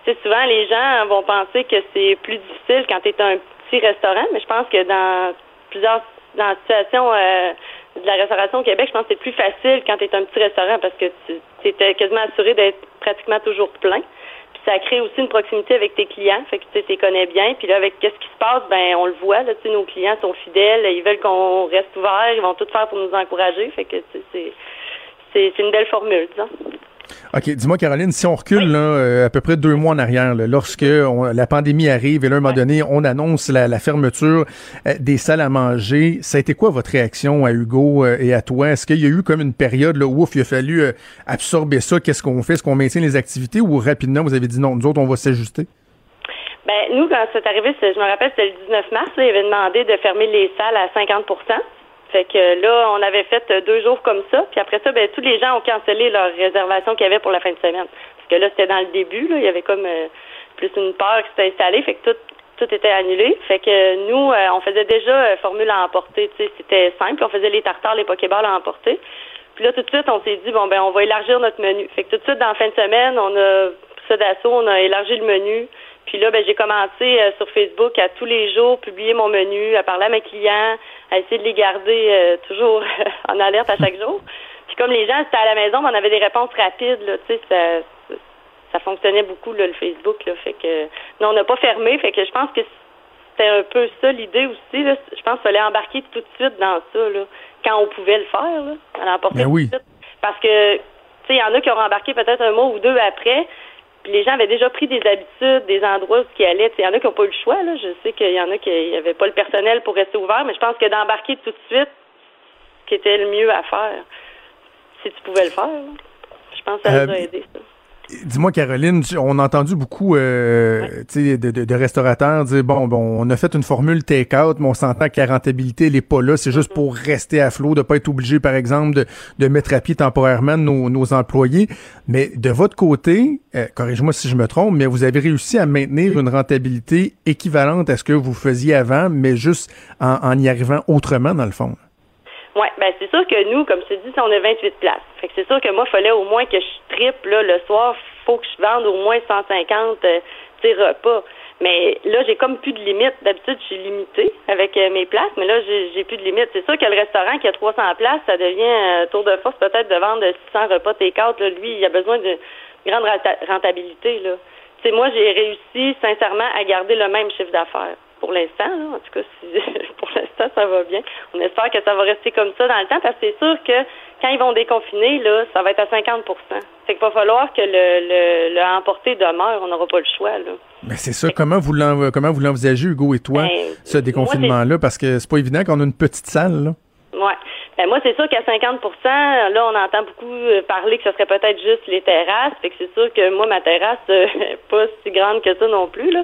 Tu sais, souvent, les gens vont penser que c'est plus difficile quand tu es un petit restaurant, mais je pense que dans plusieurs dans la situation euh, de la restauration au Québec, je pense que c'est plus facile quand tu es un petit restaurant parce que tu es quasiment assuré d'être pratiquement toujours plein. Puis ça crée aussi une proximité avec tes clients, fait que tu les connais bien. Puis là, avec qu'est-ce qui se passe, ben on le voit, là, nos clients sont fidèles, ils veulent qu'on reste ouvert, ils vont tout faire pour nous encourager, fait que c'est une belle formule, disons. OK, dis-moi, Caroline, si on recule là, euh, à peu près deux mois en arrière, là, lorsque on- la pandémie arrive et là, à un moment donné, on annonce la, la fermeture euh, des salles à manger, ça a été quoi votre réaction à Hugo euh, et à toi? Est-ce qu'il y a eu comme une période là, où ouf, il a fallu absorber ça? Qu'est-ce qu'on fait? Est-ce qu'on maintient les activités ou rapidement, vous avez dit non, nous autres, on va s'ajuster? Ben, nous, quand c'est arrivé, je me rappelle, c'était le 19 mars, là, ils avaient demandé de fermer les salles à 50 Fait que là, on avait fait euh, deux jours comme ça. Puis après ça, ben, tous les gens ont cancellé leur réservation qu'il y avait pour la fin de semaine. Parce que là, c'était dans le début, là, il y avait comme euh, plus une peur qui s'était installée. Fait que tout, tout était annulé. Fait que nous, euh, on faisait déjà formule à emporter. C'était simple. On faisait les tartares, les pokéballs à emporter. Puis là, tout de suite, on s'est dit, bon, ben, on va élargir notre menu. Fait que tout de suite, dans la fin de semaine, on a ça d'assaut, on a élargi le menu. Puis là, ben, j'ai commencé sur Facebook à tous les jours publier mon menu, à parler à mes clients, à essayer de les garder euh, toujours en alerte à chaque jour. Puis comme les gens étaient à la maison, on avait des réponses rapides, là, tu sais, ça, ça fonctionnait beaucoup, là, le Facebook, là. Fait que, non, on n'a pas fermé. Fait que je pense que c'était un peu ça l'idée aussi, là. Je pense qu'il fallait embarquer tout de suite dans ça, là, quand on pouvait le faire, là, à l'emporter Ben tout oui. de suite. Parce que, tu sais, il y en a qui ont embarqué peut-être un mois ou deux après, puis les gens avaient déjà pris des habitudes, des endroits où ils allaient. Il y en a qui n'ont pas eu le choix, là. Je sais qu'il y en a qui n'avaient pas le personnel pour rester ouvert, mais je pense que d'embarquer tout de suite, qui était le mieux à faire, si tu pouvais le faire, là. Je pense que ça nous a Euh, aidé, ça. Dis-moi, Caroline, on a entendu beaucoup euh, de, de- de restaurateurs dire bon, bon, on a fait une formule take-out, mais on s'entend que la rentabilité n'est pas là. C'est juste pour rester à flot, de pas être obligé, par exemple, de, de mettre à pied temporairement nos, nos employés. Mais de votre côté, euh, corrige-moi si je me trompe, mais vous avez réussi à maintenir une rentabilité équivalente à ce que vous faisiez avant, mais juste en, en y arrivant autrement, dans le fond. Oui, ben c'est sûr que nous, comme te dis, on a 28 places. Fait que c'est sûr que moi, il fallait au moins que je triple là, le soir, faut que je vende au moins 150 euh, tu repas. Mais là, j'ai comme plus de limite. D'habitude, je suis limitée avec euh, mes places, mais là, j'ai plus de limite. C'est sûr que le restaurant qui a 300 places, ça devient euh, tour de force peut-être de vendre 600 repas take-out. Là. Lui, il a besoin de grande renta- rentabilité. Là. Tu sais, moi, j'ai réussi sincèrement à garder le même chiffre d'affaires. Pour l'instant, là, en tout cas, si, pour l'instant, ça va bien. On espère que ça va rester comme ça dans le temps, parce que c'est sûr que quand ils vont déconfiner, là, ça va être à 50 Fait qu'il va falloir que le, le, le emporter demeure. On n'aura pas le choix, là. Mais c'est ça. Comment vous comment vous l'envisagez, Hugo et toi, Ben, ce déconfinement-là? Parce que c'est pas évident qu'on a une petite salle, là. Ouais. Ben moi, c'est sûr qu'à 50% là, on entend beaucoup euh, parler que ce serait peut-être juste les terrasses. Fait que c'est sûr que moi, ma terrasse, euh, pas si grande que ça non plus, là.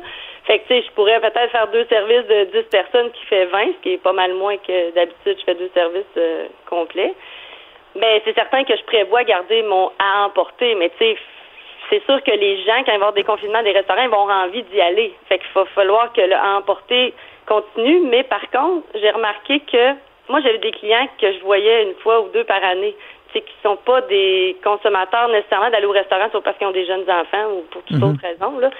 Fait que, tu sais, je pourrais peut-être faire deux services de 10 personnes qui fait 20, ce qui est pas mal moins que d'habitude, je fais deux services euh, complets. Ben, c'est certain que je prévois garder mon à emporter, mais tu sais, c'est sûr que les gens, quand ils vont avoir des confinements des restaurants, ils vont avoir envie d'y aller. Fait qu'il va falloir que le à emporter continue. Mais par contre, j'ai remarqué que moi, j'avais des clients que je voyais une fois ou deux par année. C'est qui sont pas des consommateurs nécessairement d'aller au restaurant sauf parce qu'ils ont des jeunes enfants ou pour toute Mhm. autre raison. Là.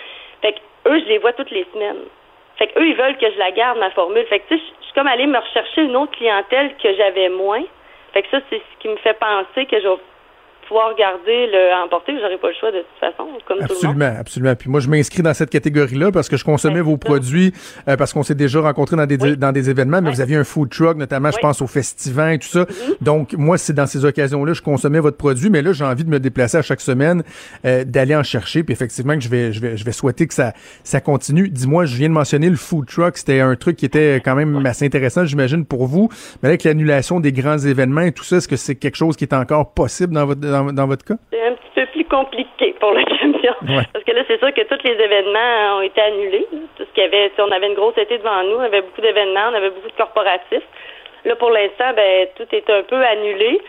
Fait que eux, je les vois toutes les semaines. Fait que eux, ils veulent que je la garde, ma formule. Fait que tu sais, je suis comme allée me rechercher une autre clientèle que j'avais moins. Fait que ça, c'est ce qui me fait penser que je vais pouvoir garder le emporter. J'aurai pas le choix de toute façon, comme tout le monde. Absolument, absolument. Puis moi, je m'inscris dans cette catégorie-là parce que je consommais vos produits, euh, parce qu'on s'est déjà rencontrés dans des, dans des événements, mais vous aviez un food truck, notamment, je pense, au festival et tout ça. Donc, moi, c'est dans ces occasions-là, je consommais votre produit, mais là, j'ai envie de me déplacer à chaque semaine, euh, d'aller en chercher, puis effectivement, que je vais, je vais, je vais souhaiter que ça, ça continue. Dis-moi, je viens de mentionner le food truck, c'était un truc qui était quand même assez intéressant, j'imagine, pour vous. Mais avec l'annulation des grands événements et tout ça, est-ce que c'est quelque chose qui est encore possible dans votre, dans, dans votre cas? C'est un petit peu plus compliqué pour le camion. Ouais. Parce que là, c'est sûr que tous les événements ont été annulés. Tout ce qu'il y avait, on avait une grosse été devant nous, on avait beaucoup d'événements, on avait beaucoup de corporatifs. Là, pour l'instant, ben, tout est un peu annulé.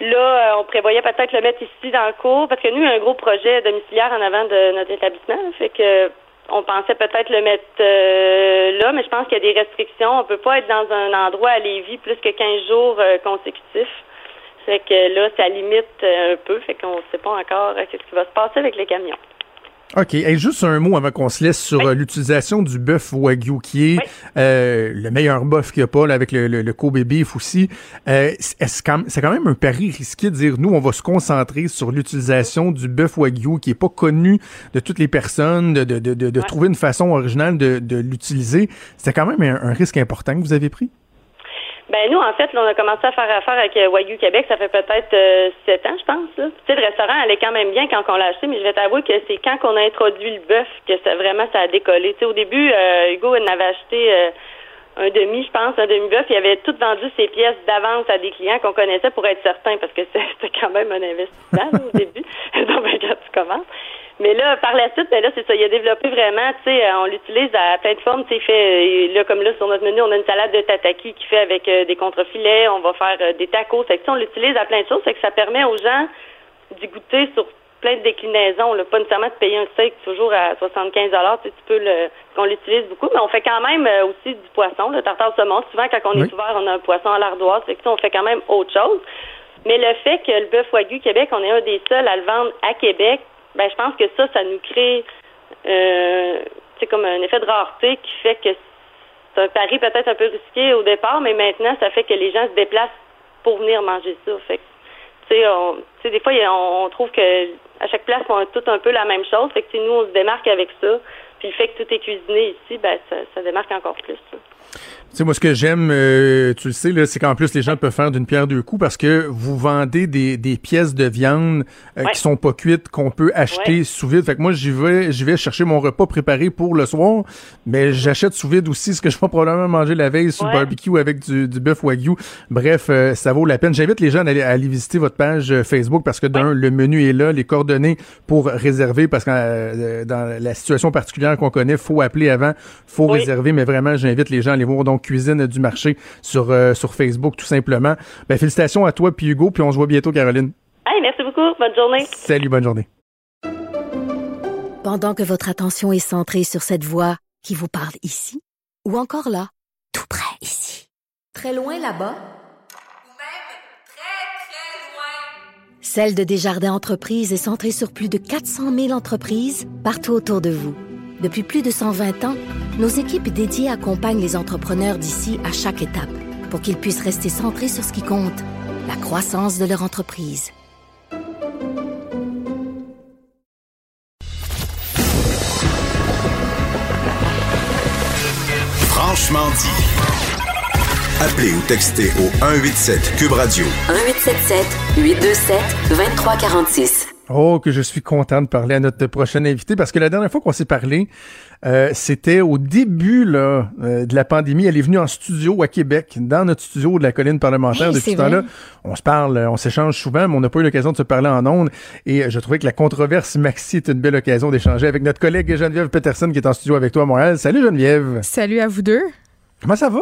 Là, euh, on prévoyait peut-être le mettre ici dans le cours, parce que nous, il y a un gros projet domiciliaire en avant de notre établissement. Fait que on pensait peut-être le mettre euh, là, mais je pense qu'il y a des restrictions. On peut pas être dans un endroit à Lévis plus que 15 jours euh, consécutifs. Fait que là, ça limite euh, un peu. Fait qu'on sait pas encore euh, qu'est-ce qui va se passer avec les camions. OK. Hey, juste un mot avant qu'on se laisse sur euh, l'utilisation du bœuf Wagyu, qui est euh, le meilleur bœuf qu'il n'y a pas, là, avec le, le, le Kobe beef aussi. Euh, quand- c'est quand même un pari risqué de dire, nous, on va se concentrer sur l'utilisation du bœuf Wagyu, qui est pas connu de toutes les personnes, de, de, de, trouver une façon originale de, l'utiliser? C'était quand même un, un risque important que vous avez pris? Ben nous, en fait, là, on a commencé à faire affaire avec euh, Wagyu Québec, ça fait peut-être euh, sept ans, je pense. Là. Tu sais, le restaurant allait quand même bien quand on l'a acheté, mais je vais t'avouer que c'est quand on a introduit le bœuf que ça vraiment ça a décollé. Tu sais, au début, euh, Hugo il avait acheté euh, un demi, je pense, un demi-bœuf. Il avait tout vendu ses pièces d'avance à des clients qu'on connaissait pour être certain, parce que c'était quand même un investissement là, au début. Donc, ben, quand tu commences. Mais là, par la suite, ben là, c'est ça. Il a développé vraiment, tu sais, euh, on l'utilise à plein de formes. Tu sais, fait, euh, là, comme là, sur notre menu, on a une salade de tataki qui fait avec euh, des contrefilets. On va faire euh, des tacos. Fait que, on l'utilise à plein de choses. Fait que ça permet aux gens d'y goûter sur plein de déclinaisons. Là. Pas nécessairement de payer un steak toujours à 75 tu, sais, tu peux le qu'on l'utilise beaucoup, mais on fait quand même euh, aussi du poisson, le tartare saumon. Souvent, quand on est ouvert, on a un poisson à l'ardoise. Fait que, on fait quand même autre chose. Mais le fait que le bœuf wagyu Québec, on est un des seuls à le vendre à Québec, ben je pense que ça, ça nous crée euh, c'est comme un effet de rareté qui fait que c'est un pari peut-être un peu risqué au départ, mais maintenant, ça fait que les gens se déplacent pour venir manger ça. Fait tu sais, des fois, on, trouve que à chaque place, on a tout un peu la même chose. Fait que nous, on se démarque avec ça. Puis le fait que tout est cuisiné ici, ben, ça, ça démarque encore plus. Tu sais, moi, ce que j'aime, euh, tu le sais, là, c'est qu'en plus, les gens peuvent faire d'une pierre deux coups parce que vous vendez des, des pièces de viande euh, qui sont pas cuites, qu'on peut acheter sous vide. Fait que moi, j'y vais, j'y vais chercher mon repas préparé pour le soir, mais j'achète sous vide aussi ce que je vais probablement manger la veille sur le barbecue avec du, du bœuf wagyu. Bref, euh, ça vaut la peine. J'invite les gens à aller, à aller, visiter votre page Facebook parce que d'un, le menu est là, les coordonnées pour réserver parce que dans la situation particulière qu'on connaît, faut appeler avant, faut réserver, mais vraiment, j'invite les gens à aller voir. Donc cuisine du marché sur, euh, sur Facebook, tout simplement. Ben, félicitations à toi puis Hugo, puis on se voit bientôt, Caroline. Hey, merci beaucoup. Bonne journée. Salut, bonne journée. Pendant que votre attention est centrée sur cette voix qui vous parle ici, ou encore là, tout près ici, très loin là-bas, même très, très loin, Celle de Desjardins Entreprises est centrée sur plus de 400 000 entreprises partout autour de vous. Depuis plus de 120 ans, nos équipes dédiées accompagnent les entrepreneurs d'ici à chaque étape pour qu'ils puissent rester centrés sur ce qui compte, la croissance de leur entreprise. Franchement dit. Appelez ou textez au 187 Cube Radio. 1877 827 2346. Oh, que je suis content de parler à notre prochaine invité parce que la dernière fois qu'on s'est parlé, euh, c'était au début là, euh, de la pandémie. Elle est venue en studio à Québec, dans notre studio de la colline parlementaire. Depuis ce temps-là, on se parle, on s'échange souvent, mais on n'a pas eu l'occasion de se parler en ondes. Et je trouvais que la controverse Maxi est une belle occasion d'échanger avec notre collègue Geneviève Peterson qui est en studio avec toi à Montréal. Salut Geneviève. Salut à vous deux. Comment ça va?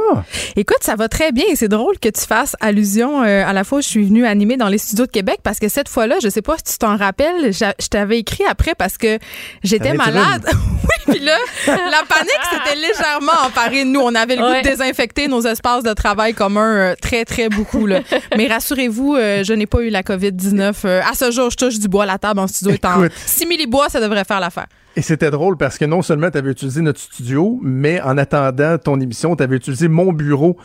Écoute, ça va très bien et c'est drôle que tu fasses allusion euh, à la fois où je suis venue animer dans les studios de Québec parce que cette fois-là, je sais pas si tu t'en rappelles, je t'avais écrit après parce que j'étais malade. oui, puis là, la panique s'était légèrement emparée de nous. On avait le goût de désinfecter nos espaces de travail communs euh, très, très beaucoup. Là. Mais rassurez-vous, euh, je n'ai pas eu la COVID-19. à ce jour, je touche du bois à la table en studio. Étant 6 bois, ça devrait faire l'affaire. Et c'était drôle parce que non seulement tu avais utilisé notre studio, mais en attendant ton émission, tu avais utilisé mon bureau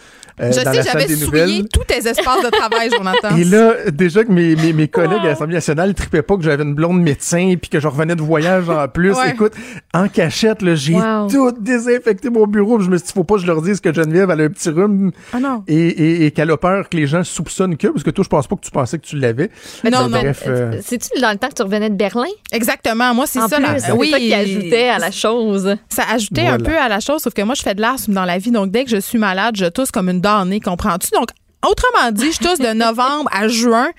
euh, je dans sais, la salle j'avais des nouvelles. souillé tous tes espaces de travail, Jonathan. Et là, déjà que mes, mes, mes collègues à l'Assemblée nationale ne tripaient pas que j'avais une blonde médecin puis que je revenais de voyage en plus. Ouais. Écoute, en cachette, là, j'ai Wow. tout désinfecté mon bureau. puis Je me suis dit, faut pas que je leur dise que Geneviève elle a un petit rhume Ah non. et, et, et qu'elle a peur que les gens soupçonnent que, parce que toi, je pense pas que tu pensais que tu l'avais. Mais Non, revenais- Bref, euh, C'est-tu dans le temps que tu revenais de Berlin? Exactement. Moi, c'est En ça. plus, la- c'est oui, ça qui ajoutait à la chose. Ça ajoutait Voilà. un peu à la chose, sauf que moi, je fais de l'asthme dans la vie. Donc, dès que je suis malade, je tousse comme une damnée, comprends-tu? Donc, Autrement dit, je tousse de novembre à juin,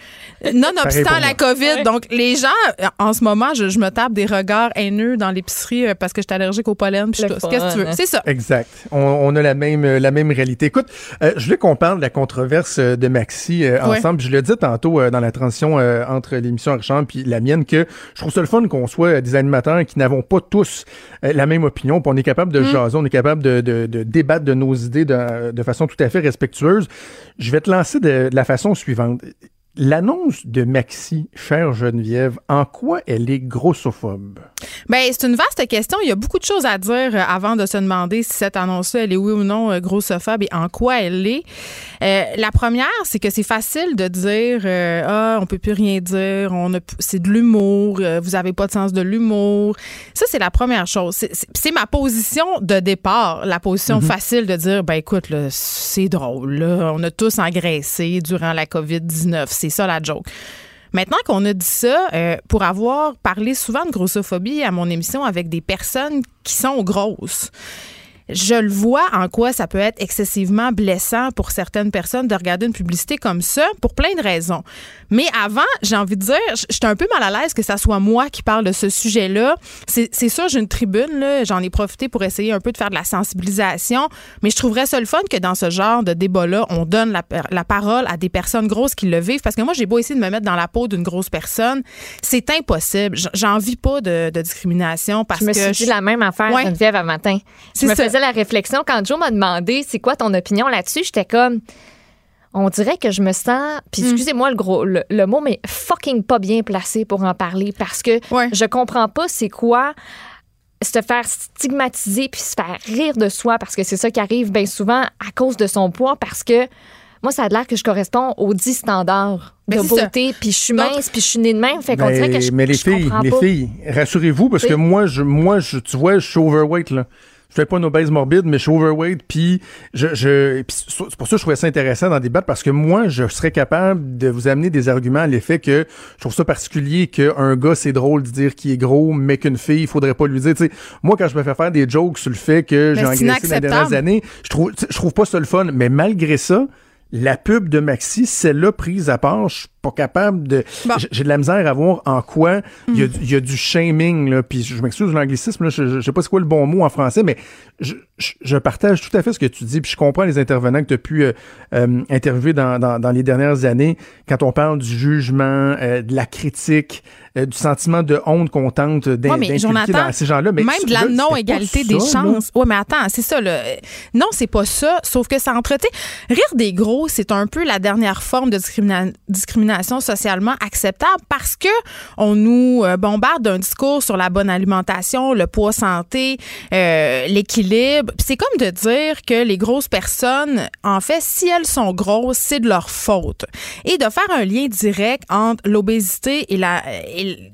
nonobstant la. COVID. Donc, les gens, euh, en ce moment, je, je me tape des regards haineux dans l'épicerie euh, parce que je suis allergique au pollen. Puis je Le tousse. Qu'est-ce que tu veux? C'est ça. Exact. On, on a la même euh, la même réalité. Écoute, euh, je voulais qu'on parle de la controverse de Maxi euh, Ouais. ensemble. Je le disais tantôt euh, dans la transition euh, entre l'émission Archambre puis la mienne que je trouve ça le fun qu'on soit des animateurs qui n'avons pas tous euh, la même opinion. Puis on est capable de jaser, on est capable de, de, de débattre de nos idées de, de façon tout à fait respectueuse. Je vais te lancer de la façon suivante. L'annonce de Maxi, chère Geneviève, en quoi elle est grossophobe? Ben, c'est une vaste question. Il y a beaucoup de choses à dire euh, avant de se demander si cette annonce-là, elle est oui ou non euh, grossophobe et en quoi elle l'est. Euh, la première, c'est que c'est facile de dire euh, ah, on peut plus rien dire, on a c'est de l'humour, vous avez pas de sens de l'humour. Ça, c'est la première chose. C'est- C'est c'est ma position de départ, la position facile de dire ben écoute, là, c'est drôle, là, on a tous engraissé durant la COVID-19. C'est ça la joke. Maintenant qu'on a dit ça, euh, pour avoir parlé souvent de grossophobie à mon émission avec des personnes qui sont grosses, je le vois en quoi ça peut être excessivement blessant pour certaines personnes de regarder une publicité comme ça pour plein de raisons. Mais avant, j'ai envie de dire, j'étais un peu mal à l'aise que ça soit moi qui parle de ce sujet-là. C'est sûr, j'ai une tribune, j'en ai profité pour essayer un peu de faire de la sensibilisation, mais je trouverais ça le fun que dans ce genre de débat-là, on donne la, la, parole à des personnes grosses qui le vivent. Parce que moi, j'ai beau essayer de me mettre dans la peau d'une grosse personne, c'est impossible. J'en vis pas de, discrimination parce je me que. suis dit la même affaire, ouais. Geneviève, à matin. Je me faisais la réflexion quand Joe m'a demandé c'est quoi ton opinion là-dessus. J'étais comme on dirait que je me sens, puis hmm. excusez-moi le gros le, mot, mais fucking pas bien placé pour en parler parce que je comprends pas c'est quoi se faire stigmatiser puis se faire rire de soi parce que c'est ça qui arrive bien souvent à cause de son poids parce que moi, ça a l'air que je corresponds aux 10 standards de beauté, puis je suis mince, puis je suis née de même. Fait qu'on dirait que je Mais les filles, les filles, rassurez-vous, parce que moi, je, moi je, tu vois, je suis overweight, là je fais pas une obèse morbide, mais je suis overweight, puis je, je c'est pour ça que je trouvais ça intéressant d'en débattre, parce que moi, je serais capable de vous amener des arguments à l'effet que je trouve ça particulier qu'un gars, c'est drôle de dire qu'il est gros, mais qu'une fille, il faudrait pas lui dire, moi, quand je me fais faire des jokes sur le fait que j'ai engraissé les dernières années, je trouve, je trouve pas ça le fun, mais malgré ça, la pub de Maxi, celle-là prise à part, je pas capable de. J'ai de la misère à voir en quoi il y, a, y, du shaming, là. Puis je m'excuse de l'anglicisme, là, je, je, sais pas c'est quoi le bon mot en français, mais je, je, partage tout à fait ce que tu dis, puis je comprends les intervenants que tu as pu euh, euh, interviewer dans, dans, dans, les dernières années, quand on parle du jugement, euh, de la critique, du sentiment de honte qu'on tente d'inculquer dans ces gens-là. Mais même de la non-égalité des chances. Oui, mais attends, c'est ça. Là. Non, c'est pas ça, sauf que ça entretient. Rire des gros, c'est un peu la dernière forme de discrimination socialement acceptable parce que on nous bombarde d'un discours sur la bonne alimentation, le poids santé, l'équilibre c'est comme de dire que les grosses personnes, en fait, si elles sont grosses, c'est de leur faute. Et de faire un lien direct entre l'obésité et la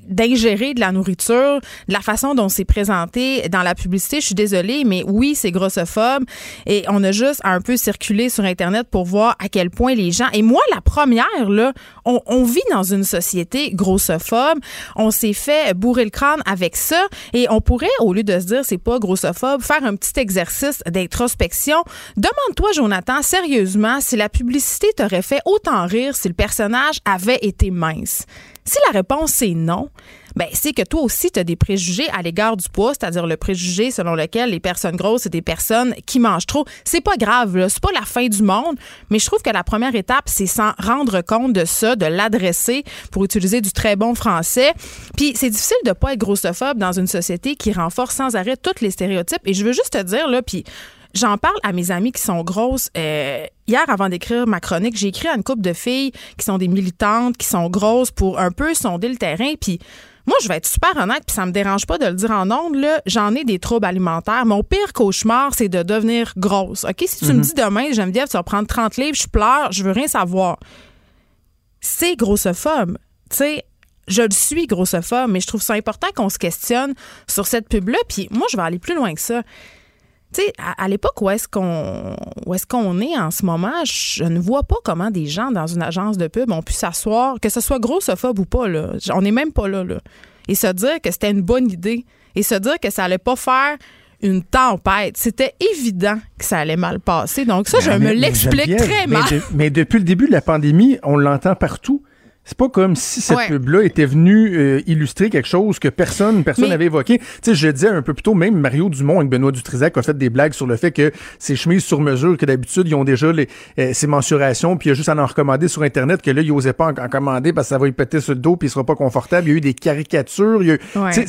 d'ingérer de la nourriture, de la façon dont c'est présenté dans la publicité, je suis désolée, mais oui, c'est grossophobe. Et on a juste un peu circulé sur Internet pour voir à quel point les gens. Et moi, la première, là, on, on vit dans une société grossophobe. On s'est fait bourrer le crâne avec ça. Et on pourrait, au lieu de se dire c'est pas grossophobe, faire un petit exercice d'introspection. Demande-toi, Jonathan, sérieusement, si la publicité t'aurait fait autant rire si le personnage avait été mince. Si la réponse est non, ben c'est que toi aussi tu as des préjugés à l'égard du poids, c'est-à-dire le préjugé selon lequel les personnes grosses c'est des personnes qui mangent trop. C'est pas grave, c'est pas la fin du monde, mais je trouve que la première étape c'est s'en rendre compte de ça, de l'adresser pour utiliser du très bon français. Puis c'est difficile de pas être grossophobe dans une société qui renforce sans arrêt tous les stéréotypes et je veux juste te dire là puis J'en parle à mes amis qui sont grosses. Euh, hier, avant d'écrire ma chronique, j'ai écrit à une couple de filles qui sont des militantes, qui sont grosses pour un peu sonder le terrain. Puis moi, je vais être super honnête, puis ça me dérange pas de le dire en ondes, là, j'en ai des troubles alimentaires. Mon pire cauchemar, c'est de devenir grosse. OK? Si tu me mhm. dis demain, Geneviève, tu vas prendre 30 livres, je pleure, je veux rien savoir. C'est grossophobe. Tu sais, je le suis grossophobe, mais je trouve ça important qu'on se questionne sur cette pub-là. Puis moi, je vais aller plus loin que ça tu sais, à, l'époque où est-ce qu'on est qu'on est en ce moment, je ne vois pas comment des gens dans une agence de pub ont pu s'asseoir, que ce soit grossophobe ou pas, là. On n'est même pas là, là. Et se dire que c'était une bonne idée. Et se dire que ça allait pas faire une tempête. C'était évident que ça allait mal passer. Donc ça, je me l'explique très mal. mais depuis le début de la pandémie, on l'entend partout. C'est pas comme si cette pub-là était venue euh, illustrer quelque chose que personne personne n'avait évoqué. Tu sais, je disais un peu plus tôt, même Mario Dumont avec Benoît Dutrisac a fait des blagues sur le fait que ces chemises sur mesure, que d'habitude, ils ont déjà les, euh, ces mensurations, puis il y a juste à en recommander sur Internet, que là, ils n'osaient pas en, commander parce que ça va lui péter sur le dos, puis il sera pas confortable. Il y a eu des caricatures. Il y a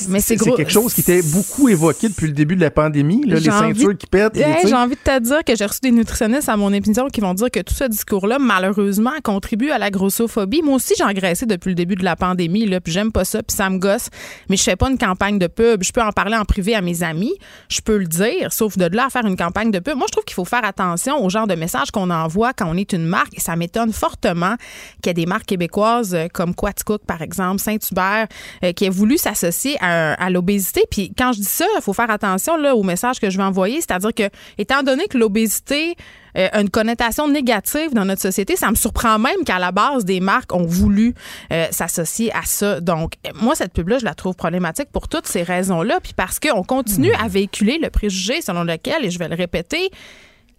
mais c'est quelque chose qui était beaucoup évoqué depuis le début de la pandémie, là, les ceintures qui pètent. J'ai envie de te dire que j'ai reçu des nutritionnistes à mon émission qui vont dire que tout ce discours-là, malheureusement, contribue à la grossophobie. Moi aussi, engraissé depuis le début de la pandémie, là, puis j'aime pas ça, puis ça me gosse. Mais je fais pas une campagne de pub. Je peux en parler en privé à mes amis, je peux le dire, sauf de là à faire une campagne de pub. Moi, je trouve qu'il faut faire attention au genre de messages qu'on envoie quand on est une marque, et ça m'étonne fortement qu'il y ait des marques québécoises euh, comme Quaticook, par exemple, Saint-Hubert, euh, qui aient voulu s'associer à, l'obésité. Puis quand je dis ça, il faut faire attention là, au message que je vais envoyer, c'est-à-dire que, étant donné que l'obésité euh, une connotation négative dans notre société. Ça me surprend même qu'à la base, des marques ont voulu euh, s'associer à ça. Donc, moi, cette pub-là, je la trouve problématique pour toutes ces raisons-là. Puis parce qu'on continue à véhiculer le préjugé selon lequel, et je vais le répéter,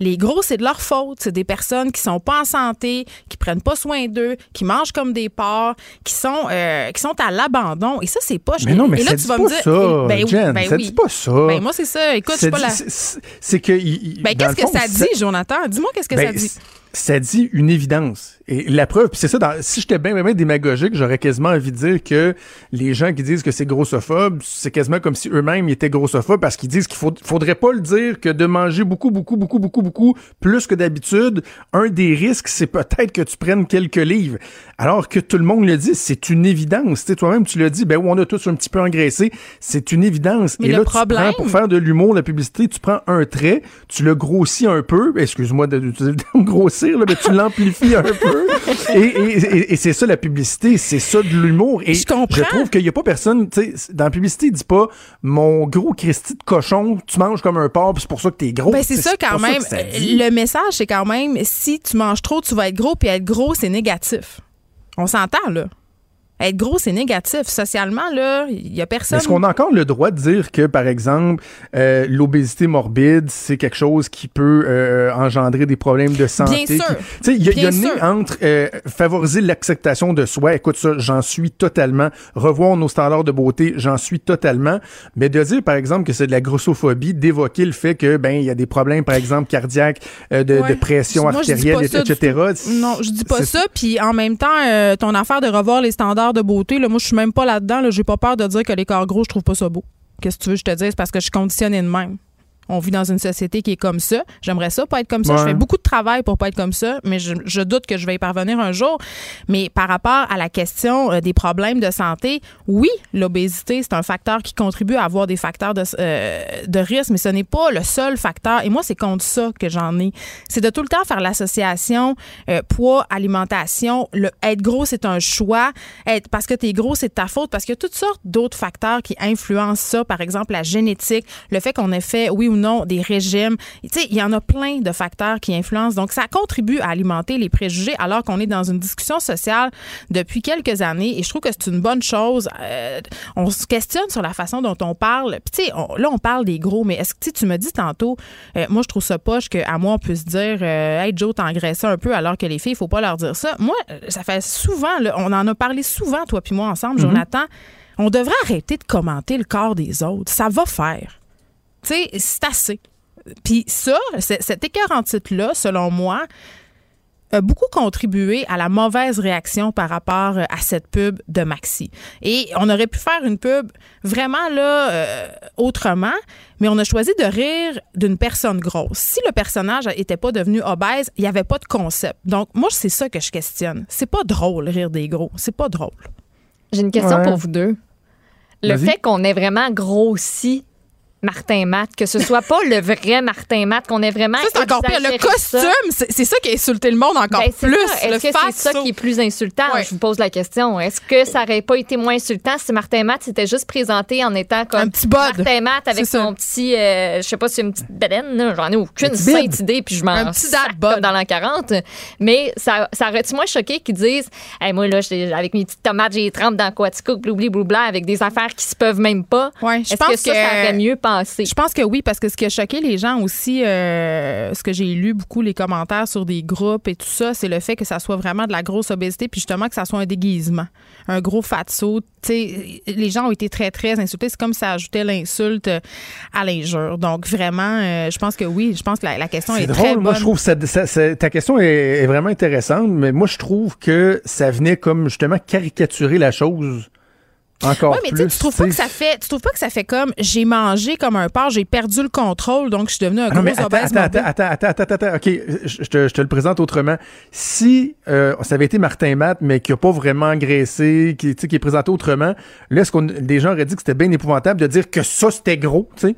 les gros, c'est de leur faute. C'est des personnes qui sont pas en santé, qui prennent pas soin d'eux, qui mangent comme des porcs, qui sont, euh, qui sont à l'abandon. Et ça, c'est pas. Mais non, mais et ça là, dit tu vas pas me dire, ça, ben oui, Jen, ben ça oui. dit pas ça. Ben moi, c'est ça. Écoute, je suis C'est pas dit- c'est- C'est que. il- Ben, qu'est-ce que fond, ça dit, Jonathan? Dis-moi qu'est-ce que Ben, ça dit. Ça dit une évidence. Et la preuve, c'est ça, dans- si j'étais bien, bien, bien démagogique, j'aurais quasiment envie de dire que les gens qui disent que c'est grossophobe, c'est quasiment comme si eux-mêmes étaient grossophobes parce qu'ils disent qu'il faut, faudrait pas le dire que de manger beaucoup, beaucoup, beaucoup, beaucoup, beaucoup, plus que d'habitude, un des risques, c'est peut-être que tu prennes quelques livres. Alors que tout le monde le dit, c'est une évidence. Tu sais, toi-même, tu l'as dit, ben on a tous un petit peu engraissé. C'est une évidence. Mais Et le là, problème- tu prends pour faire de l'humour, la publicité, tu prends un trait, tu le grossis un peu, excuse-moi de- le terme grossir, là, mais tu l'amplifies un peu. Et, et- et- et c'est ça la publicité, c'est ça de l'humour. Et je, trouve qu'il n'y a pas personne, tu sais, dans la publicité, il dit pas mon gros Christy de cochon, tu manges comme un porc, c'est pour ça que t'es gros. Ben, c'est ça quand même. ça le message, c'est quand même si tu manges trop, tu vas être gros, puis être gros, c'est négatif. On s'entend, là. Être gros, c'est négatif. Socialement, là, il y a personne. Est-ce qu'on a encore le droit de dire que, par exemple, euh, l'obésité morbide, c'est quelque chose qui peut euh, engendrer des problèmes de santé? Bien sûr. Tu sais, il y a, sûr. entre euh, favoriser l'acceptation de soi, écoute ça, j'en suis totalement. Revoir nos standards de beauté, j'en suis totalement. Mais de dire, par exemple, que c'est de la grossophobie, d'évoquer le fait que, ben, il y a des problèmes, par exemple, cardiaques, euh, de, Ouais. de pression Moi, artérielle, ça etc. Non, je dis pas ça. Puis en même temps, euh, ton affaire de revoir les standards de beauté, là, moi, je suis même pas là-dedans. Là, J'ai pas peur de dire que les corps gros, je trouve pas ça beau. Qu'est-ce que tu veux que je te dise? Parce que je suis conditionnée de même. On vit dans une société qui est comme ça. J'aimerais ça pas être comme ça. Je fais beaucoup de travail pour pas être comme ça, mais je, je doute que je vais y parvenir un jour. Mais par rapport à la question euh, des problèmes de santé, oui, l'obésité, c'est un facteur qui contribue à avoir des facteurs de, euh, de risque, mais ce n'est pas le seul facteur. Et moi, c'est contre ça que j'en ai. C'est de tout le temps faire l'association euh, poids, alimentation. Le, être gros, c'est un choix. Être, parce que tu es gros, c'est de ta faute. Parce qu'il y a toutes sortes d'autres facteurs qui influencent ça. Par exemple, la génétique, le fait qu'on ait fait, oui ou non, des régimes. Tu sais, il y en a plein de facteurs qui influencent. Donc, ça contribue à alimenter les préjugés alors qu'on est dans une discussion sociale depuis quelques années. Et je trouve que c'est une bonne chose. Euh, on se questionne sur la façon dont on parle. Puis, tu sais, là, on parle des gros, mais est-ce que tu me dis tantôt, euh, moi, je trouve ça poche qu'à moi, on puisse dire, euh, hey, Joe, t'as engraissé un peu, alors que les filles, il faut pas leur dire ça. Moi, euh, ça fait souvent, là, on en a parlé souvent, toi puis moi, ensemble, Mhm. Jonathan. On devrait arrêter de commenter le corps des autres. Ça va faire. Tu sais, c'est assez. Puis ça, c'est- cet écœurant titre-là, selon moi, a beaucoup contribué à la mauvaise réaction par rapport euh, à cette pub de Maxi. Et on aurait pu faire une pub vraiment là euh, autrement, mais on a choisi de rire d'une personne grosse. Si le personnage était pas devenu obèse, il y avait pas de concept. Donc moi c'est ça que je questionne. C'est pas drôle rire des gros, c'est pas drôle. J'ai une question Ouais. pour vous deux. Le fait qu'on ait vraiment grossi Martin Matt, que ce soit pas le vrai Martin Matt, qu'on ait vraiment. Ça, c'est encore pire. Le costume, c'est ça qui a insulté le monde encore Ben, plus. Est-ce que c'est ça qui est plus insultant? Je vous pose la question. Est-ce que ça aurait pas été moins insultant si Martin Matt s'était juste présenté en étant comme Un petit bod. Martin Matt avec son petit, euh, je sais pas si c'est une petite bedaine, j'en ai aucune sainte idée, puis je m'en Un petit comme dans l'an 40. Mais ça, ça aurait-tu moins choqué qu'ils disent, hey, moi, là, avec mes petites tomates, j'ai les trempes dans Quatico, bloubli, bloubla, avec des affaires qui se peuvent même pas. Ouais, Est-ce pense que ça, ça aurait mieux passé? Je pense que oui, parce que ce qui a choqué les gens aussi, euh, ce que j'ai lu beaucoup, les commentaires sur des groupes et tout ça, c'est le fait que ça soit vraiment de la grosse obésité, puis justement que ça soit un déguisement, un gros fatso. Tu sais, les gens ont été très, très insultés. C'est comme si ça ajoutait l'insulte à l'injure. Donc, vraiment, euh, je pense que oui, je pense que la, la question est, C'est très drôle. Moi, bonne. je trouve ça, ça- ça- ta question est, est vraiment intéressante, mais moi, je trouve que ça venait comme justement caricaturer la chose encore Oui, mais plus. tu trouves pas que ça fait, tu trouves pas que ça fait comme j'ai mangé comme un porc, j'ai perdu le contrôle, donc je suis devenu un Ah gros non, mais attends, obèse attends, attends, attends, attends, attends, attends, OK, je, te, je te le présente autrement. Si euh, ça avait été Martin Matt, mais qui a pas vraiment engraissé, qui, qui est présenté autrement, là, est-ce qu'on des gens auraient dit que c'était bien épouvantable de dire que ça, c'était gros, tu sais?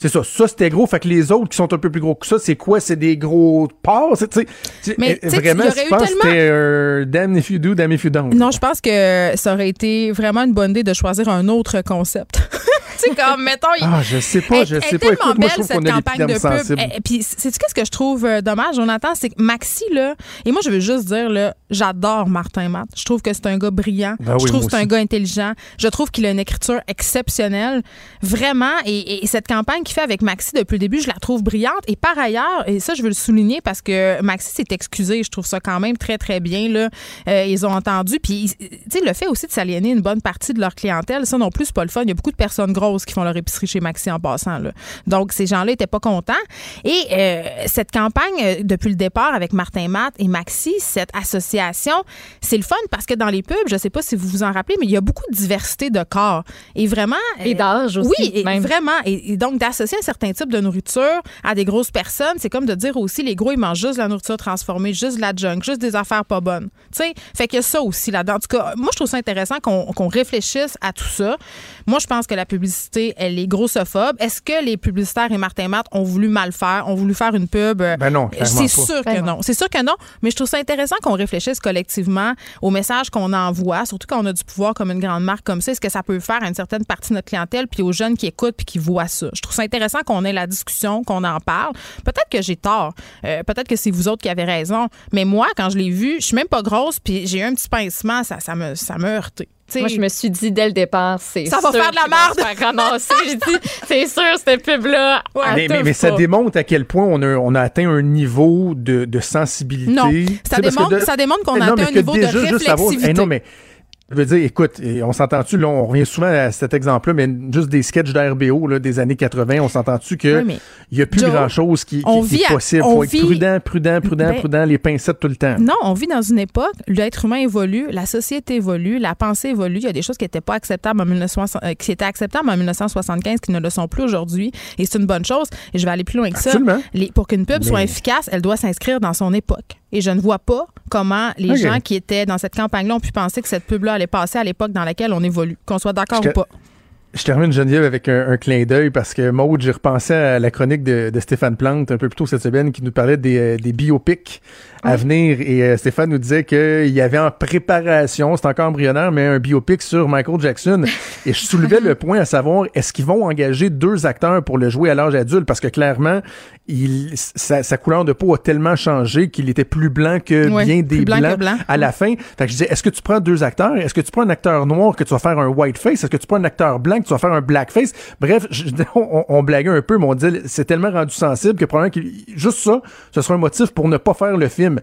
C'est ça, ça c'était gros, fait que les autres qui sont un peu plus gros que ça, c'est quoi? C'est des gros porcs, c'est- tu sais? Mais, tu Vraiment, je pense que c'était euh, damn if you do, damn if you don't. Non, je pense que ça aurait été vraiment une bonne idée de choisir un autre concept. tu sais, comme, mettons. Ah, je sais pas, je Elle- sais elle pas. tellement Écoute, moi, je belle, trouve cette a campagne de pub. Et puis, c'est ce que je trouve euh, dommage, Jonathan, c'est que Maxi, là, et moi, je veux juste dire, là, j'adore Martin Matt. Je trouve que c'est un gars brillant. Ben oui, je trouve que c'est un gars intelligent. Je trouve qu'il a une écriture exceptionnelle. Vraiment. Et, et cette campagne qu'il fait avec Maxi depuis le début, je la trouve brillante. Et par ailleurs, et ça, je veux le souligner parce que Maxi s'est excusé. Je trouve ça quand même très, très bien, là. Euh, ils ont entendu. Puis, tu sais, le fait aussi de s'aliéner une bonne partie de leur clientèle, ça non plus, c'est pas le fun. Il y a beaucoup de personnes grosses qui font leur épicerie chez Maxi en passant, là. Donc, ces gens-là étaient pas contents. Et euh, cette campagne, euh, depuis le départ avec Martin Matt et Maxi, cette association, c'est le fun parce que dans les pubs, je sais pas si vous vous en rappelez, mais il y a beaucoup de diversité de corps. Et vraiment. Et d'âge aussi, Oui, et même. vraiment. Et, et donc, d'associer un certain type de nourriture à des grosses personnes, c'est comme de dire aussi, les gros, ils mangent juste de la nourriture transformée, juste de la junk, juste des affaires pas bonnes. Tu sais, fait a ça aussi là-dedans. En tout cas, moi, je trouve ça intéressant qu'on qu'on réfléchisse à tout ça. Moi, je pense que la publicité, elle est grossophobe. Est-ce que les publicitaires et Martin Matt ont voulu mal faire, ont voulu faire une pub? euh, Ben non, clairement C'est pas. sûr Ben que non. non. C'est sûr que non. Mais je trouve ça intéressant qu'on réfléchisse collectivement au message qu'on envoie, surtout quand on a du pouvoir comme une grande marque comme ça. Est-ce que ça peut faire à une certaine partie de notre clientèle, puis aux jeunes qui écoutent puis qui voient ça? Je trouve ça intéressant qu'on ait la discussion, qu'on en parle. Peut-être que j'ai tort. Euh, Peut-être que c'est vous autres qui avez raison. Mais moi, quand je l'ai vu, je suis même pas grosse, puis j'ai eu un petit pincement. Ça, ça me, ça m'a heurté. Moi, je me suis dit dès le départ, c'est Ça va faire de la merde. J'ai dit, c'est sûr, cette pub-là. Mais, mais, teuf mais ça démontre à quel point on a, on a atteint un niveau de, de sensibilité. Non, ça démontre- ça démontre qu'on a Non, atteint un niveau de déjà, juste avoir- réflexivité. Non, mais je veux dire, écoute, on s'entend-tu, là, on revient souvent à cet exemple-là, mais juste des sketchs d'RBO là, des années 80, on s'entend-tu que Oui, il n'y a plus grand-chose qui, est à- possible. on faut être vit- prudent, prudent, prudent, Ben, prudent, les pincettes tout le temps. Non, on vit dans une époque, l'être humain évolue, la société évolue, la pensée évolue. Il y a des choses qui n'étaient pas acceptables en 1960 euh, qui étaient acceptables en 1975 qui ne le sont plus aujourd'hui. Et c'est une bonne chose. Et je vais aller plus loin que ça. Les- pour qu'une pub Mais- soit efficace, elle doit s'inscrire dans son époque. Et je ne vois pas comment les gens qui étaient dans cette campagne-là ont pu penser que cette pub-là allait passer à l'époque dans laquelle on évolue. Qu'on soit d'accord ou pas. Je termine, Geneviève, avec un, un clin d'œil parce que Maude, j'ai repensé à la chronique de, de Stéphane Plante un peu plus tôt cette semaine qui nous parlait des, euh, des biopics à venir. Et euh, Stéphane nous disait qu'il y avait en préparation, c'est encore embryonnaire, mais un biopic sur Michael Jackson. Et je soulevais le point à savoir, est-ce qu'ils vont engager deux acteurs pour le jouer à l'âge adulte? Parce que clairement, il, sa, sa couleur de peau a tellement changé qu'il était plus blanc que Ouais, bien des blanc blancs blanc. à la fin. Fait que je disais, est-ce que tu prends deux acteurs? Est-ce que tu prends un acteur noir que tu vas faire un whiteface? Est-ce que tu prends un acteur blanc que tu vas faire un blackface? Bref, je- on, on blaguait un peu, mais on disait, c'est tellement rendu sensible que probablement que juste ça, ce sera un motif pour ne pas faire le film.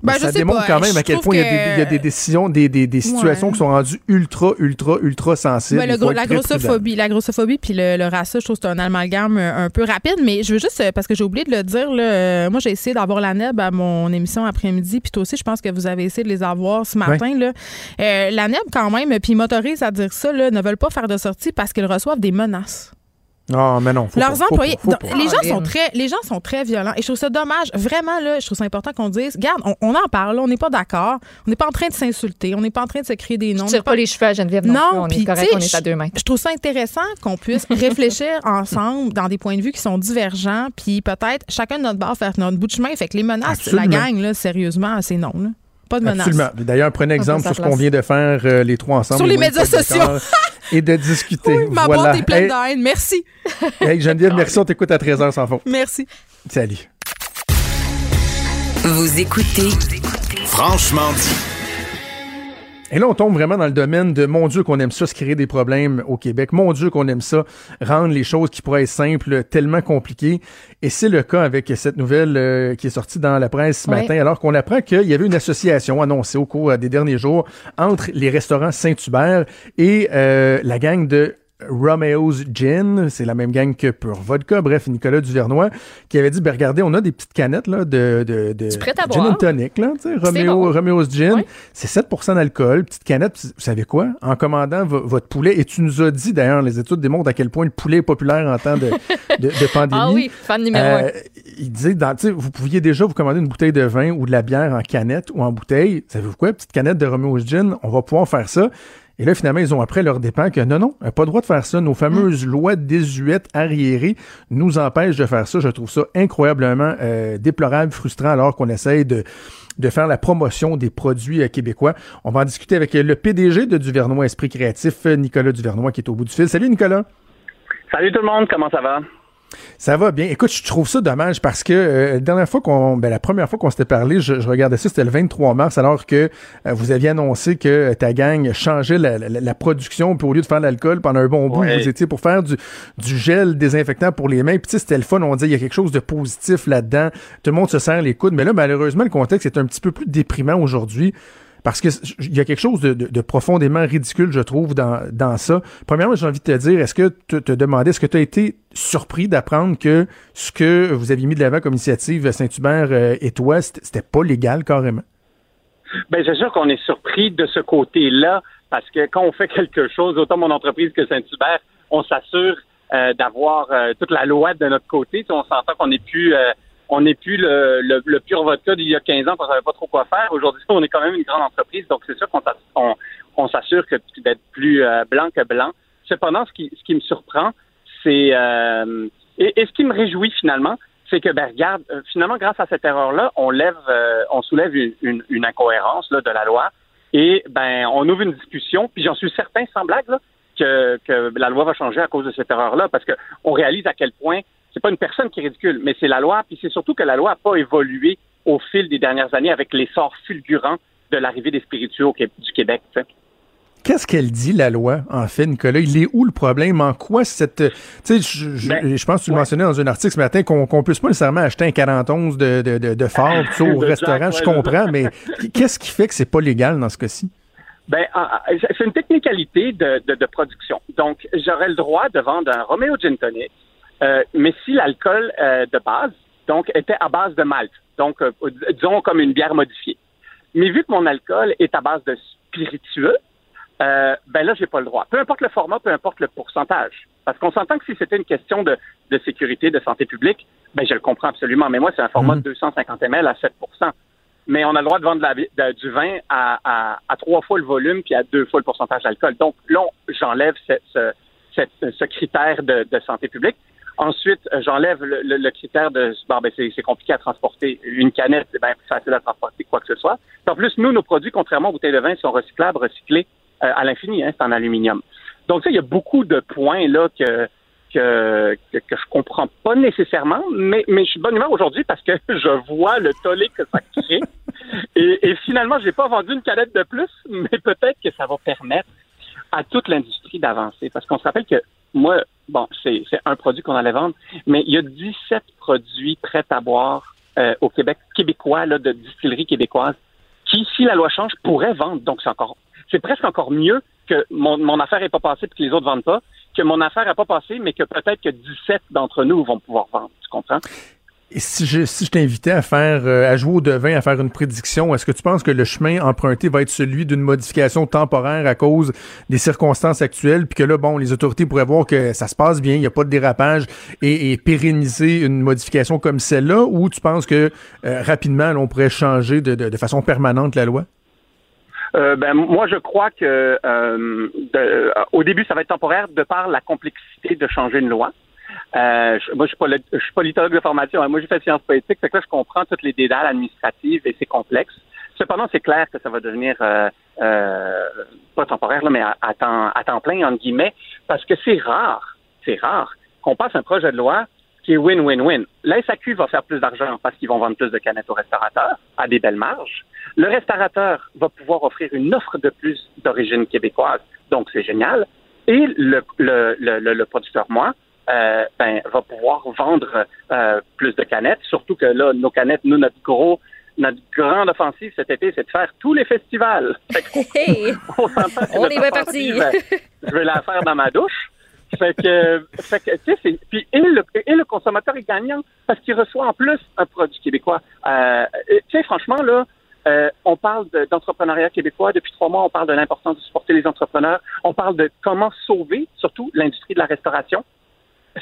Ben, ça démontre pas. quand même Je à quel point il y, a que- des, il y a des décisions, des, des, des situations Ouais. qui sont rendues ultra, ultra, ultra sensibles. Le gros- être la très grossophobie, la grossophobie puis le, le racisme, je trouve que c'est un amalgame euh, un peu rapide. Mais je veux juste, euh, parce que j'ai oublié de le dire, là, euh, moi j'ai essayé d'avoir la NEB à mon émission après-midi, puis toi aussi, je pense que vous avez essayé de les avoir ce matin. Là. Euh, la NEB, quand même, puis ils m'autorisent à dire ça, là, ne veulent pas faire de sortie parce qu'ils reçoivent des menaces. Non, mais non. faut Leurs pas, faut employés, pas, faut donc, pas. les gens Caroline. sont très, les gens sont très violents et je trouve ça dommage. Vraiment là, je trouve ça important qu'on dise, regarde, on, on en parle, là, on n'est pas d'accord, on n'est pas en train de s'insulter, on n'est pas en train de se crier des noms. Je tire pas les cheveux à Geneviève non, plus. Non, On puis est correct, on est à je- deux mètres. Je trouve ça intéressant qu'on puisse réfléchir ensemble dans des points de vue qui sont divergents, puis peut-être chacun de notre bord faire notre bout de chemin. Fait que les menaces, Absolument. la gang, là, sérieusement, c'est non. Là. Pas de menaces. Absolument. D'ailleurs, prenez exemple sur ce qu'on vient de faire euh, les trois ensemble. Sur les médias sociaux. et de discuter. Oui, ma voilà. boîte est pleine Hey, de haine. Merci. hey, Geneviève, merci, on t'écoute à 13h sans faute. Merci. Salut. Vous écoutez Franchement dit. Et là, on tombe vraiment dans le domaine de mon Dieu qu'on aime ça, se créer des problèmes au Québec. Mon Dieu qu'on aime ça, rendre les choses qui pourraient être simples tellement compliquées. Et c'est le cas avec cette nouvelle euh, qui est sortie dans la presse ce matin, alors qu'on apprend qu'il y avait une association annoncée au cours euh, des derniers jours entre les restaurants Saint-Hubert et euh, la gang de Romeo's Gin, c'est la même gang que Pure Vodka, bref, Nicolas Duvernois, qui avait dit, ben regardez, on a des petites canettes là, de, de, gin boire? and tonic, là, Romeo, bon. Romeo's Gin, c'est 7% d'alcool, petite canette. Vous savez quoi? En commandant vo- votre poulet, et tu nous as dit d'ailleurs, les études démontrent à quel point le poulet est populaire en temps de, de, de pandémie. Ah oui, fan numéro Euh, il disait, dans, vous pouviez déjà vous commander une bouteille de vin ou de la bière en canette ou en bouteille. Savez-vous quoi? Petite canette de Romeo's Gin, on va pouvoir faire ça. Et là, finalement, ils ont appris à leur dépens que non, non, on n'a pas le droit de faire ça. Nos fameuses Mm. lois désuètes, arriérées, nous empêchent de faire ça. Je trouve ça incroyablement euh, déplorable, frustrant, alors qu'on essaye de, de faire la promotion des produits euh, québécois. On va en discuter avec euh, le PDG de Duvernois Esprit Créatif, euh, Nicolas Duvernois, qui est au bout du fil. Salut, Nicolas. Salut tout le monde, comment ça va? Ça va bien. Écoute, je trouve ça dommage parce que euh, la dernière fois qu'on, ben, la première fois qu'on s'était parlé, je, regardais ça, c'était le 23 mars, alors que euh, vous aviez annoncé que ta gang changeait la, production, puis au lieu de faire de l'alcool pendant un bon bout, vous étiez pour faire du, du gel désinfectant pour les mains. Puis tu sais, c'était le fun. On dit il y a quelque chose de positif là-dedans. Tout le monde se serre les coudes. Mais là, malheureusement, le contexte est un petit peu plus déprimant aujourd'hui. Parce que il y a quelque chose de, profondément ridicule, je trouve, dans, ça. Premièrement, j'ai envie de te dire, est-ce que tu te demandais, est-ce que tu as été surpris d'apprendre que ce que vous aviez mis de l'avant comme initiative Saint-Hubert euh, et toi, c'était pas légal carrément? Bien, c'est sûr qu'on est surpris de ce côté-là, parce que quand on fait quelque chose, autant mon entreprise que Saint-Hubert, on s'assure euh, d'avoir euh, toute la loi de notre côté. on s'entend qu'on n'est plus on n'est plus le, le, le, pur vodka d'il y a 15 ans qu'on savait pas trop quoi faire. Aujourd'hui, on est quand même une grande entreprise, donc c'est sûr qu'on on, on s'assure que d'être plus euh, blanc que blanc. Cependant, ce qui, ce qui me surprend, c'est euh, et, ce qui me réjouit finalement, c'est que ben regarde, euh, finalement, grâce à cette erreur-là, on lève, on soulève une, une, incohérence là, de la loi et ben on ouvre une discussion. Puis j'en suis certain, sans blague, là, que, que la loi va changer à cause de cette erreur-là, parce qu'on réalise à quel point c'est pas une personne qui est ridicule, mais c'est la loi. Puis c'est surtout que la loi n'a pas évolué au fil des dernières années avec l'essor fulgurant de l'arrivée des spiritueux du Québec. Qu'est-ce qu'elle dit, la loi, en fait, Nicolas? Il est où le problème? En quoi cette... Tu sais, je, ben, pense que tu le mentionnais dans un article ce matin qu'on ne puisse pas nécessairement acheter un 41 de, de, de, de fort au restaurant, je comprends, mais qu'est-ce qui fait que c'est pas légal dans ce cas-ci? Ben, c'est une technicalité de, de, production. Donc, j'aurais le droit de vendre un Romeo Gin Tonic euh, mais si l'alcool euh, de base, donc, était à base de malt, donc, euh, disons comme une bière modifiée. Mais vu que mon alcool est à base de spiritueux, euh, ben là, j'ai pas le droit. Peu importe le format, peu importe le pourcentage. Parce qu'on s'entend que si c'était une question de, de, sécurité, de santé publique, ben je le comprends absolument. Mais moi, c'est un format de 250 ml à 7% Mais on a le droit de vendre la, du vin à, à, à, trois fois le volume puis à deux fois le pourcentage d'alcool. Donc là, j'enlève ce, ce, ce, critère de, de santé publique. Ensuite, euh, j'enlève le, critère de bon, ben c'est compliqué à transporter. Une canette, c'est bien plus facile à transporter quoi que ce soit. En plus, nous, nos produits, contrairement aux bouteilles de vin, sont recyclables, recyclés euh, à l'infini, hein, c'est en aluminium. Donc, ça, il y a beaucoup de points là que que, que, que, je comprends pas nécessairement, mais, mais je suis de bonne humeur aujourd'hui parce que je vois le tollé que ça crée. et, et finalement, j'ai pas vendu une canette de plus, mais peut-être que ça va permettre à toute l'industrie d'avancer. Parce qu'on se rappelle que moi, bon, c'est un produit qu'on allait vendre, mais il y a 17 produits prêts à boire euh, au Québec, québécois, là, de distilleries québécoises, qui, si la loi change, pourraient vendre. Donc, c'est encore, c'est presque encore mieux que mon, mon affaire n'est pas passée et que les autres vendent pas, que mon affaire n'a pas passé, mais que peut-être que 17 d'entre nous vont pouvoir vendre. Tu comprends? Et si je, si je t'invitais à faire, euh, à jouer au devin, à faire une prédiction, est-ce que tu penses que le chemin emprunté va être celui d'une modification temporaire à cause des circonstances actuelles, puis que là, bon, les autorités pourraient voir que ça se passe bien, il n'y a pas de dérapage, et, pérenniser une modification comme celle-là, ou tu penses que euh, rapidement, on pourrait changer de, de, façon permanente la loi? Euh, ben, moi, je crois que au début, ça va être temporaire de par la complexité de changer une loi. Euh, moi, je suis, pas, je de formation. Hein. Moi, j'ai fait sciences politiques. Fait que là, je comprends toutes les dédales administratives et c'est complexe. Cependant, c'est clair que ça va devenir euh, euh, pas temporaire, là, mais à, temps, à temps plein, entre guillemets, parce que c'est rare, c'est rare qu'on passe un projet de loi qui est win-win-win. La SAQ va faire plus d'argent parce qu'ils vont vendre plus de canettes aux restaurateurs à des belles marges. Le restaurateur va pouvoir offrir une offre de plus d'origine québécoise, donc c'est génial. Et le, le, le, le producteur, moi, euh, ben, va pouvoir vendre euh, plus de canettes. Surtout que là, nos canettes, nous, notre gros, notre grande offensive cet été, c'est de faire tous les festivals. on, on est bien parti. Ben, je vais la faire dans ma douche. Fait que, fait que tu sais, puis et le, et le consommateur est gagnant parce qu'il reçoit en plus un produit québécois. Euh, tu sais, franchement là, euh, on parle d'entrepreneuriat québécois depuis trois mois. On parle de l'importance de supporter les entrepreneurs. On parle de comment sauver surtout l'industrie de la restauration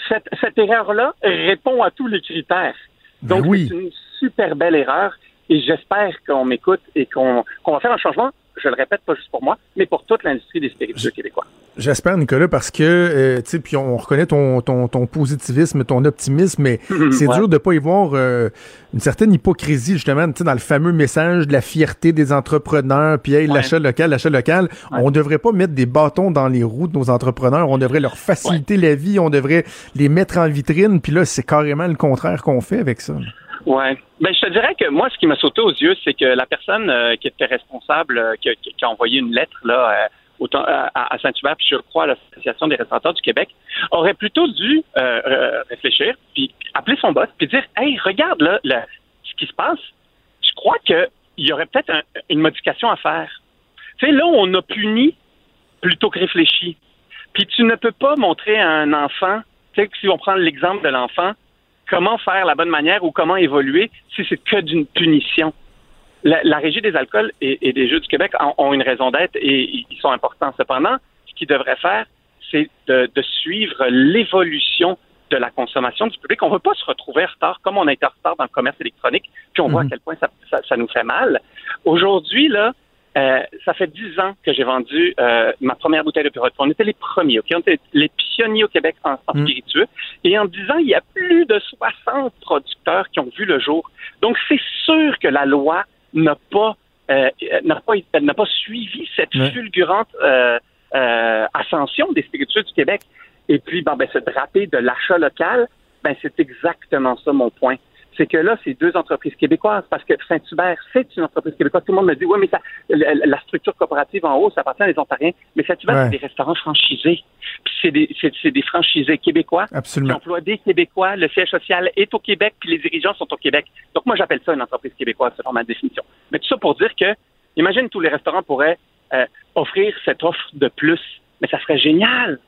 cette, cette erreur-là répond à tous les critères. Ben Donc, c'est une super belle erreur et j'espère qu'on m'écoute et qu'on va faire un changement je le répète, pas juste pour moi, mais pour toute l'industrie des spiritueux québécois. J'espère, Nicolas, parce que, euh, tu sais, puis on reconnaît ton, ton, ton, positivisme, ton optimisme, mais c'est dur de pas y voir euh, une certaine hypocrisie, justement, tu sais, dans le fameux message de la fierté des entrepreneurs, puis hey, l'achat local, l'achat local. On devrait pas mettre des bâtons dans les roues de nos entrepreneurs, on devrait leur faciliter la vie, on devrait les mettre en vitrine, puis là, c'est carrément le contraire qu'on fait avec ça. Ouais. Ben, je te dirais que moi, ce qui m'a sauté aux yeux, c'est que la personne euh, qui était responsable, qui, qui, a envoyé une lettre là, à, Saint-Hubert, puis je crois à l'Association des restaurateurs du Québec, aurait plutôt dû euh, euh, réfléchir, puis, appeler son boss, puis dire Hey, regarde là, ce qui se passe. Je crois qu'il y aurait peut-être une modification à faire. Tu sais, là, on a puni plutôt que réfléchi. Puis tu ne peux pas montrer à un enfant, tu sais, si on prend l'exemple de l'enfant, comment faire la bonne manière ou comment évoluer si c'est que d'une punition la, Régie des alcools et, des Jeux du Québec ont, une raison d'être et ils sont importants. Cependant, ce qu'ils devraient faire, c'est de, suivre l'évolution de la consommation du public. On ne veut pas se retrouver en retard comme on a été en retard dans le commerce électronique, puis on voit à mhm. quel point ça, nous fait mal. Aujourd'hui, là, euh, ça fait dix ans que j'ai vendu euh, ma première bouteille de Purot. On était les premiers, OK? On était les pionniers au Québec en, en mhm. spiritueux. Et en dix ans, il y a plus de 60 producteurs qui ont vu le jour. Donc, c'est sûr que la loi n'a pas euh, n'a pas n'a pas suivi cette fulgurante euh, euh, ascension des spiritueux du Québec. Et puis, bon, ben, se draper de l'achat local, ben, c'est exactement ça mon point c'est que là, c'est deux entreprises québécoises, parce que Saint-Hubert, c'est une entreprise québécoise. Tout le monde me dit, oui, mais ça, la, structure coopérative en haut, ça appartient à des Ontariens. Mais Saint-Hubert, c'est des restaurants franchisés. Puis c'est des, c'est, des franchisés québécois Absolument. qui emploient des Québécois. Le siège social est au Québec, puis les dirigeants sont au Québec. Donc moi, j'appelle ça une entreprise québécoise, selon ma définition. Mais tout ça pour dire que, imagine tous les restaurants pourraient euh, offrir cette offre de plus. Mais ça serait génial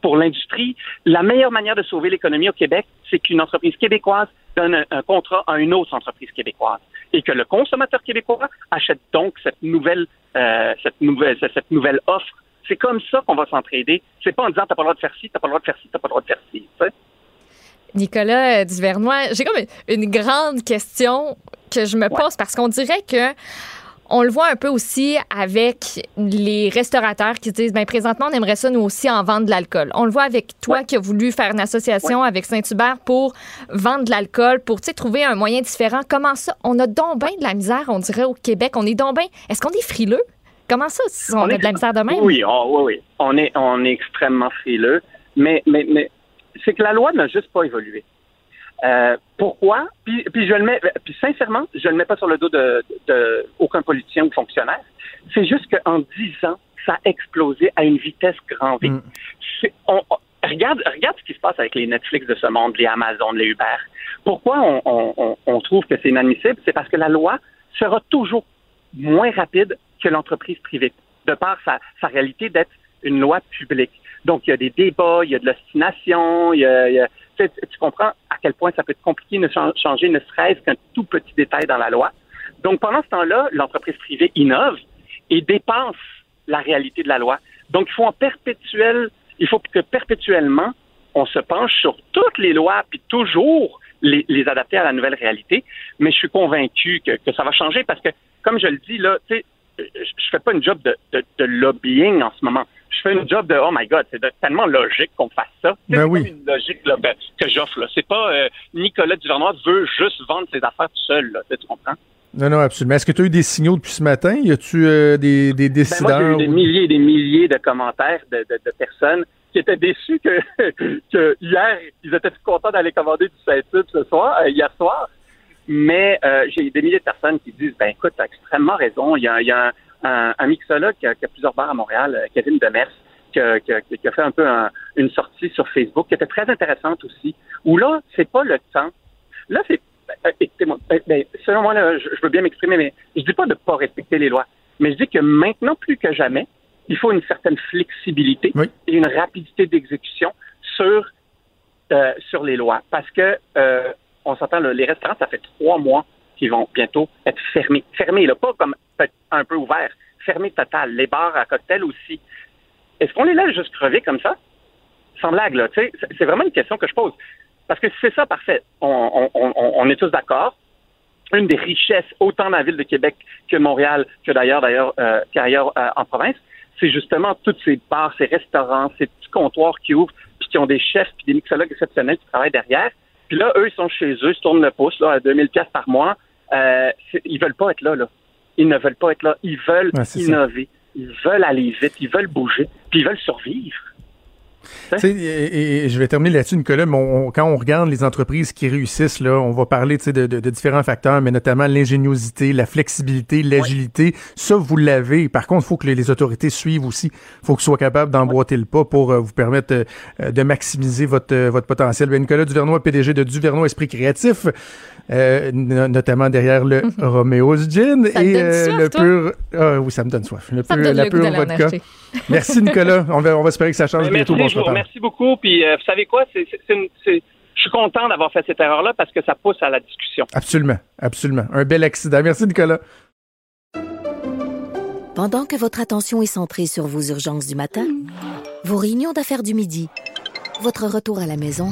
pour l'industrie, la meilleure manière de sauver l'économie au Québec, c'est qu'une entreprise québécoise donne un, contrat à une autre entreprise québécoise et que le consommateur québécois achète donc cette nouvelle, euh, cette nouvelle, cette nouvelle offre. C'est comme ça qu'on va s'entraider. C'est pas en disant t'as pas le droit de faire ci, t'as pas le droit de faire ci, t'as pas le droit de faire ci. Nicolas Duvernois, j'ai comme une grande question que je me pose parce qu'on dirait que on le voit un peu aussi avec les restaurateurs qui disent ben présentement on aimerait ça nous aussi en vendre de l'alcool. On le voit avec toi qui as voulu faire une association avec Saint-Hubert pour vendre de l'alcool pour trouver un moyen différent. Comment ça? On a donc bien de la misère, on dirait au Québec, on est donc bien Est-ce qu'on est frileux? Comment ça on, on a de la misère de même? Oui, oui oui, on est on est extrêmement frileux, mais mais mais c'est que la loi n'a juste pas évolué. Euh, pourquoi? Puis, puis, je le mets, puis sincèrement, je le mets pas sur le dos de, de aucun politicien ou fonctionnaire. C'est juste qu'en dix ans, ça a explosé à une vitesse grand V. Mm. regarde, regarde ce qui se passe avec les Netflix de ce monde, les Amazon, les Uber. Pourquoi on, on, on trouve que c'est inadmissible? C'est parce que la loi sera toujours moins rapide que l'entreprise privée, de par sa, sa réalité d'être une loi publique. Donc, il y a des débats, il y a de l'ostination, il y a, il y a tu, comprends à quel point ça peut être compliqué de changer ne serait-ce qu'un tout petit détail dans la loi. Donc, pendant ce temps-là, l'entreprise privée innove et dépense la réalité de la loi. Donc, il faut en perpétuel, il faut que perpétuellement, on se penche sur toutes les lois, puis toujours les, adapter à la nouvelle réalité. Mais je suis convaincu que, ça va changer parce que, comme je le dis, là, tu je fais pas une job de lobbying en ce moment je fais une job de oh my god, c'est tellement logique qu'on fasse ça. C'est ben oui. une logique là, ben, que j'offre. Là. C'est pas euh, Nicolas Duvernois veut juste vendre ses affaires tout seul. Là, tu comprends? Non, non, absolument. Est-ce que tu as eu des signaux depuis ce matin? Y a-tu euh, des, des décideurs? Ben moi, j'ai eu des milliers et des milliers de commentaires de, de, de personnes qui étaient déçus que, que, hier, ils étaient contents d'aller commander du saint ce soir, euh, hier soir. Mais euh, j'ai des milliers de personnes qui disent, ben écoute, tu as extrêmement raison. Il y a, il y a un, un, mixologue qui a, plusieurs bars à Montréal, euh, Kevin Demers, qui a, qui, a, fait un peu une sortie sur Facebook qui était très intéressante aussi, où là, c'est pas le temps. Là, c'est euh, écoutez-moi, euh, ben, selon moi, là, je, veux bien m'exprimer, mais je dis pas de pas respecter les lois, mais je dis que maintenant plus que jamais, il faut une certaine flexibilité et une rapidité d'exécution sur sur les lois, parce que on s'entend, les restaurants, ça fait trois mois qu'ils vont bientôt être fermés. Fermés, là, pas comme un peu ouvert, fermé total. Les bars à cocktail aussi. Est-ce qu'on les laisse juste crever comme ça? Sans blague, là. C'est vraiment une question que je pose. Parce que c'est ça, parfait. On, est tous d'accord. une des richesses, autant dans la ville de Québec que Montréal, que d'ailleurs, d'ailleurs, euh, qu'ailleurs euh, en province, c'est justement toutes ces bars, ces restaurants, ces petits comptoirs qui ouvrent, puis qui ont des chefs, puis des mixologues exceptionnels qui travaillent derrière. Puis là, eux, ils sont chez eux, ils se tournent le pouce là, à 2000 pièces par mois. Euh, ils veulent pas être là, là. Ils ne veulent pas être là. Ils veulent Ouais, c'est ça. innover. Ils veulent aller vite. Ils veulent bouger. Puis ils veulent survivre. Tu sais, et, et je vais terminer là-dessus, Nicolas, mais on- quand on regarde les entreprises qui réussissent, là, on va parler de, de- de différents facteurs, mais notamment l'ingéniosité, la flexibilité, l'agilité. Ça, vous l'avez. Par contre, il faut que les, les autorités suivent aussi. Il faut qu'ils soient capables d'emboîter le pas pour euh, vous permettre euh, de maximiser votre, euh, votre potentiel. Ben, Nicolas Duvernois, PDG de Duvernois Esprit Créatif, euh, no- notamment derrière le Romeo's Gin Ça et euh, soif, le toi? pur... Ah oui, ça me donne soif. Le Ça me pur- donne la pure vodka. Merci, Nicolas. On va, on va espérer que ça change bientôt. Bon, je vous reparle. remercie beaucoup. Puis euh, vous savez quoi? C'est- je suis content d'avoir fait cette erreur-là parce que ça pousse à la discussion. Absolument, absolument. Un bel accident. Merci, Nicolas. Pendant que votre attention est centrée sur vos urgences du matin, vos réunions d'affaires du midi, votre retour à la maison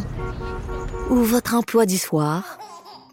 ou votre emploi du soir,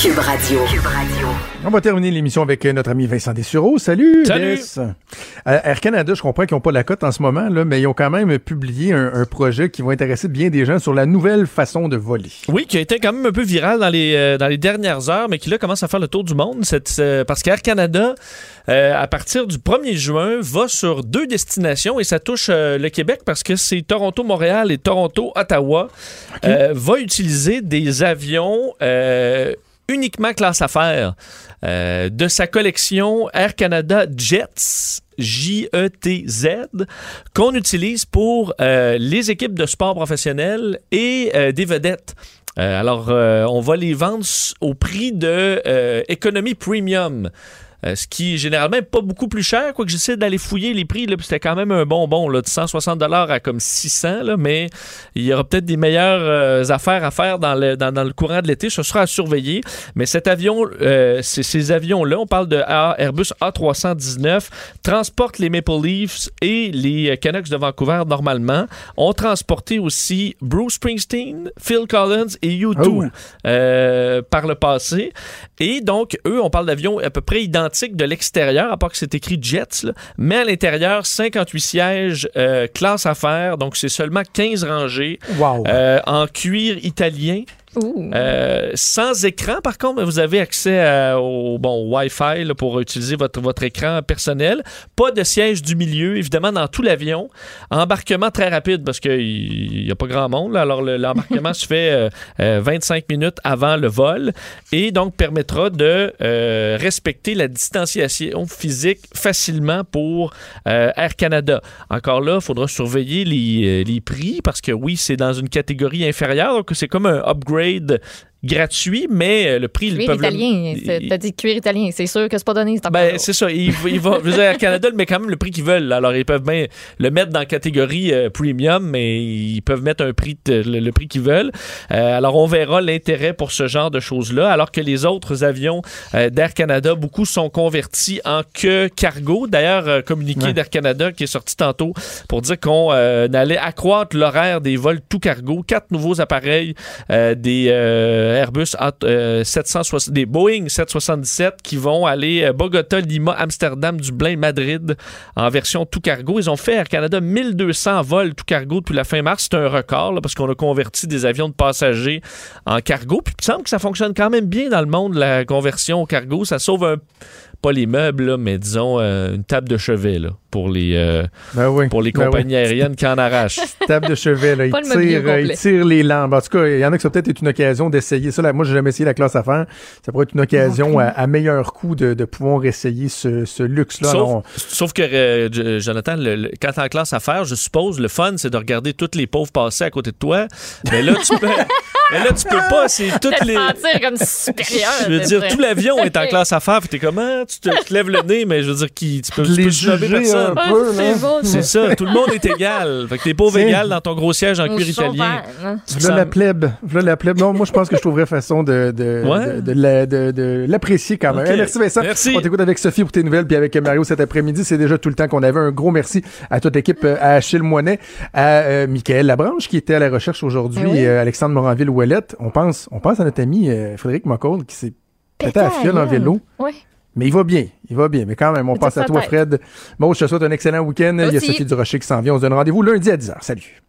Cube Radio. Cube Radio. On va terminer l'émission avec euh, notre ami Vincent Dessureau. Salut! Salut! Euh, Air Canada, je comprends qu'ils n'ont pas la cote en ce moment, là, mais ils ont quand même publié un, un projet qui va intéresser bien des gens sur la nouvelle façon de voler. Oui, qui a été quand même un peu viral dans les, euh, dans les dernières heures, mais qui là commence à faire le tour du monde. Cette, euh, parce qu'Air Canada, euh, à partir du 1er juin, va sur deux destinations et ça touche euh, le Québec parce que c'est Toronto-Montréal et Toronto-Ottawa. euh, va utiliser des avions euh, uniquement classe affaires euh, de sa collection Air Canada Jets. J-E-T-Z, qu'on utilise pour euh, les équipes de sport professionnels et euh, des vedettes. Alors, on va les vendre au prix de économie premium. Euh, ce qui généralement est pas beaucoup plus cher, quoique j'essaie d'aller fouiller les prix, là, puis c'était quand même un bonbon, là, de 160 à comme 600, là, mais il y aura peut-être des meilleures euh, affaires à faire dans le, dans, dans le courant de l'été, ce sera à surveiller. Mais cet avion, euh, ces avions-là, on parle de A- Airbus A319, transportent les Maple Leafs et les euh, Canucks de Vancouver normalement, ont transporté aussi Bruce Springsteen, Phil Collins et U2 Oh. euh, par le passé. Et donc, eux, on parle d'avions à peu près identiques de l'extérieur, à part que c'est écrit Jets, là. mais à l'intérieur, 58 sièges, euh, classe affaires, donc c'est seulement 15 rangées, Wow. euh, en cuir italien. Euh, sans écran, par contre, vous avez accès à- au bon Wi-Fi là, pour utiliser votre, votre écran personnel. Pas de siège du milieu, évidemment, dans tout l'avion. Embarquement très rapide parce qu'il n'y a pas grand monde. là. Alors, le- l'embarquement se fait euh, euh, 25 minutes avant le vol et donc permettra de euh, respecter la distanciation physique facilement pour euh, Air Canada. Encore là, il faudra surveiller les, euh, les prix parce que oui, c'est dans une catégorie inférieure, donc c'est comme un upgrade Parade gratuit, mais euh, le prix, ils Cuir peuvent le- italien. c'est- T'as dit cuir italien. C'est sûr que c'est pas donné. ben, c'est ça. Il, il va, je veux dire, Air Canada le met quand même le prix qu'ils veulent. Alors, ils peuvent bien le mettre dans la catégorie euh, premium, mais ils peuvent mettre un prix, de- le, le prix qu'ils veulent. Euh, alors, on verra l'intérêt pour ce genre de choses-là. Alors que les autres avions euh, d'Air Canada, beaucoup sont convertis en que cargo. D'ailleurs, euh, communiqué Ouais. d'Air Canada qui est sorti tantôt pour dire qu'on euh, allait accroître l'horaire des vols tout cargo. Quatre nouveaux appareils euh, des euh, Airbus A- euh, 760, des Boeing 777 qui vont aller euh, Bogota, Lima, Amsterdam, Dublin, Madrid en version tout cargo. Ils ont fait Air Canada 1200 vols tout cargo depuis la fin mars. C'est un record parce qu'on a converti des avions de passagers en cargo. Puis il semble que ça fonctionne quand même bien dans le monde, la conversion au cargo. Ça sauve pas les meubles, mais disons euh, une table de chevet pour les, euh, Ben oui. pour les Ben compagnies oui. aériennes qui en arrachent. Table de chevet, là. Il Pas le mobilier tire, euh, il tire les lampes. En tout cas, il y en a qui ça peut-être être une occasion d'essayer ça. Là, moi, j'ai jamais essayé la classe affaires. Ça pourrait être une occasion à, à meilleur coût de, de pouvoir essayer ce, ce luxe-là. Sauf, que, euh, Jonathan, le- le- quand t'es en classe à faire, je suppose, le fun, c'est de regarder tous les pauvres passer à côté de toi. Mais là, tu peux. Mais là, tu peux pas, c'est toutes Te les. sentir comme supérieur. Je veux dire, vrai. tout l'avion est en classe affaires, puis t'es comment? Tu te, tu te lèves le nez, mais je veux dire, qui, tu peux, tu Les peux snobber juger personne. Un peu, C'est ça, tout le monde est égal. Fait que t'es pauvre égal dans ton gros siège en cuir italien. te V'là la plèbe. V'là la plèbe. Non, moi, je pense que je trouverais façon de, de, Ouais. de, de la- de- de l'apprécier quand même. Ok. Hey, merci Vincent. Merci. On t'écoute avec Sophie pour tes nouvelles, puis avec Mario cet après-midi. C'est déjà tout le temps qu'on avait. Un gros merci à toute l'équipe, euh, à Achille Moinet, à euh, Michael Labranche qui était à la recherche aujourd'hui, oui. et euh, Alexandre Moranville-Ouellette. On pense, on pense à notre ami euh, Frédéric McCall qui s'est pété à fiole en vélo. Oui. Mais il va bien, il va bien. Mais quand même, on tire à toi. Fred. Bon, je te souhaite un excellent week-end. Il y a. Sophie Durocher qui s'en vient. On se donne rendez-vous lundi à 10h. Salut.